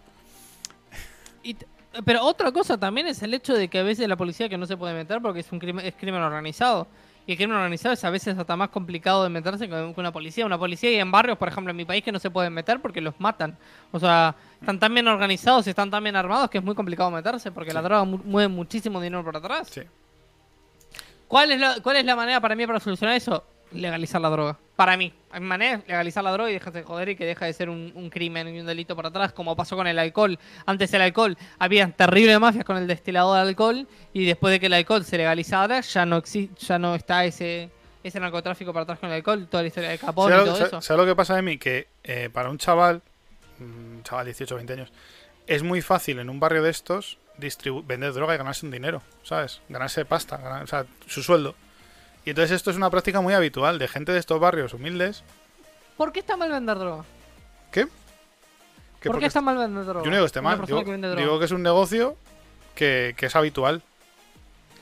Y pero otra cosa también es el hecho de que a veces la policía que no se puede meter porque es un crimen, es crimen organizado. Y el crimen organizado es a veces hasta más complicado de meterse que una policía. Una policía y en barrios, por ejemplo, en mi país que no se pueden meter porque los matan. O sea, están tan bien organizados y están tan bien armados que es muy complicado meterse porque la droga mu- mueve muchísimo dinero por atrás. Sí. ¿Cuál es, la, ¿Cuál es la manera para mí para solucionar eso? Legalizar la droga. Para mí. A mi manera es legalizar la droga y dejarse de joder y que deja de ser un, un crimen y un delito por atrás, como pasó con el alcohol. Antes el alcohol, había terribles mafias con el destilado de alcohol y después de que el alcohol se legalizara, ya no exi- ya no está ese ese narcotráfico para atrás con el alcohol, toda la historia de Capone y ¿Sabes, todo lo- eso. sabes lo que pasa de mí? Que eh, para un chaval, un chaval de 18 20 años, es muy fácil en un barrio de estos vender droga y ganarse un dinero, ¿sabes? Ganarse pasta, ganar- o sea, su sueldo. Y entonces esto es una práctica muy habitual de gente de estos barrios humildes. ¿Por qué está mal vender droga? ¿Qué? ¿Por qué está mal vender droga? Yo no digo que esté mal, digo, que digo que es un negocio que, que es habitual.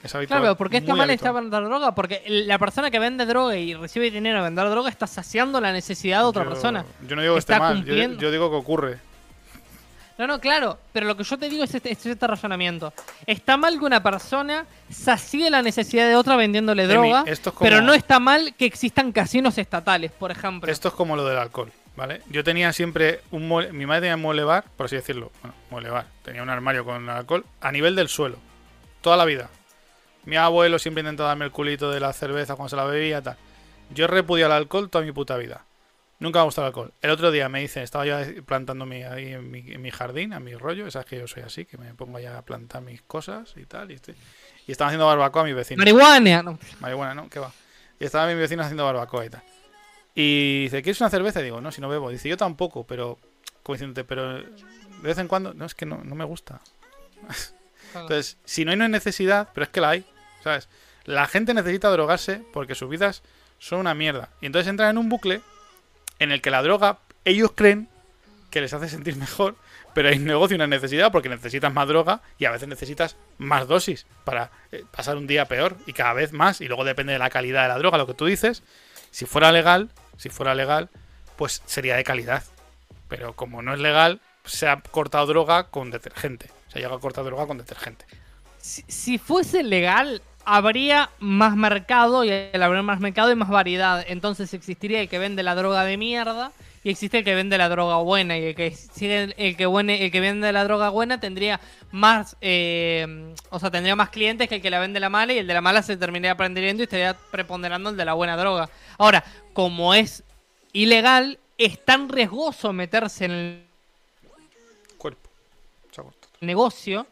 Es habitual. Claro, pero ¿por qué está mal está vender droga? Porque la persona que vende droga y recibe dinero de vender droga está saciando la necesidad de otra Yo- persona. Yo no digo que esté mal, yo digo que ocurre. No, no, claro, pero lo que yo te digo es este, es este razonamiento. Está mal que una persona sacie la necesidad de otra vendiéndole Emi, droga, esto es como- pero no está mal que existan casinos estatales, por ejemplo. Esto es como lo del alcohol, ¿vale? Yo tenía siempre un mueble, mi madre tenía un mueble bar, por así decirlo, bueno, mueble bar, tenía un armario con alcohol a nivel del suelo, toda la vida. Mi abuelo siempre intentaba darme el culito de la cerveza cuando se la bebía, tal. Yo repudio el alcohol toda mi puta vida. Nunca me ha gustado el alcohol. El otro día me dice, estaba yo plantando mi, ahí en mi, en mi jardín, a mi rollo, sabes que yo soy así, que me pongo ya a plantar mis cosas y tal, y, estoy- y estaban haciendo barbacoa a mi vecino. Marihuana. no. Marihuana, ¿no? ¿Qué va? Y estaba mi vecino haciendo barbacoa y tal. Y dice, ¿quieres una cerveza? Y digo, no, si no bebo. Dice, yo tampoco, pero... Como diciéndote, pero de vez en cuando... No, es que no, no me gusta. <laughs> Entonces, si no hay, no hay necesidad, pero es que la hay, ¿sabes? La gente necesita drogarse porque sus vidas son una mierda. Y entonces entran en un bucle en el que la droga, ellos creen que les hace sentir mejor, pero hay un negocio y una necesidad porque necesitas más droga y a veces necesitas más dosis para eh, pasar un día peor y cada vez más. Y luego depende de la calidad de la droga, lo que tú dices. Si fuera legal, si fuera legal, pues sería de calidad. Pero como no es legal, se ha cortado droga con detergente. Se ha llegado a cortar droga con detergente. Si, si fuese legal, habría más mercado y al haber más mercado y más variedad. Entonces existiría el que vende la droga de mierda y existe el que vende la droga buena. Y el que sigue el que buene- el que vende la droga buena tendría más eh, o sea, tendría más clientes que el que la vende la mala y el de la mala se terminaría aprendiendo y estaría preponderando el de la buena droga. Ahora, como es ilegal, es tan riesgoso meterse en el Cuerpo. Negocio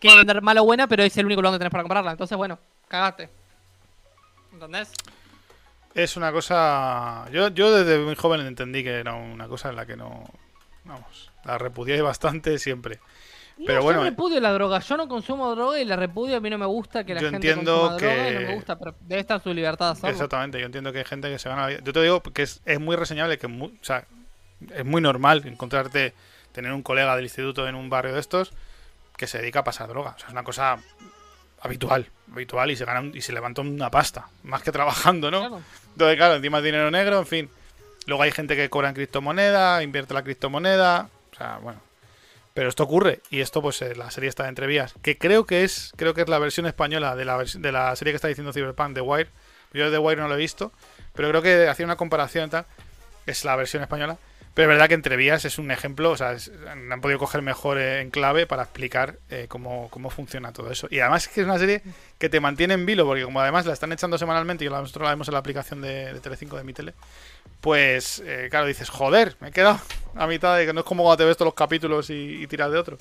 que vender mala o buena, pero es el único lugar que tenés para comprarla. Entonces, bueno, cagate. ¿Entendés? Es una cosa. Yo, yo desde muy joven entendí que era una cosa en la que no. Vamos, la repudié <laughs> bastante siempre. Pero No, bueno, yo repudio la droga. Yo no consumo droga y la repudio. A mí no me gusta que la Yo gente entiendo consuma droga y no que- me gusta, pero debe estar su libertad de. Exactamente, yo entiendo que hay gente que se gana la vida. Yo te digo que es, es muy reseñable, que mu- o sea, es muy normal encontrarte, tener un colega del instituto en un barrio de estos que se dedica a pasar droga. O sea, es una cosa habitual, habitual y se gana un- y se levanta una pasta, más que trabajando, ¿no? Claro. Entonces, claro, encima es dinero negro, en fin. Luego hay gente que cobra en criptomoneda, invierte la criptomoneda, o sea, bueno. Pero esto ocurre y esto pues eh, la serie está de entrevías, que creo que es creo que es la versión española de la de la serie que está diciendo Cyberpunk The Wire. Yo The Wire no lo he visto, pero creo que hacía una comparación y tal es la versión española. Pero es verdad que Entrevías es un ejemplo, o sea, han podido coger mejor en clave para explicar eh, cómo, funciona todo eso. Y además es que es una serie que te mantiene en vilo, porque como además la están echando semanalmente y nosotros la vemos en la aplicación de, de Telecinco de mi tele, pues eh, claro, dices, joder, me he quedado a mitad de que no es como cuando te ves todos los capítulos y, tiras de otro.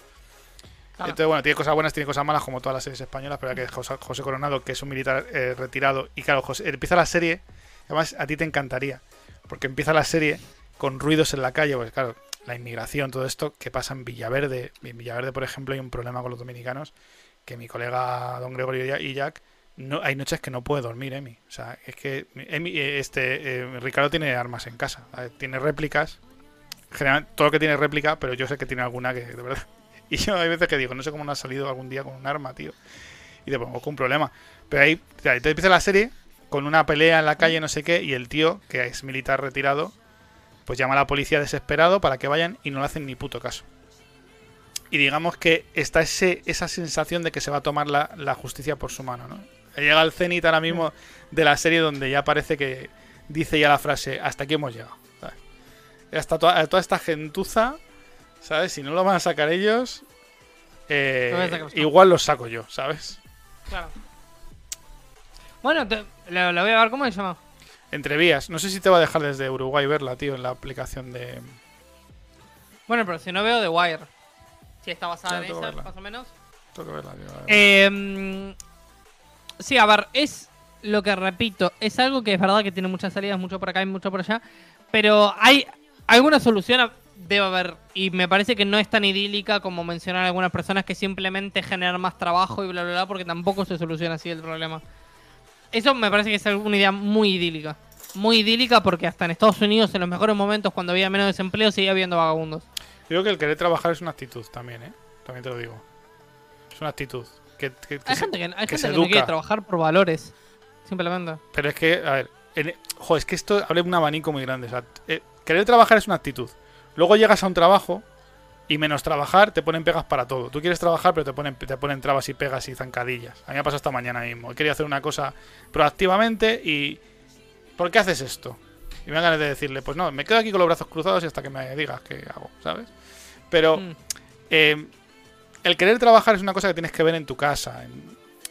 Entonces, bueno, tiene cosas buenas, tiene cosas malas, como todas las series españolas, pero que José, José Coronado, que es un militar eh, retirado, y claro, José, empieza la serie, además a ti te encantaría, porque empieza la serie con ruidos en la calle, pues claro, la inmigración, todo esto que pasa en Villaverde. En Villaverde, por ejemplo, hay un problema con los dominicanos que mi colega don Gregorio y Jack no, hay noches que no puede dormir, Emi. O sea, es que eh, este, eh, Ricardo tiene armas en casa, tiene réplicas. Generalmente, todo lo que tiene réplica, pero yo sé que tiene alguna que, de verdad. <laughs> Y yo hay veces que digo, no sé cómo no ha salido algún día con un arma, tío. Y te pongo con un problema. Pero ahí, te empieza la serie con una pelea en la calle, no sé qué, y el tío, que es militar retirado, pues llama a la policía desesperado para que vayan y no le hacen ni puto caso. Y digamos que está ese, esa sensación de que se va a tomar la, justicia por su mano, ¿no? Llega al cenit ahora mismo de la serie donde ya parece que dice ya la frase, hasta aquí hemos llegado. Hasta toda, toda esta gentuza, ¿sabes? Si no lo van a sacar ellos, eh, igual los saco yo, ¿sabes? Claro. Bueno, lo, voy a ver cómo se llama. Entrevías. No sé si te va a dejar desde Uruguay verla, tío, en la aplicación de. Bueno, pero si no veo The Wire. Si está basada en esa, más o menos. Tengo que verla, tío. Eh, sí, a ver, es lo que repito. Es algo que es verdad que tiene muchas salidas, mucho por acá y mucho por allá. Pero hay alguna solución, debe haber. Y me parece que no es tan idílica como mencionar algunas personas que simplemente generan más trabajo y bla, bla, bla, porque tampoco se soluciona así el problema. Eso me parece que es una idea muy idílica. Muy idílica porque hasta en Estados Unidos, en los mejores momentos, cuando había menos desempleo, seguía habiendo vagabundos. Creo que el querer trabajar es una actitud también, ¿eh? También te lo digo. Es una actitud. Que, hay gente que, hay gente que no quiere trabajar por valores. Simplemente. Pero es que, a ver, es que esto abre un abanico muy grande. Eh, querer trabajar es una actitud. Luego llegas a un trabajo y menos trabajar, te ponen pegas para todo. Tú quieres trabajar, pero te ponen, te ponen trabas y pegas y zancadillas. A mí me ha pasado esta mañana mismo. Quería hacer una cosa proactivamente y... ¿Por qué haces esto? Y me dan ganas de decirle, pues no, me quedo aquí con los brazos cruzados y hasta que me digas qué hago, ¿sabes? Pero mm. eh, el querer trabajar es una cosa que tienes que ver en tu casa,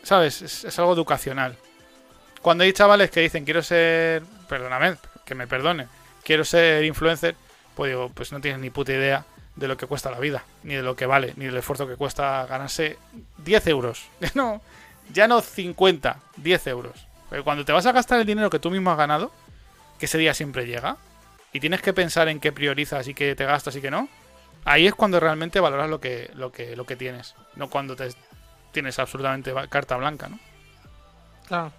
¿sabes? Es, es, algo educacional. Cuando hay chavales que dicen, quiero ser, perdóname, que me perdone, quiero ser influencer, pues digo, pues no tienes ni puta idea de lo que cuesta la vida, ni de lo que vale, ni del esfuerzo que cuesta ganarse 10 euros. <laughs> No, ya no 50, 10 euros. Cuando te vas a gastar el dinero que tú mismo has ganado, que ese día siempre llega, y tienes que pensar en qué priorizas y qué te gastas y qué no, ahí es cuando realmente valoras lo que, lo que, lo que tienes, no cuando te tienes absolutamente carta blanca, ¿no? Claro.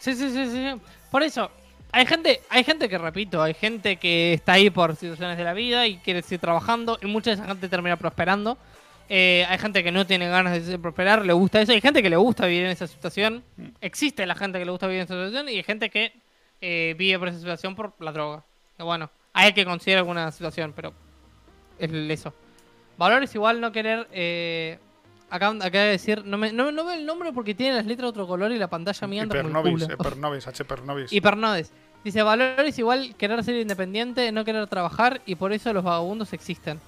Sí, sí, sí, sí. Por eso, hay gente, hay gente que, repito, hay gente que está ahí por situaciones de la vida y quiere seguir trabajando y mucha de esa gente termina prosperando. Eh, hay gente que no tiene ganas de prosperar, le gusta eso. Hay gente que le gusta vivir en esa situación. Existe la gente que le gusta vivir en esa situación y hay gente que eh, vive por esa situación por la droga. bueno, hay que considerar alguna situación, pero es eso. Valores igual no querer eh, Acá, acá de decir, no me, no, no veo el nombre porque tiene las letras de otro color y la pantalla mía anda Hipernovis, Hipernovis, H. Hipernovis. <laughs> Dice, valores igual querer ser independiente, no querer trabajar y por eso los vagabundos existen.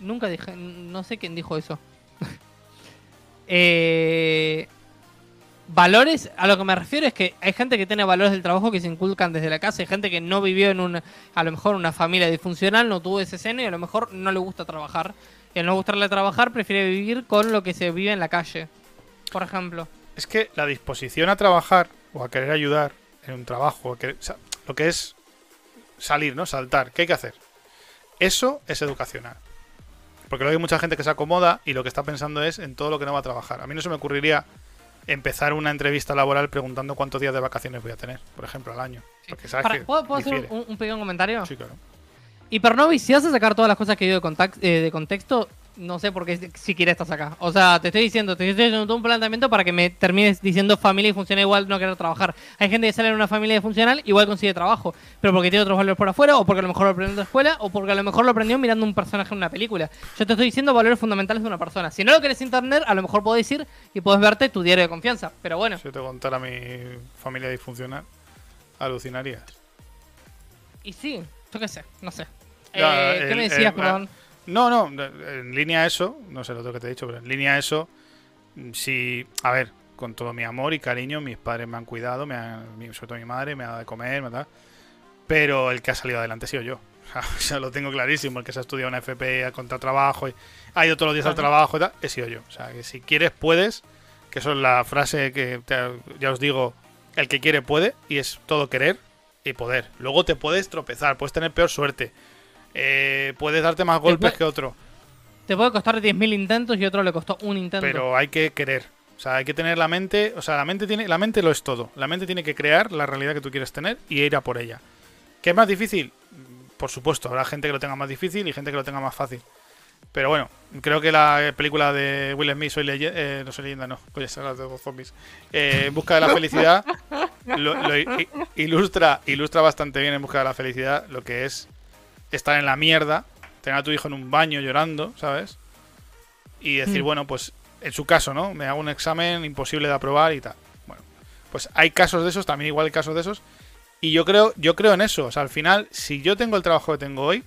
Nunca dije, no sé quién dijo eso. <laughs> eh, valores, a lo que me refiero es que hay gente que tiene valores del trabajo que se inculcan desde la casa, hay gente que no vivió en una, a lo mejor una familia disfuncional, no tuvo ese seno y a lo mejor no le gusta trabajar y al no gustarle trabajar, prefiere vivir con lo que se vive en la calle, por ejemplo. Es que la disposición a trabajar o a querer ayudar en un trabajo, lo que es salir, ¿no? Saltar, ¿qué hay que hacer? Eso es educacional. Porque luego hay mucha gente que se acomoda y lo que está pensando es en todo lo que no va a trabajar. A mí no se me ocurriría empezar una entrevista laboral preguntando cuántos días de vacaciones voy a tener, por ejemplo, al año. ¿Puedo, hacer un, pequeño comentario? Sí, claro. Hypernovis, si vas a sacar todas las cosas que dio de, eh, de contexto, no sé por qué siquiera estás acá. O sea, te estoy diciendo, te estoy haciendo todo un planteamiento para que me termines diciendo familia y funcional igual no querer trabajar. Hay gente que sale en una familia funcional igual consigue trabajo, pero porque tiene otros valores por afuera, o porque a lo mejor lo aprendió en la escuela, o porque a lo mejor lo aprendió mirando un personaje en una película. Yo te estoy diciendo valores fundamentales de una persona. Si no lo quieres internet, a lo mejor puedo decir y puedes verte tu diario de confianza. Pero bueno. Si yo te contara mi familia disfuncional, alucinarías. Y sí, yo qué sé, no sé. Ya, Eh, ¿Qué el- me decías, el- perdón? No, no, en línea a eso, no sé lo otro que te he dicho, pero en línea a eso, si, a ver, con todo mi amor y cariño, mis padres me han cuidado, me han, sobre todo mi madre, me ha dado de comer, me ha dado- pero el que ha salido adelante he sido yo. <laughs> O sea, lo tengo clarísimo, el que se ha estudiado una FP, ha contado trabajo, y ha ido todos los días al trabajo y tal, he sido yo. O sea, que si quieres, puedes, que eso es la frase que te- ya os digo, el que quiere puede, y es todo querer y poder. Luego te puedes tropezar, puedes tener peor suerte, eh, puedes darte más golpes puede- que otro, Te puede costar 10.000 intentos y otro le costó un intento. pero hay que querer. O sea, hay que tener la mente, o sea, la mente tiene, la mente lo es todo. La mente tiene que crear la realidad que tú quieres tener y ir a por ella. ¿Qué es más difícil? Por supuesto, habrá gente que lo tenga más difícil y gente que lo tenga más fácil. Pero bueno, creo que la película de Will Smith, soy leyenda, eh, no soy leyenda, no, <laughs> se habla de los zombies. Eh, en busca de la felicidad, lo, ilustra, ilustra bastante bien en busca de la felicidad lo que es estar en la mierda, tener a tu hijo en un baño llorando, ¿sabes? Y decir, Mm. bueno, pues en su caso, ¿no? Me hago un examen imposible de aprobar y tal. Bueno, pues hay casos de esos, también igual hay casos de esos. Y yo creo, yo creo en eso. O sea, al final, si yo tengo el trabajo que tengo hoy,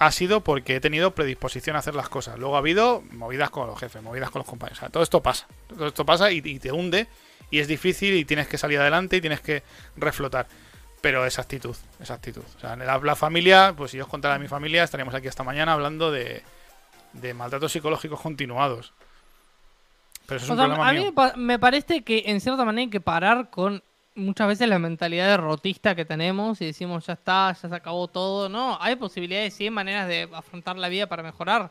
ha sido porque he tenido predisposición a hacer las cosas. Luego ha habido movidas con los jefes, movidas con los compañeros. O sea, todo esto pasa. Todo esto pasa y, y te hunde. Y es difícil y tienes que salir adelante y tienes que reflotar. Pero esa actitud, esa actitud. O sea, la, la familia, pues si yo os contara de mi familia, estaríamos aquí esta mañana hablando de, de maltratos psicológicos continuados. Pero eso es O un sea, problema a mí mío. me pa- me parece que en cierta manera hay que parar con muchas veces la mentalidad derrotista que tenemos y decimos ya está, ya se acabó todo. No, hay posibilidades y hay maneras de afrontar la vida para mejorar.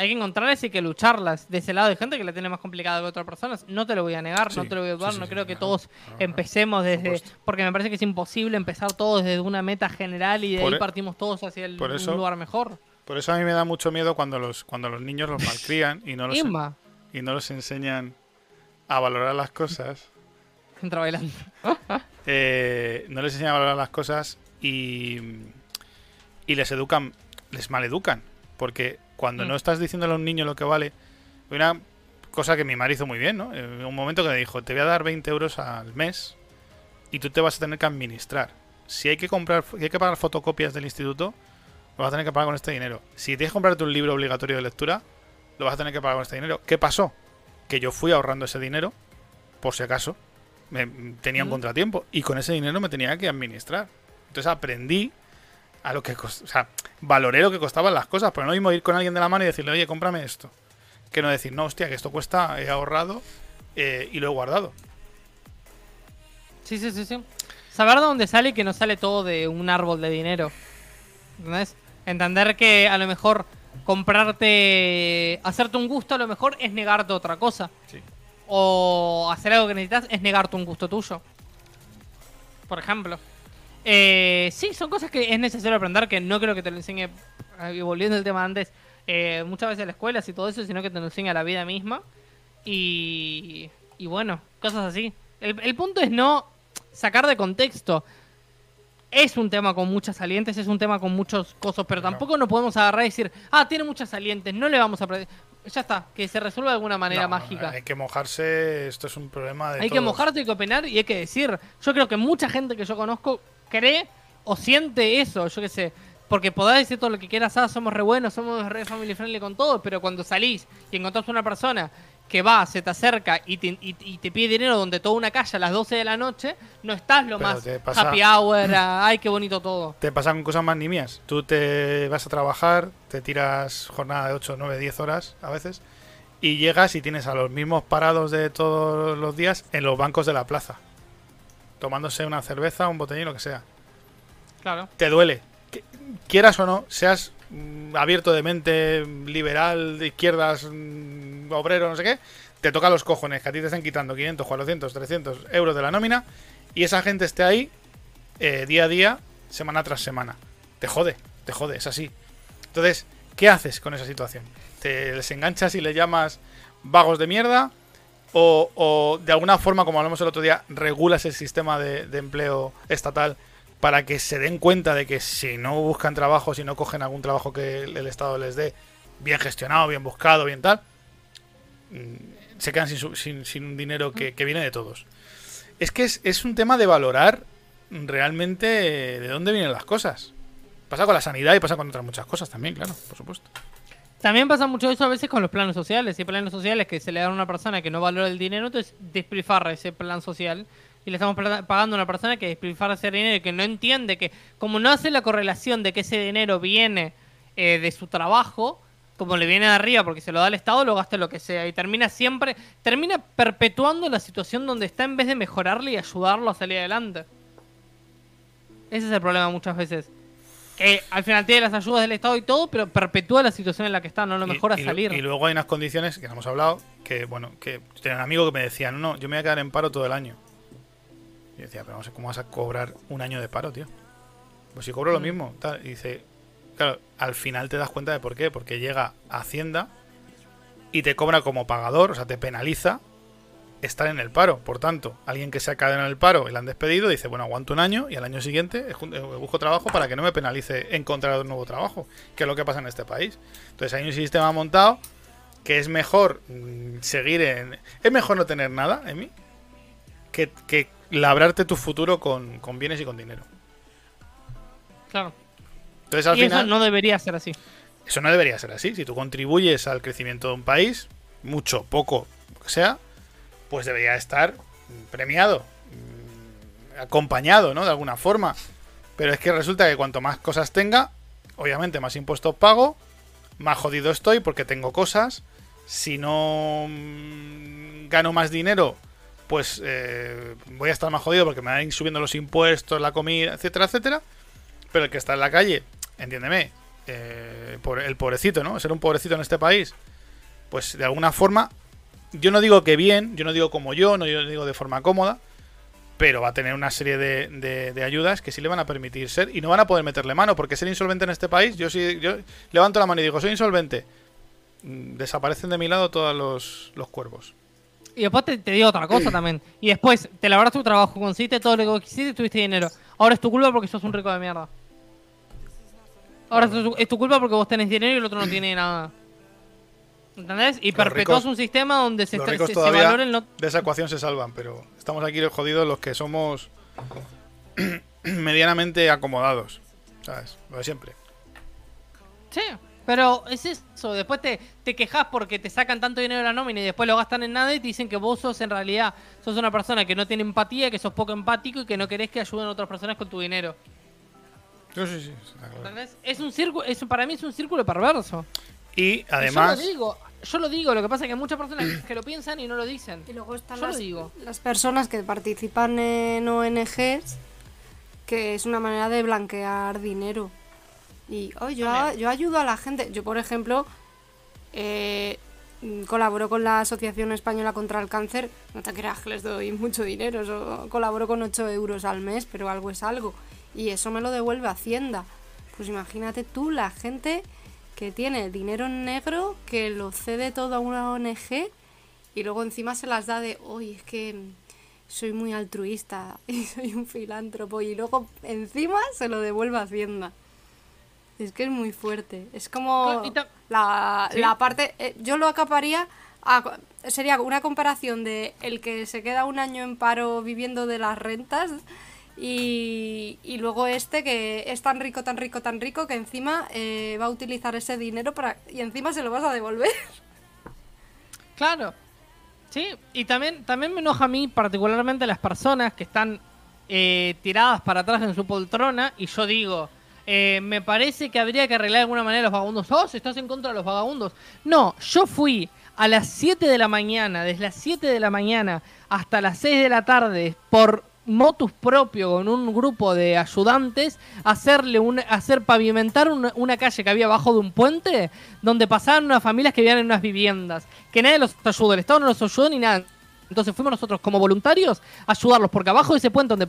Hay que encontrarlas y hay que lucharlas. De ese lado hay gente que la tiene más complicada que otras personas. No te lo voy a negar, no Sí, te lo voy a dudar. sí, no sí, creo que claro, todos claro, empecemos desde... supuesto. Porque me parece que es imposible empezar todos desde una meta general y de Por ahí e- partimos todos hacia el, por un eso- lugar mejor. Por eso a mí me da mucho miedo cuando los, cuando los niños los malcrían y no los, Inma, y no los enseñan a valorar las cosas. <laughs> entra bailando. <laughs> eh, no les enseñan a valorar las cosas y, y les educan, les maleducan. Porque cuando Mm. no estás diciéndole a un niño lo que vale, una cosa que mi madre hizo muy bien, ¿no? En un momento que me dijo, te voy a dar 20 euros al mes y tú te vas a tener que administrar. Si hay que comprar, si hay que pagar fotocopias del instituto, lo vas a tener que pagar con este dinero. Si tienes que comprarte un libro obligatorio de lectura, lo vas a tener que pagar con este dinero. ¿Qué pasó? Que yo fui ahorrando ese dinero, por si acaso, me, tenía un Mm. contratiempo y con ese dinero me tenía que administrar. Entonces aprendí a lo que cos- o sea, valoré lo que costaban las cosas, pero no mismo ir con alguien de la mano y decirle, oye, cómprame esto. Que no decir, no, hostia, que esto cuesta, he ahorrado eh, y lo he guardado. Sí, sí, sí, sí. Saber de dónde sale y que no sale todo de un árbol de dinero. ¿Entendés? Entender que a lo mejor comprarte, hacerte un gusto a lo mejor es negarte otra cosa. Sí. O hacer algo que necesitas es negarte un gusto tuyo. Por ejemplo. Eh, sí, son cosas que es necesario aprender, que no creo que te lo enseñe, eh, volviendo al tema antes, eh, muchas veces la escuela y todo eso, sino que te lo enseña la vida misma. Y, y bueno, cosas así. El, el punto es no sacar de contexto. Es un tema con muchas salientes, es un tema con muchos cosas, pero tampoco no podemos agarrar y decir, ah, tiene muchas salientes, no le vamos a... pre-". Ya está, que se resuelva de alguna manera No, mágica. Hay que mojarse, esto es un problema de Hay que mojarte, hay que opinar y hay que decir. Yo creo que mucha gente que yo conozco cree o siente eso, yo qué sé. Porque podás decir todo lo que quieras, ah, somos re buenos, somos re family friendly con todo, pero cuando salís y encontrás una persona que va, se te acerca y te, y- y te pide dinero donde toda una calle a las 12 de la noche, no estás lo Pero más pasa- happy hour, ay, qué bonito todo. <laughs> Te pasan cosas más nimias. Tú te vas a trabajar, te tiras jornada de 8, 9, 10 horas a veces y llegas y tienes a los mismos parados de todos los días en los bancos de la plaza. Tomándose una cerveza, un botellín, lo que sea. Claro. Te duele. Que- Quieras o no, seas mm, abierto de mente, liberal, de izquierdas, mm, obrero, no sé qué, te toca los cojones que a ti te están quitando 500, 400, 300 euros de la nómina y esa gente esté ahí eh, día a día, semana tras semana. Te jode, te jode, es así. Entonces, ¿qué haces con esa situación? ¿Te les enganchas y le llamas vagos de mierda? O, de alguna forma, como hablamos el otro día, regulas el sistema de, empleo estatal para que se den cuenta de que si no buscan trabajo, si no cogen algún trabajo que el, Estado les dé, bien gestionado, bien buscado, bien tal, mm, se quedan sin, un dinero que, que viene de todos. Es que es, es un tema de valorar realmente de dónde vienen las cosas. Pasa con la sanidad y pasa con otras muchas cosas también, claro, por supuesto. También pasa mucho eso a veces con los planos sociales. Hay planos sociales que se le dan a una persona que no valora el dinero, entonces despilfarra ese plan social. Y le estamos pagando a una persona que despilfarra ese dinero y que no entiende que, como no hace la correlación de que ese dinero viene eh, de su trabajo, como le viene de arriba porque se lo da el Estado, lo gasta lo que sea. Y termina siempre, termina perpetuando la situación donde está en vez de mejorarle y ayudarlo a salir adelante. Ese es el problema muchas veces que al final tiene las ayudas del Estado y todo, pero perpetúa la situación en la que está, no lo mejora salir. Y luego hay unas condiciones que hemos hablado, que bueno, que tenía un amigo que me decía, no, no, yo me voy a quedar en paro todo el año. Y decía, pero no sé cómo vas a cobrar un año de paro, tío. Pues si cobro lo mm. mismo. Tal. Y dice, claro, al final te das cuenta de por qué, porque llega Hacienda y te cobra como pagador, o sea, te penaliza estar en el paro. Por tanto, alguien que se ha quedado en el paro y le han despedido dice, bueno, aguanto un año y al año siguiente eh, busco trabajo para que no me penalice encontrar un nuevo trabajo, que es lo que pasa en este país. Entonces hay un sistema montado que es mejor mm, seguir en... Es mejor no tener nada, en mí, que, que labrarte tu futuro con, bienes y con dinero. Claro. Entonces, al y final, eso no debería ser así. Eso no debería ser así. Si tú contribuyes al crecimiento de un país, mucho, poco, lo que sea, pues debería estar premiado, mm, acompañado, ¿no? De alguna forma. Pero es que resulta que cuanto más cosas tenga, obviamente más impuestos pago, más jodido estoy porque tengo cosas. Si no mm, gano más dinero, pues eh, voy a estar más jodido porque me van a ir subiendo los impuestos, la comida, etcétera, etcétera. Pero el que está en la calle, entiéndeme, eh, el pobrecito, ¿no? Ser un pobrecito en este país, pues de alguna forma yo no digo que bien, yo no digo como yo, no yo digo de forma cómoda, pero va a tener una serie de, ayudas que sí le van a permitir ser y no van a poder meterle mano, porque ser insolvente en este país, yo sí, yo levanto la mano y digo, soy insolvente, mm, desaparecen de mi lado todos los, cuervos. Y después te, digo otra cosa también. Y después te labras tu trabajo, consiste todo lo que quisiste y tuviste dinero. Ahora es tu culpa porque sos un rico de mierda. Ahora es tu culpa porque vos tenés dinero y el otro no tiene nada. ¿Entendés? Y perpetuas un sistema donde se, se, se valoren De esa ecuación se salvan, pero estamos aquí jodidos los que somos <clears throat> medianamente acomodados. ¿Sabes? Lo de siempre. Sí, pero es eso. Después te, te quejas porque te sacan tanto dinero de la nómina y después lo gastan en nada y te dicen que vos sos en realidad sos una persona que no tiene empatía, que sos poco empático y que no querés que ayuden a otras personas con tu dinero. Sí, sí, sí. Es un círculo, eso para mí es un círculo perverso. Y además. yo lo digo, yo lo digo, lo que pasa es que hay muchas personas que lo piensan y no lo dicen. Y luego están las, las personas que participan en ONGs, que es una manera de blanquear dinero. Y oh, yo, yo ayudo a la gente. Yo, por ejemplo, eh, colaboro con la Asociación Española contra el Cáncer. No te creas que les doy mucho dinero. Yo colaboro con 8 euros al mes, pero algo es algo. Y eso me lo devuelve Hacienda. Pues imagínate tú, la gente que tiene dinero en negro, que lo cede todo a una ONG y luego encima se las da de, oye, es que soy muy altruista <laughs> y soy un filántropo y luego encima se lo devuelve a Hacienda. Es que es muy fuerte. Es como la, la parte... Eh, yo lo acaparía... sería una comparación de el que se queda un año en paro viviendo de las rentas y, luego este que es tan rico, tan rico, tan rico que encima eh, va a utilizar ese dinero para y encima se lo vas a devolver. Claro. Sí, y también, también me enoja a mí particularmente las personas que están eh, tiradas para atrás en su poltrona y yo digo, eh, me parece que habría que arreglar de alguna manera los vagabundos. Oh, estás en contra de los vagabundos. No, yo fui a las 7 de la mañana, desde las 7 de la mañana hasta las 6 de la tarde, por motus propio con un grupo de ayudantes hacerle un, hacer pavimentar una, calle que había abajo de un puente donde pasaban unas familias que vivían en unas viviendas que nadie los ayudó el estado no los ayudó ni nada. Entonces fuimos nosotros como voluntarios a ayudarlos porque abajo de ese puente donde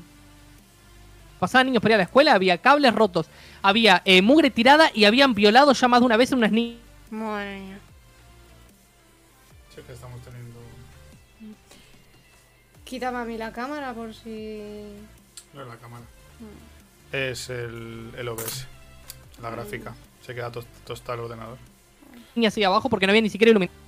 pasaban niños para ir a la escuela había cables rotos había eh, mugre tirada y habían violado ya más de una vez a unas niñas Quítame a mí la cámara por si. No es la cámara. Mm. Es el, el OBS. La gráfica. Se queda tostar el ordenador. Y así abajo porque no había ni siquiera iluminación.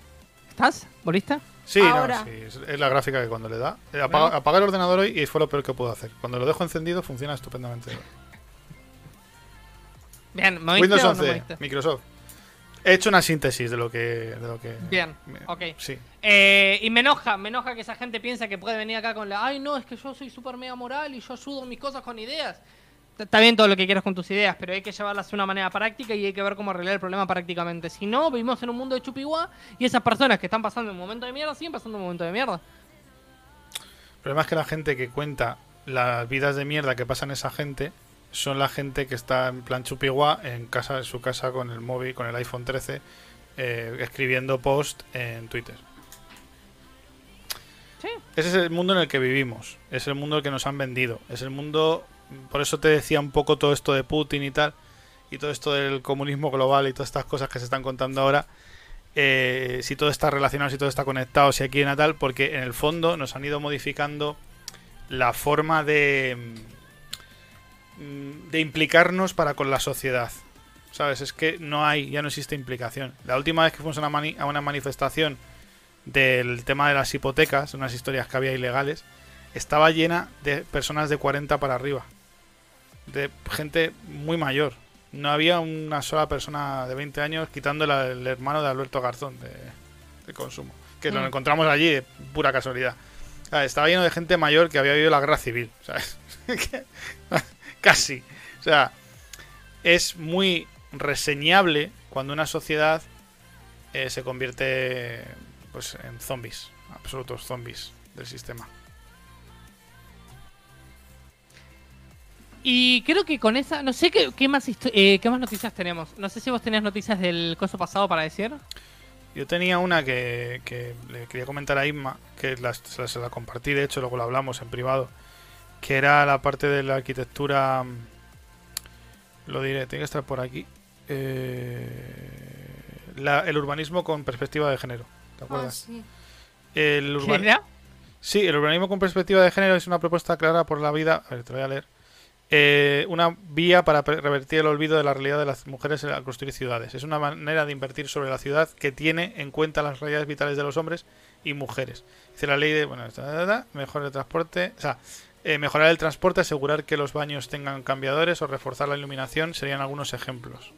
¿Estás? ¿Volviste? Sí, Ahora. no, sí, es, es la gráfica que cuando le da. eh, Apaga, apaga el ordenador hoy y fue lo peor que puedo hacer. Cuando lo dejo encendido funciona estupendamente. Bien, ¿me oíste Windows o no 11, me oíste? Microsoft. He hecho una síntesis de lo que. De lo que Bien, me- ok. Sí. Eh, y me enoja, me enoja que esa gente piensa que puede venir acá con la, ay no, es que yo soy súper mega moral y yo ayudo mis cosas con ideas. Está bien todo lo que quieras con tus ideas, pero hay que llevarlas de una manera práctica y hay que ver cómo arreglar el problema prácticamente. Si no, vivimos en un mundo de chupiguá y esas personas que están pasando un momento de mierda siguen pasando un momento de mierda. El problema es que la gente que cuenta las vidas de mierda que pasan esa gente son la gente que está en plan chupigua en casa en su casa con el móvil, con el iPhone 13, eh, escribiendo post en Twitter. Sí. Ese es el mundo en el que vivimos, es el mundo el que nos han vendido, es el mundo, por eso te decía un poco todo esto de Putin y tal, y todo esto del comunismo global y todas estas cosas que se están contando ahora, eh, si todo está relacionado, si todo está conectado, si aquí en tal, porque en el fondo nos han ido modificando la forma de de implicarnos para con la sociedad. ¿Sabes? Es que no hay, ya no existe implicación. La última vez que fuimos a una, mani- a una manifestación del tema de las hipotecas, unas historias que había ilegales, estaba llena de personas de 40 para arriba. De gente muy mayor. No había una sola persona de 20 años quitando el, hermano de Alberto Garzón de, de consumo. Que lo Mm. encontramos allí de pura casualidad. Estaba lleno de gente mayor que había vivido la guerra civil. ¿sabes? <laughs> Casi. O sea, es muy reseñable cuando una sociedad eh, se convierte pues en zombies, absolutos zombies del sistema. Y creo que con esa, no sé qué, qué más eh, qué más noticias tenemos. No sé si vos tenías noticias del coso pasado para decir. Yo tenía una que, que le quería comentar a Isma, que la, se la- la compartí, de hecho, luego lo hablamos en privado, que era la parte de la arquitectura. Lo diré, tiene que estar por aquí. Eh, la- el urbanismo con perspectiva de género. ¿Te Ah, acuerdas? sí. El ¿Qué urban- era? Sí, el urbanismo con perspectiva de género es una propuesta clara por la vida. A ver, te lo voy a leer. Eh, una vía para revertir el olvido de la realidad de las mujeres al construir ciudades. Es una manera de invertir sobre la ciudad que tiene en cuenta las realidades vitales de los hombres y mujeres. Dice la ley de, bueno, mejor el transporte, o sea, eh, mejorar el transporte, asegurar que los baños tengan cambiadores o reforzar la iluminación serían algunos ejemplos.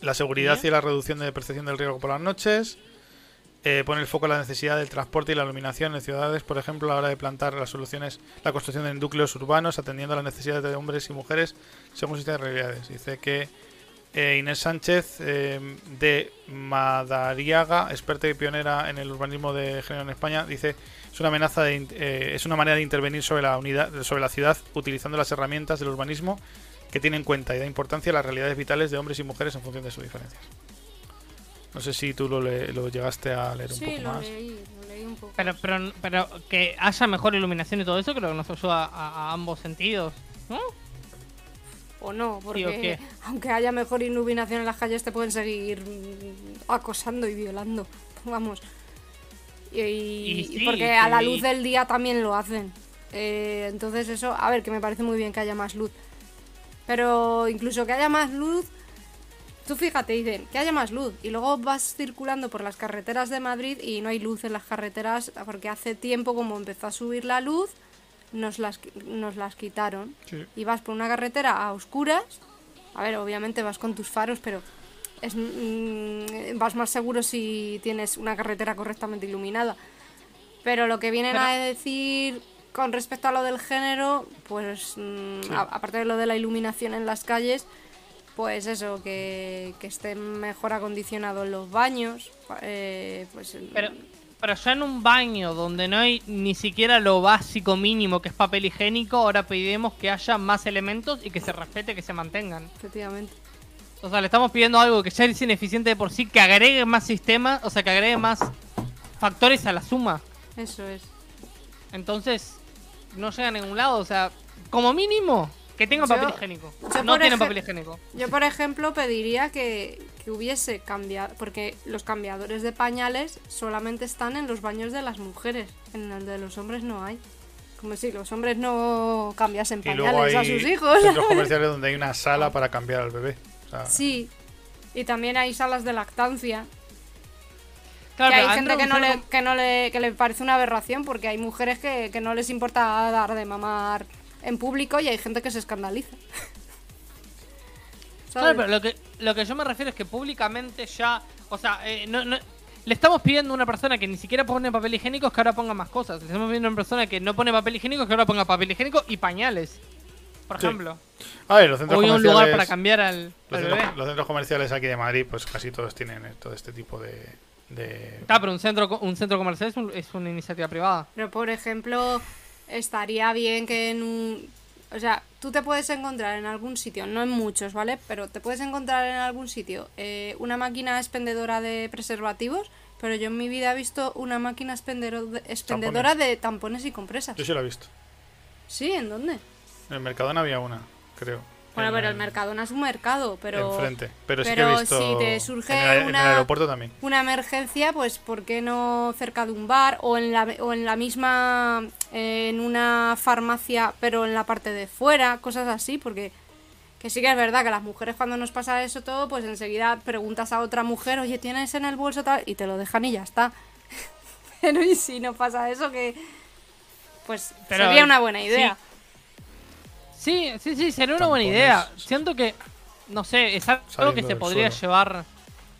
La seguridad y la reducción de percepción del riesgo por las noches. Eh, pone el foco en la necesidad del transporte y la iluminación en ciudades, por ejemplo, a la hora de plantar las soluciones, la construcción de núcleos urbanos, atendiendo a las necesidades de hombres y mujeres según de realidades. Dice que eh, Inés Sánchez eh, de Madariaga, experta y pionera en el urbanismo de género en España, dice es una amenaza de, eh, es una manera de intervenir sobre la unidad, sobre la ciudad utilizando las herramientas del urbanismo que tiene en cuenta y da importancia a las realidades vitales de hombres y mujeres en función de sus diferencias. No sé si tú lo, le- lo llegaste a leer un Sí, poco lo más. leí, lo leí un poco. Pero, pero, pero que haya mejor iluminación y todo eso creo que nos ayuda a, a ambos sentidos. ¿No? O no, porque <laughs> aunque haya mejor iluminación en las calles te pueden seguir mm, acosando y violando. <laughs> Vamos. Y, y- sí, y porque a la luz del día también lo hacen. Eh, entonces eso, a ver, que me parece muy bien que haya más luz. Pero incluso que haya más luz, tú fíjate, dicen que haya más luz. Y luego vas circulando por las carreteras de Madrid y no hay luz en las carreteras porque hace tiempo como empezó a subir la luz, nos las, nos las quitaron. Sí. Y vas por una carretera a oscuras. A ver, obviamente vas con tus faros, pero es, mm, vas más seguro si tienes una carretera correctamente iluminada. Pero lo que vienen Pero- a decir con respecto a lo del género, pues mm, a- aparte de lo de la iluminación en las calles, pues eso, que, que esté mejor acondicionado en los baños. eh, pues Pero, pero ya en un baño donde no hay ni siquiera lo básico mínimo que es papel higiénico, ahora pedimos que haya más elementos y que se respete, que se mantengan. Efectivamente. O sea, le estamos pidiendo algo que ya es ineficiente de por sí, que agregue más sistemas, o sea, que agregue más factores a la suma. Eso es. Entonces, no llega a ningún lado. O sea, como mínimo, que tenga Yo- papel higiénico. yo No tienen papel higiénico. Yo, por ejemplo, pediría que, que hubiese cambiado, porque los cambiadores de pañales solamente están en los baños de las mujeres, en el de los hombres no hay. Como si los hombres no cambiasen Y luego pañales hay a sus hijos. centros <laughs> comerciales donde hay una sala para cambiar al bebé. O sea, Sí, y también hay salas de lactancia. que hay gente que no, le, que no le, que le parece una aberración porque hay mujeres que, que no les importa dar de mamar en público y hay gente que se escandaliza. <laughs> Claro, pero lo que, lo que yo me refiero es que públicamente ya. O sea, eh, no, no, le estamos pidiendo a una persona que ni siquiera pone papel higiénico que ahora ponga más cosas. Le estamos pidiendo a una persona que no pone papel higiénico que ahora ponga papel higiénico y pañales. Por Sí. ejemplo. A ver, los centros O un comerciales. lugar para cambiar al, Los al centros, bebé. los centros comerciales aquí de Madrid, pues casi todos tienen eh, todo este tipo de. de- Ah, pero un centro, un centro comercial es, un- es una iniciativa privada. Pero por ejemplo, estaría bien que en un... O sea, tú te puedes encontrar en algún sitio, no en muchos, ¿vale? Pero te puedes encontrar en algún sitio eh, una máquina expendedora de preservativos, pero yo en mi vida he visto una máquina expendedora de tampones y compresas. Yo sí lo he visto. Sí, ¿en dónde? En el Mercadona había una, creo. Bueno, En pero el Mercadona es un mercado, pero... Enfrente. Pero, sí que he visto. si te surge en el, en el una- aeropuerto también. una emergencia, pues ¿por qué no cerca de un bar o en la, o en la misma, en una farmacia, pero en la parte de fuera, cosas así? Porque que sí que es verdad que las mujeres cuando nos pasa eso todo, pues enseguida preguntas a otra mujer, oye, ¿tienes en el bolso tal? Y te lo dejan y ya está. <laughs> pero y si no pasa eso, que pues Pero, sería una buena idea. Sí, sí, sí, sería una buena idea. Siento que, no sé, es algo que se podría suelo. llevar.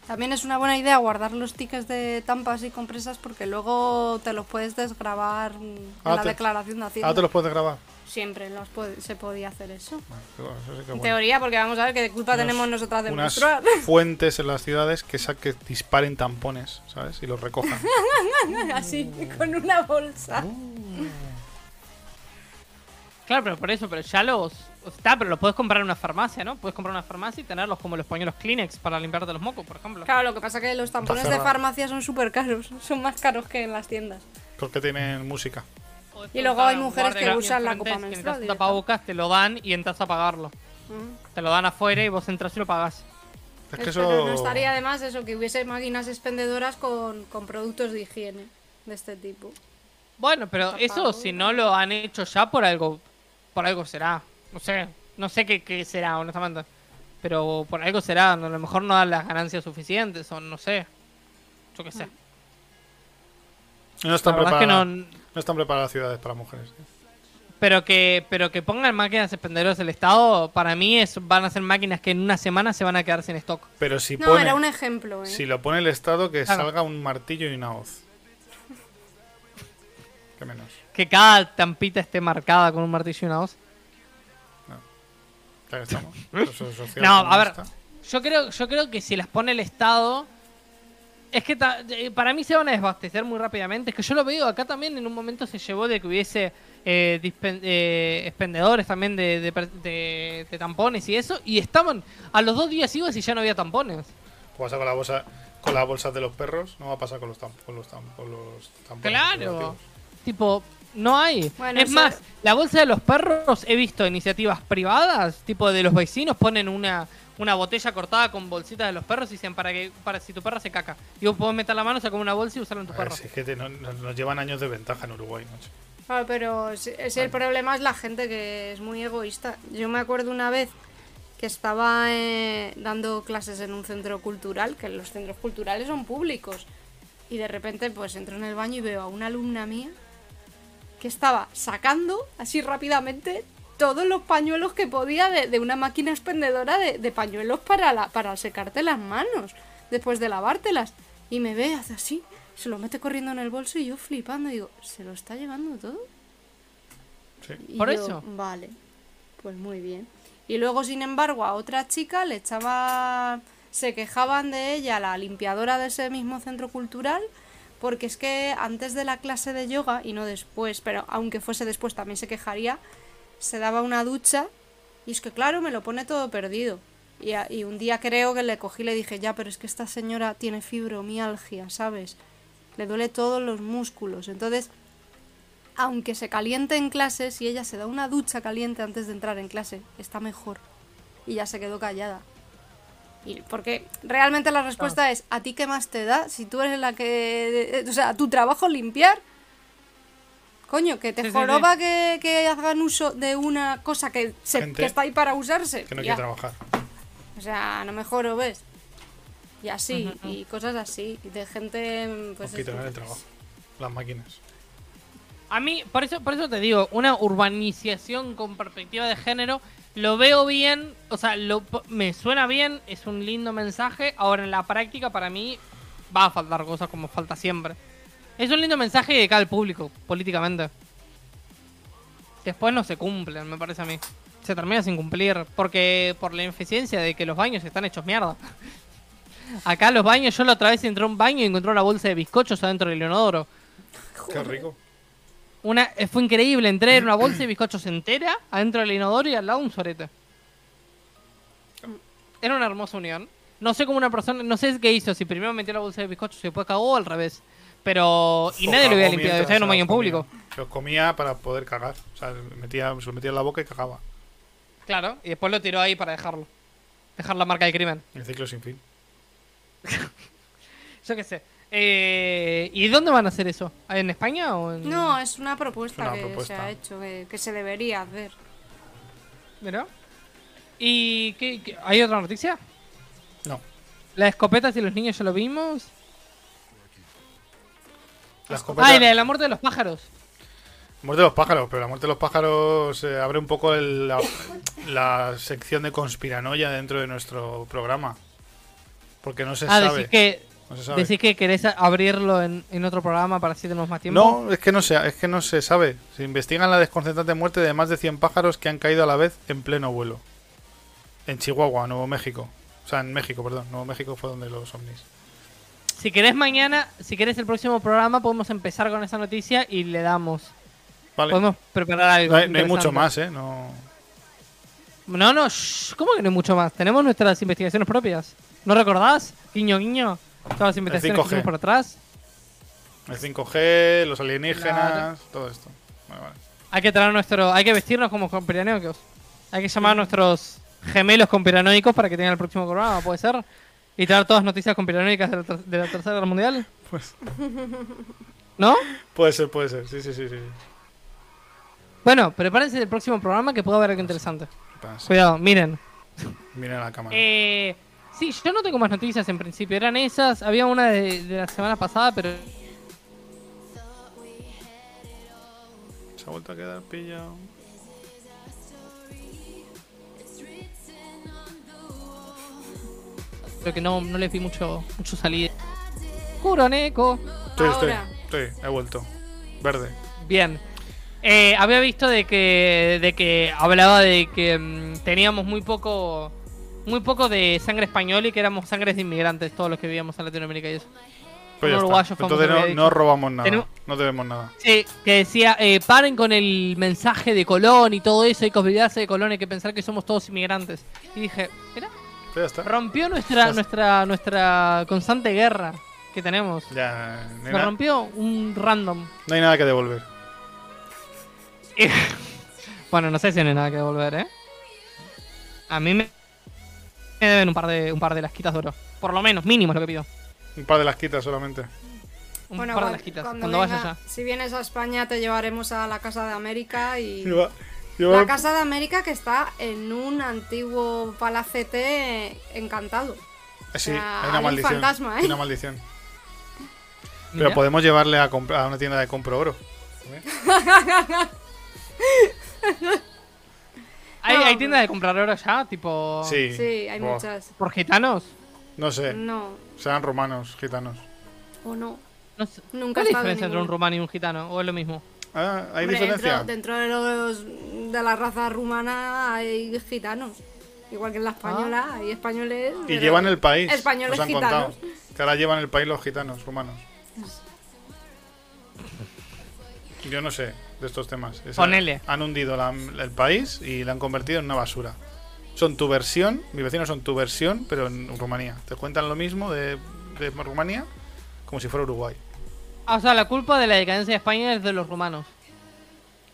También es una buena idea guardar los tickets de tampas y compresas porque luego te los puedes desgrabar en Ah, la te- declaración de Hacienda. Ah, te los puedes grabar. Siempre los puede- se podía hacer eso. Bueno, eso sí que En bueno. teoría, porque vamos a ver qué culpa Unos- tenemos nosotras de unas menstruar. <laughs> fuentes en las ciudades que, sa- que disparen tampones, ¿sabes? Y los recojan. <laughs> Así, con una bolsa. Claro, pero por eso, pero ya los. Está, pero los puedes comprar en una farmacia, ¿no? Puedes comprar en una farmacia y tenerlos como los pañuelos Kleenex para limpiarte los mocos, por ejemplo. Claro, lo que pasa es que los tampones de farmacia son súper caros. <laughs> Son más caros que en las tiendas. Porque tienen música. Y luego hay mujeres que usan la copa menstrual. directamente. tapabocas, te lo dan y entras a pagarlo. Mm. Te lo dan afuera y vos entras y lo pagas. Es que Pero no estaría de más eso, que hubiese máquinas expendedoras con, con productos de higiene de este tipo. Bueno, pero eso si no lo han hecho ya por algo, por algo será. No sé, no sé qué, qué será, honestamente. Pero por algo será, a lo mejor no dan las ganancias suficientes o no sé. Yo qué sé. No están, verdad es que preparadas, no- no están preparadas las ciudades para mujeres. Pero que, pero que pongan máquinas expendedoras del Estado, para mí es, van a ser máquinas que en una semana se van a quedar sin stock. Pero si No, pone. era un ejemplo, ¿eh? Si lo pone el Estado, que Claro. salga un martillo y una hoz. <laughs> ¿Qué menos? Que cada tampita esté marcada con un martillo y una hoz. Estamos. <laughs> Social No, a ver, yo creo, yo creo que si las pone el Estado, es que ta- eh, para mí se van a desbastecer muy rápidamente. Es que yo lo veo acá también en un momento se llevó de que hubiese eh, dispen- eh, expendedores también de, de per- de- de tampones y eso, y estaban a los dos días ibas y ya no había tampones. ¿Qué pasa con la bolsa, con las bolsas de los perros? No va a pasar con los, tam- con los, tam- con los tampones. Claro. Tipo, no hay. Bueno, es más, la bolsa de los perros he visto iniciativas privadas, tipo de los vecinos ponen una, una botella cortada con bolsitas de los perros y dicen para que para si tu perro se caca. Y vos podés meter la mano, sacar una bolsa y usarla en tu A ver, perro. si es que te- no- no- nos llevan años de ventaja en Uruguay, macho. Claro, pero si, si el problema es la gente que es muy egoísta. Yo me acuerdo una vez que estaba eh, dando clases en un centro cultural, que los centros culturales son públicos. Y de repente pues entro en el baño y veo a una alumna mía que estaba sacando así rápidamente todos los pañuelos que podía de, de una máquina expendedora de, de pañuelos para, la, para secarte las manos después de lavártelas. Y me ve, hace así, se lo mete corriendo en el bolso y yo flipando, digo, ¿se lo está llevando todo? Sí. Y Por yo, eso. Vale, pues muy bien. Y luego, sin embargo, a otra chica le echaba. Se quejaban de ella, la limpiadora de ese mismo centro cultural, porque es que antes de la clase de yoga, y no después, pero aunque fuese después también se quejaría, se daba una ducha y es que, claro, me lo pone todo perdido. Y, a- y un día creo que le cogí y le dije, ya, pero es que esta señora tiene fibromialgia, ¿sabes? Le duele todos los músculos. Entonces, aunque se caliente en clase, si ella se da una ducha caliente antes de entrar en clase, está mejor. Y ya se quedó callada. Y porque realmente la respuesta es, ¿a ti qué más te da? Si tú eres la que... O sea, tu trabajo es limpiar. Coño, que te Sí, sí, joroba Que, que hagan uso de una cosa que, se- Gente que está ahí para usarse. Que no Ya. quiere trabajar. O sea, no me jorobes. Y así, y cosas así. y De gente. Pues, eso. el trabajo. Las máquinas. A mí, por eso, por eso te digo, una urbanización con perspectiva de género, lo veo bien, o sea, lo, me suena bien, es un lindo mensaje. Ahora en la práctica para mí va a faltar cosas como falta siempre. Es un lindo mensaje de cara al público, políticamente. Después no se cumplen, me parece a mí. Se termina sin cumplir, porque por la ineficiencia de que los baños están hechos mierda. <laughs> Acá los baños, yo la otra vez entré a un baño y encontré una bolsa de bizcochos adentro del inodoro. Qué rico. Una, eh, fue increíble, entré en una <clears throat> bolsa de bizcochos entera adentro del inodoro y al lado un sorete. Era una hermosa unión. No sé cómo una persona, no sé qué hizo, si primero metió la bolsa de bizcochos y después cagó o al revés. Pero. Y O nadie lo había limpiado, estaba en un baño público. Los comía para poder cagar. O sea, metía, se lo metía en la boca y cagaba. Claro, y después lo tiró ahí para dejarlo. Dejar la marca del crimen. El ciclo sin fin. <laughs> Yo qué sé. Eh, ¿Y dónde van a hacer eso? ¿En España o en.? No, es una propuesta Es una que propuesta. se ha hecho, que, que se debería hacer. Mira. ¿Y qué, qué- hay otra noticia? No. ¿Las escopetas y los niños ya lo vimos? La escopeta- Ah, y la de la muerte de los pájaros. Muerte de los pájaros, pero la muerte de los pájaros eh, abre un poco el- la, la sección de conspiranoia dentro de nuestro programa. Porque no se ah, sabe. decís que, No se sabe. decís que querés abrirlo en, en otro programa para así tenemos más tiempo. No, es que no, se, es que no se sabe. Se investigan la desconcertante muerte de más de 100 pájaros que han caído a la vez en pleno vuelo. En Chihuahua, Nuevo México. O sea, en México, perdón. Nuevo México fue donde los ovnis. Si querés mañana, si querés el próximo programa, podemos empezar con esa noticia y le damos. Vale. Podemos preparar algo. No hay, no hay mucho más, ¿eh? No... No, no, shh, ¿cómo que no hay mucho más? Tenemos nuestras investigaciones propias. ¿No recordás? Guiño, guiño. Todas las investigaciones que 5G. hicimos por atrás. El 5G, los alienígenas, todo esto. Vale, vale. Hay que traer nuestro. Hay que vestirnos como conspiranoicos. Hay que llamar a nuestros gemelos conspiranoicos para que tengan el próximo programa, ¿puede ser? Y traer todas noticias conspiranoicas de la, ter- de la Tercera Guerra Mundial. Pues, <laughs> ¿No? puede ser, puede ser. Sí, sí, sí. sí. Bueno, prepárense del próximo programa que puede haber algo interesante. Pasa. Cuidado, miren. Mira la cámara. Eh, sí, yo no tengo más noticias en principio. Eran esas. Había una de, de la semana pasada, pero. Se ha vuelto a quedar pillado. Creo que no, no les vi mucho, mucho salida. Curoneco. Estoy, estoy, Ahora. estoy. He vuelto. Verde. Bien. Eh, había visto de que, de que hablaba de que mm, teníamos muy poco muy poco de sangre española y que éramos sangres de inmigrantes todos los que vivíamos en Latinoamérica y eso. Pues Un uruguayo Entonces no, robamos nada. Tenemos- No debemos nada. Sí, que decía, eh, paren con el mensaje de Colón y todo eso, hay que olvidarse de Colón, hay que pensar que somos todos inmigrantes. Y dije, mira, Ya está. rompió nuestra, nuestra, nuestra constante guerra que tenemos. Ya, no na- rompió un random. no hay nada que devolver. <laughs> Bueno, no sé si no hay nada que devolver, ¿eh? A mí me, un par de un par de lasquitas de oro. Por lo menos, mínimo es lo que pido. Un par de las quitas solamente. Un Bueno, par de lasquitas. cuando, Cuando, vaya venga- allá. si vienes a España te llevaremos a la Casa de América y... <laughs> Lleva- lleva- La Casa de América que está en un antiguo palacete encantado. Sí, o sea, hay una hay un maldición. fantasma, ¿eh? Hay una maldición. <laughs> Mira. Pero podemos llevarle a, compra- a una tienda de compro oro. <laughs> ¿Hay, No, hay tiendas de comprar oro ya? Tipo. Sí. Sí, hay muchas. ¿Por gitanos? No sé. No, Serán romanos, gitanos. o no. No sé. Nunca ¿Cuál es la diferencia entre un rumano y un gitano? ¿O es lo mismo? Ah, ¿hay Hombre, diferencia? Dentro, dentro de los de la raza rumana hay gitanos. Igual que en la española hay españoles. Y llevan el país. Españoles nos han gitanos. contado. Que ahora llevan el país los gitanos rumanos. Yo no sé de estos temas. Ponele. Han hundido la- el país y la han convertido en una basura. Son tu versión, mis vecinos son tu versión, pero en Rumanía. Te cuentan lo mismo de, de Rumanía como si fuera Uruguay. Ah, o sea, la culpa de la decadencia de España es de los rumanos.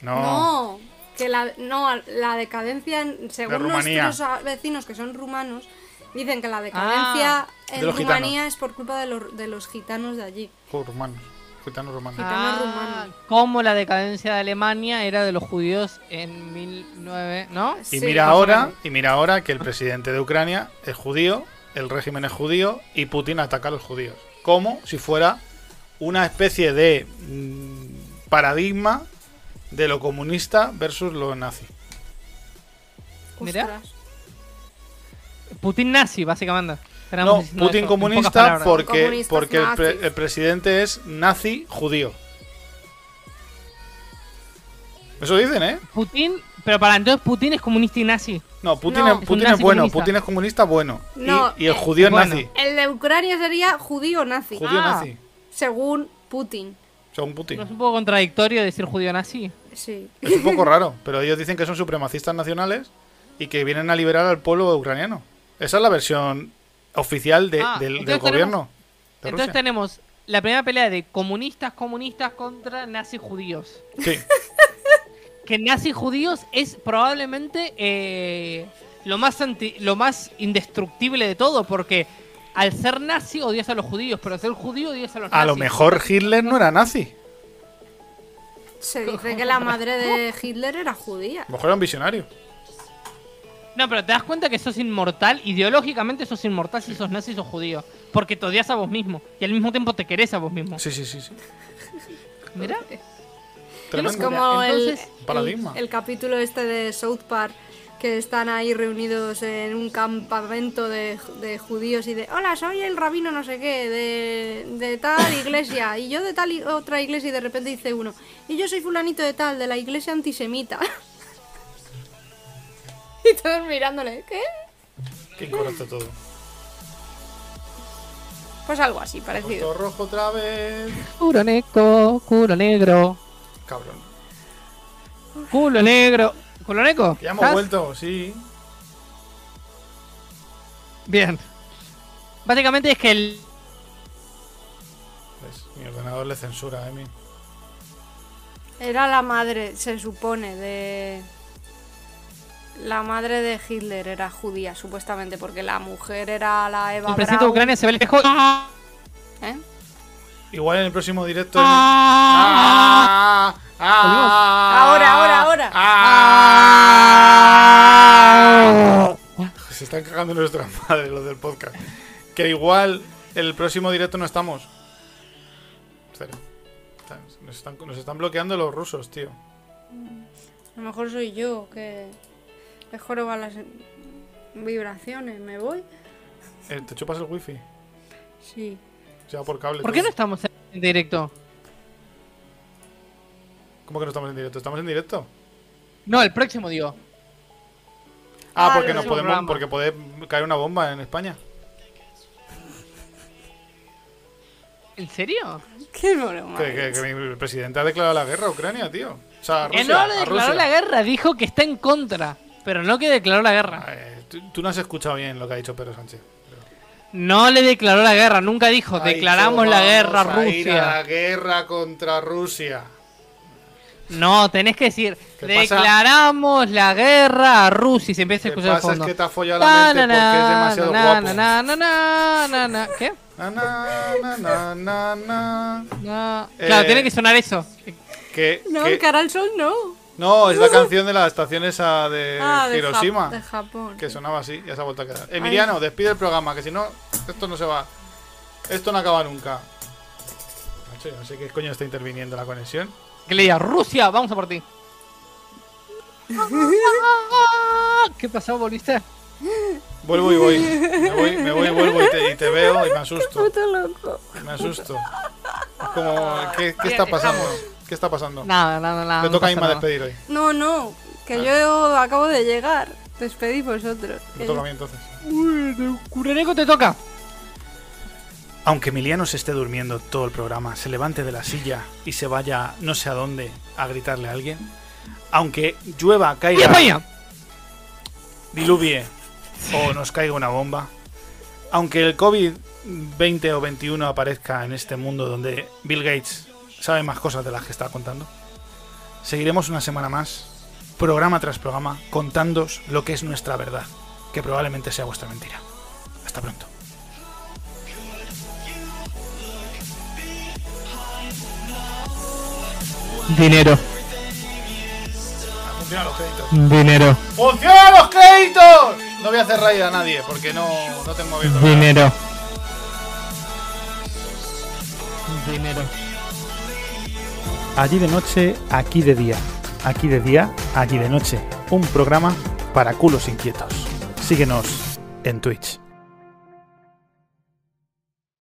No. No, que la, no, la decadencia, en- según Rumanía. nuestros vecinos que son rumanos, dicen que la decadencia Ah. De en Rumanía gitanos. es por culpa de los, de los gitanos de allí. Oh, rumanos. Gitanos rumanos. Gitanos Ah. Como la decadencia de Alemania era de los judíos en 1009, ¿no? Y Sí, mira ahora, y mira ahora que el presidente de Ucrania es judío el régimen es judío y Putin ataca a los judíos. Como si fuera una especie de mm, paradigma de lo comunista versus lo nazi. Mira. Putin nazi, básicamente. No, Putin comunista porque, porque el, pre- nazis. el presidente es nazi judío. Eso dicen, ¿eh? Putin, pero para entonces Putin es comunista y nazi. No, Putin, No. es, Putin es bueno, comunista. Putin es comunista bueno. Y- No, y, el judío es bueno. nazi. El de Ucrania sería judío nazi. Judío Ah. nazi. Según Putin. Según Putin. ¿No es un poco contradictorio decir judío nazi? Sí. Es un poco raro, pero ellos dicen que son supremacistas nacionales y que vienen a liberar al pueblo ucraniano. Esa es la versión oficial de- Ah, del, gobierno de Entonces tenemos la primera pelea de comunistas comunistas contra nazis judíos. Sí, <laughs> Que nazis judíos es probablemente eh, lo, más anti- lo más indestructible de todo, porque al ser nazi odias a los judíos, pero al ser judío odias a los a nazis. lo mejor Hitler no era nazi. Se dice que la madre de Hitler era judía. A lo mejor era un visionario. No, pero te das cuenta que sos inmortal, ideológicamente sos inmortal si sos nazi o sos judío. Porque te odias a vos mismo y al mismo tiempo te querés a vos mismo. Sí, sí, sí. sí. Mira. Es como el, Entonces, el- paradigma. el capítulo este de South Park que están ahí reunidos en un campamento de, de judíos y de hola soy el rabino no sé qué de, de tal iglesia y yo de tal i- otra iglesia y de repente dice uno y yo soy fulanito de tal de la iglesia antisemita <laughs> <laughs> y todos mirándole ¿qué? Qué incorrecto todo. pues algo así parecido Punto rojo otra vez. Culo negro, culo negro, Cabrón. culo negro. ¿Culo negro? Que ya hemos ¿Estás? vuelto, sí. Bien. Básicamente es que el. Ves, Mi ordenador le censura, Emi. era la madre se supone de la madre de Hitler era judía supuestamente porque la mujer era la Eva El presidente de. Ucrania se ve lejos. ¿Eh? Igual en el próximo directo. Ah. ¡Ah! ¡Ah! Ahora, ahora, ahora. ¡Ah! Se están cagando en nuestras madres los del podcast. Que igual el próximo directo no estamos. Cero. Nos están, nos están bloqueando los rusos, tío. A lo mejor soy yo que le joroba las vibraciones. ¿Me voy? Eh, ¿Te chupas el wifi? Sí. Va por cable. ¿Por qué no estamos en directo? ¿Cómo que no estamos en directo? ¿Estamos en directo? No, el próximo digo. Ah, Ah, porque el no próximo podemos, programa. porque puede caer una bomba en España. ¿En serio? Qué broma. Que, que- que mi presidente ha declarado la guerra a Ucrania, tío. O sea, a Que Rusia. no le a declaró Rusia. la guerra, dijo que está en contra. Pero no que declaró la guerra. Eh, tú, tú no has escuchado bien lo que ha dicho Pedro Sánchez. No le declaró la guerra, nunca dijo, Ha declaramos dicho, la guerra a "Vamos a ir a la Rusia. guerra contra Rusia. No, tenés que decir, ¿Qué pasa? declaramos la guerra a Rusia y se empieza a Lo que escuchar pasa es fondo. que te ha follado la mente porque es demasiado na, guapo. na, na, na, na, na, na. ¿Qué? Na, na, na, na, na, na. Eh, Claro, tiene que sonar eso. Que, No, que- cara al sol no. No, es la canción de la estación esa de ah, de, Hiroshima. Jap- de Japón. Que sonaba así, ya se ha vuelto a quedar. Emiliano, despide el programa, que si no, esto no se va. Esto no acaba nunca. Macho, yo no sé qué coño está interviniendo la conexión. Que le diga, Rusia, vamos a por ti. <laughs> ¿Qué pasó? ¿Volviste? Vuelvo y voy. Me voy, me voy, vuelvo y te, y te veo y me asusto. Puto loco. Me asusto. Es como, ¿qué, está pasando? ¿Qué está pasando? Nada, nada, nada. No toca a Inma despedir hoy. No, no. Que yo acabo de llegar. Despedid vosotros. Me toca a mí entonces. Uy, Cureneco te toca. Aunque Emiliano se esté durmiendo todo el programa, se levante de la silla y se vaya no sé a dónde a gritarle a alguien. Aunque llueva, ¡Y caiga, España! diluvie o nos caiga una bomba. Aunque el COVID-20 o 21 aparezca en este mundo donde Bill Gates sabe más cosas de las que está contando. Seguiremos una semana más, programa tras programa, contándoos lo que es nuestra verdad, que probablemente sea vuestra mentira. Hasta pronto. Dinero. Funcionan los créditos. Dinero. ¡Funcionan los créditos! No voy a hacer raid a nadie porque no, no tengo abierto. Dinero. Dinero. Allí de noche, aquí de día. Aquí de día, allí de noche. Un programa para culos inquietos. Síguenos en Twitch.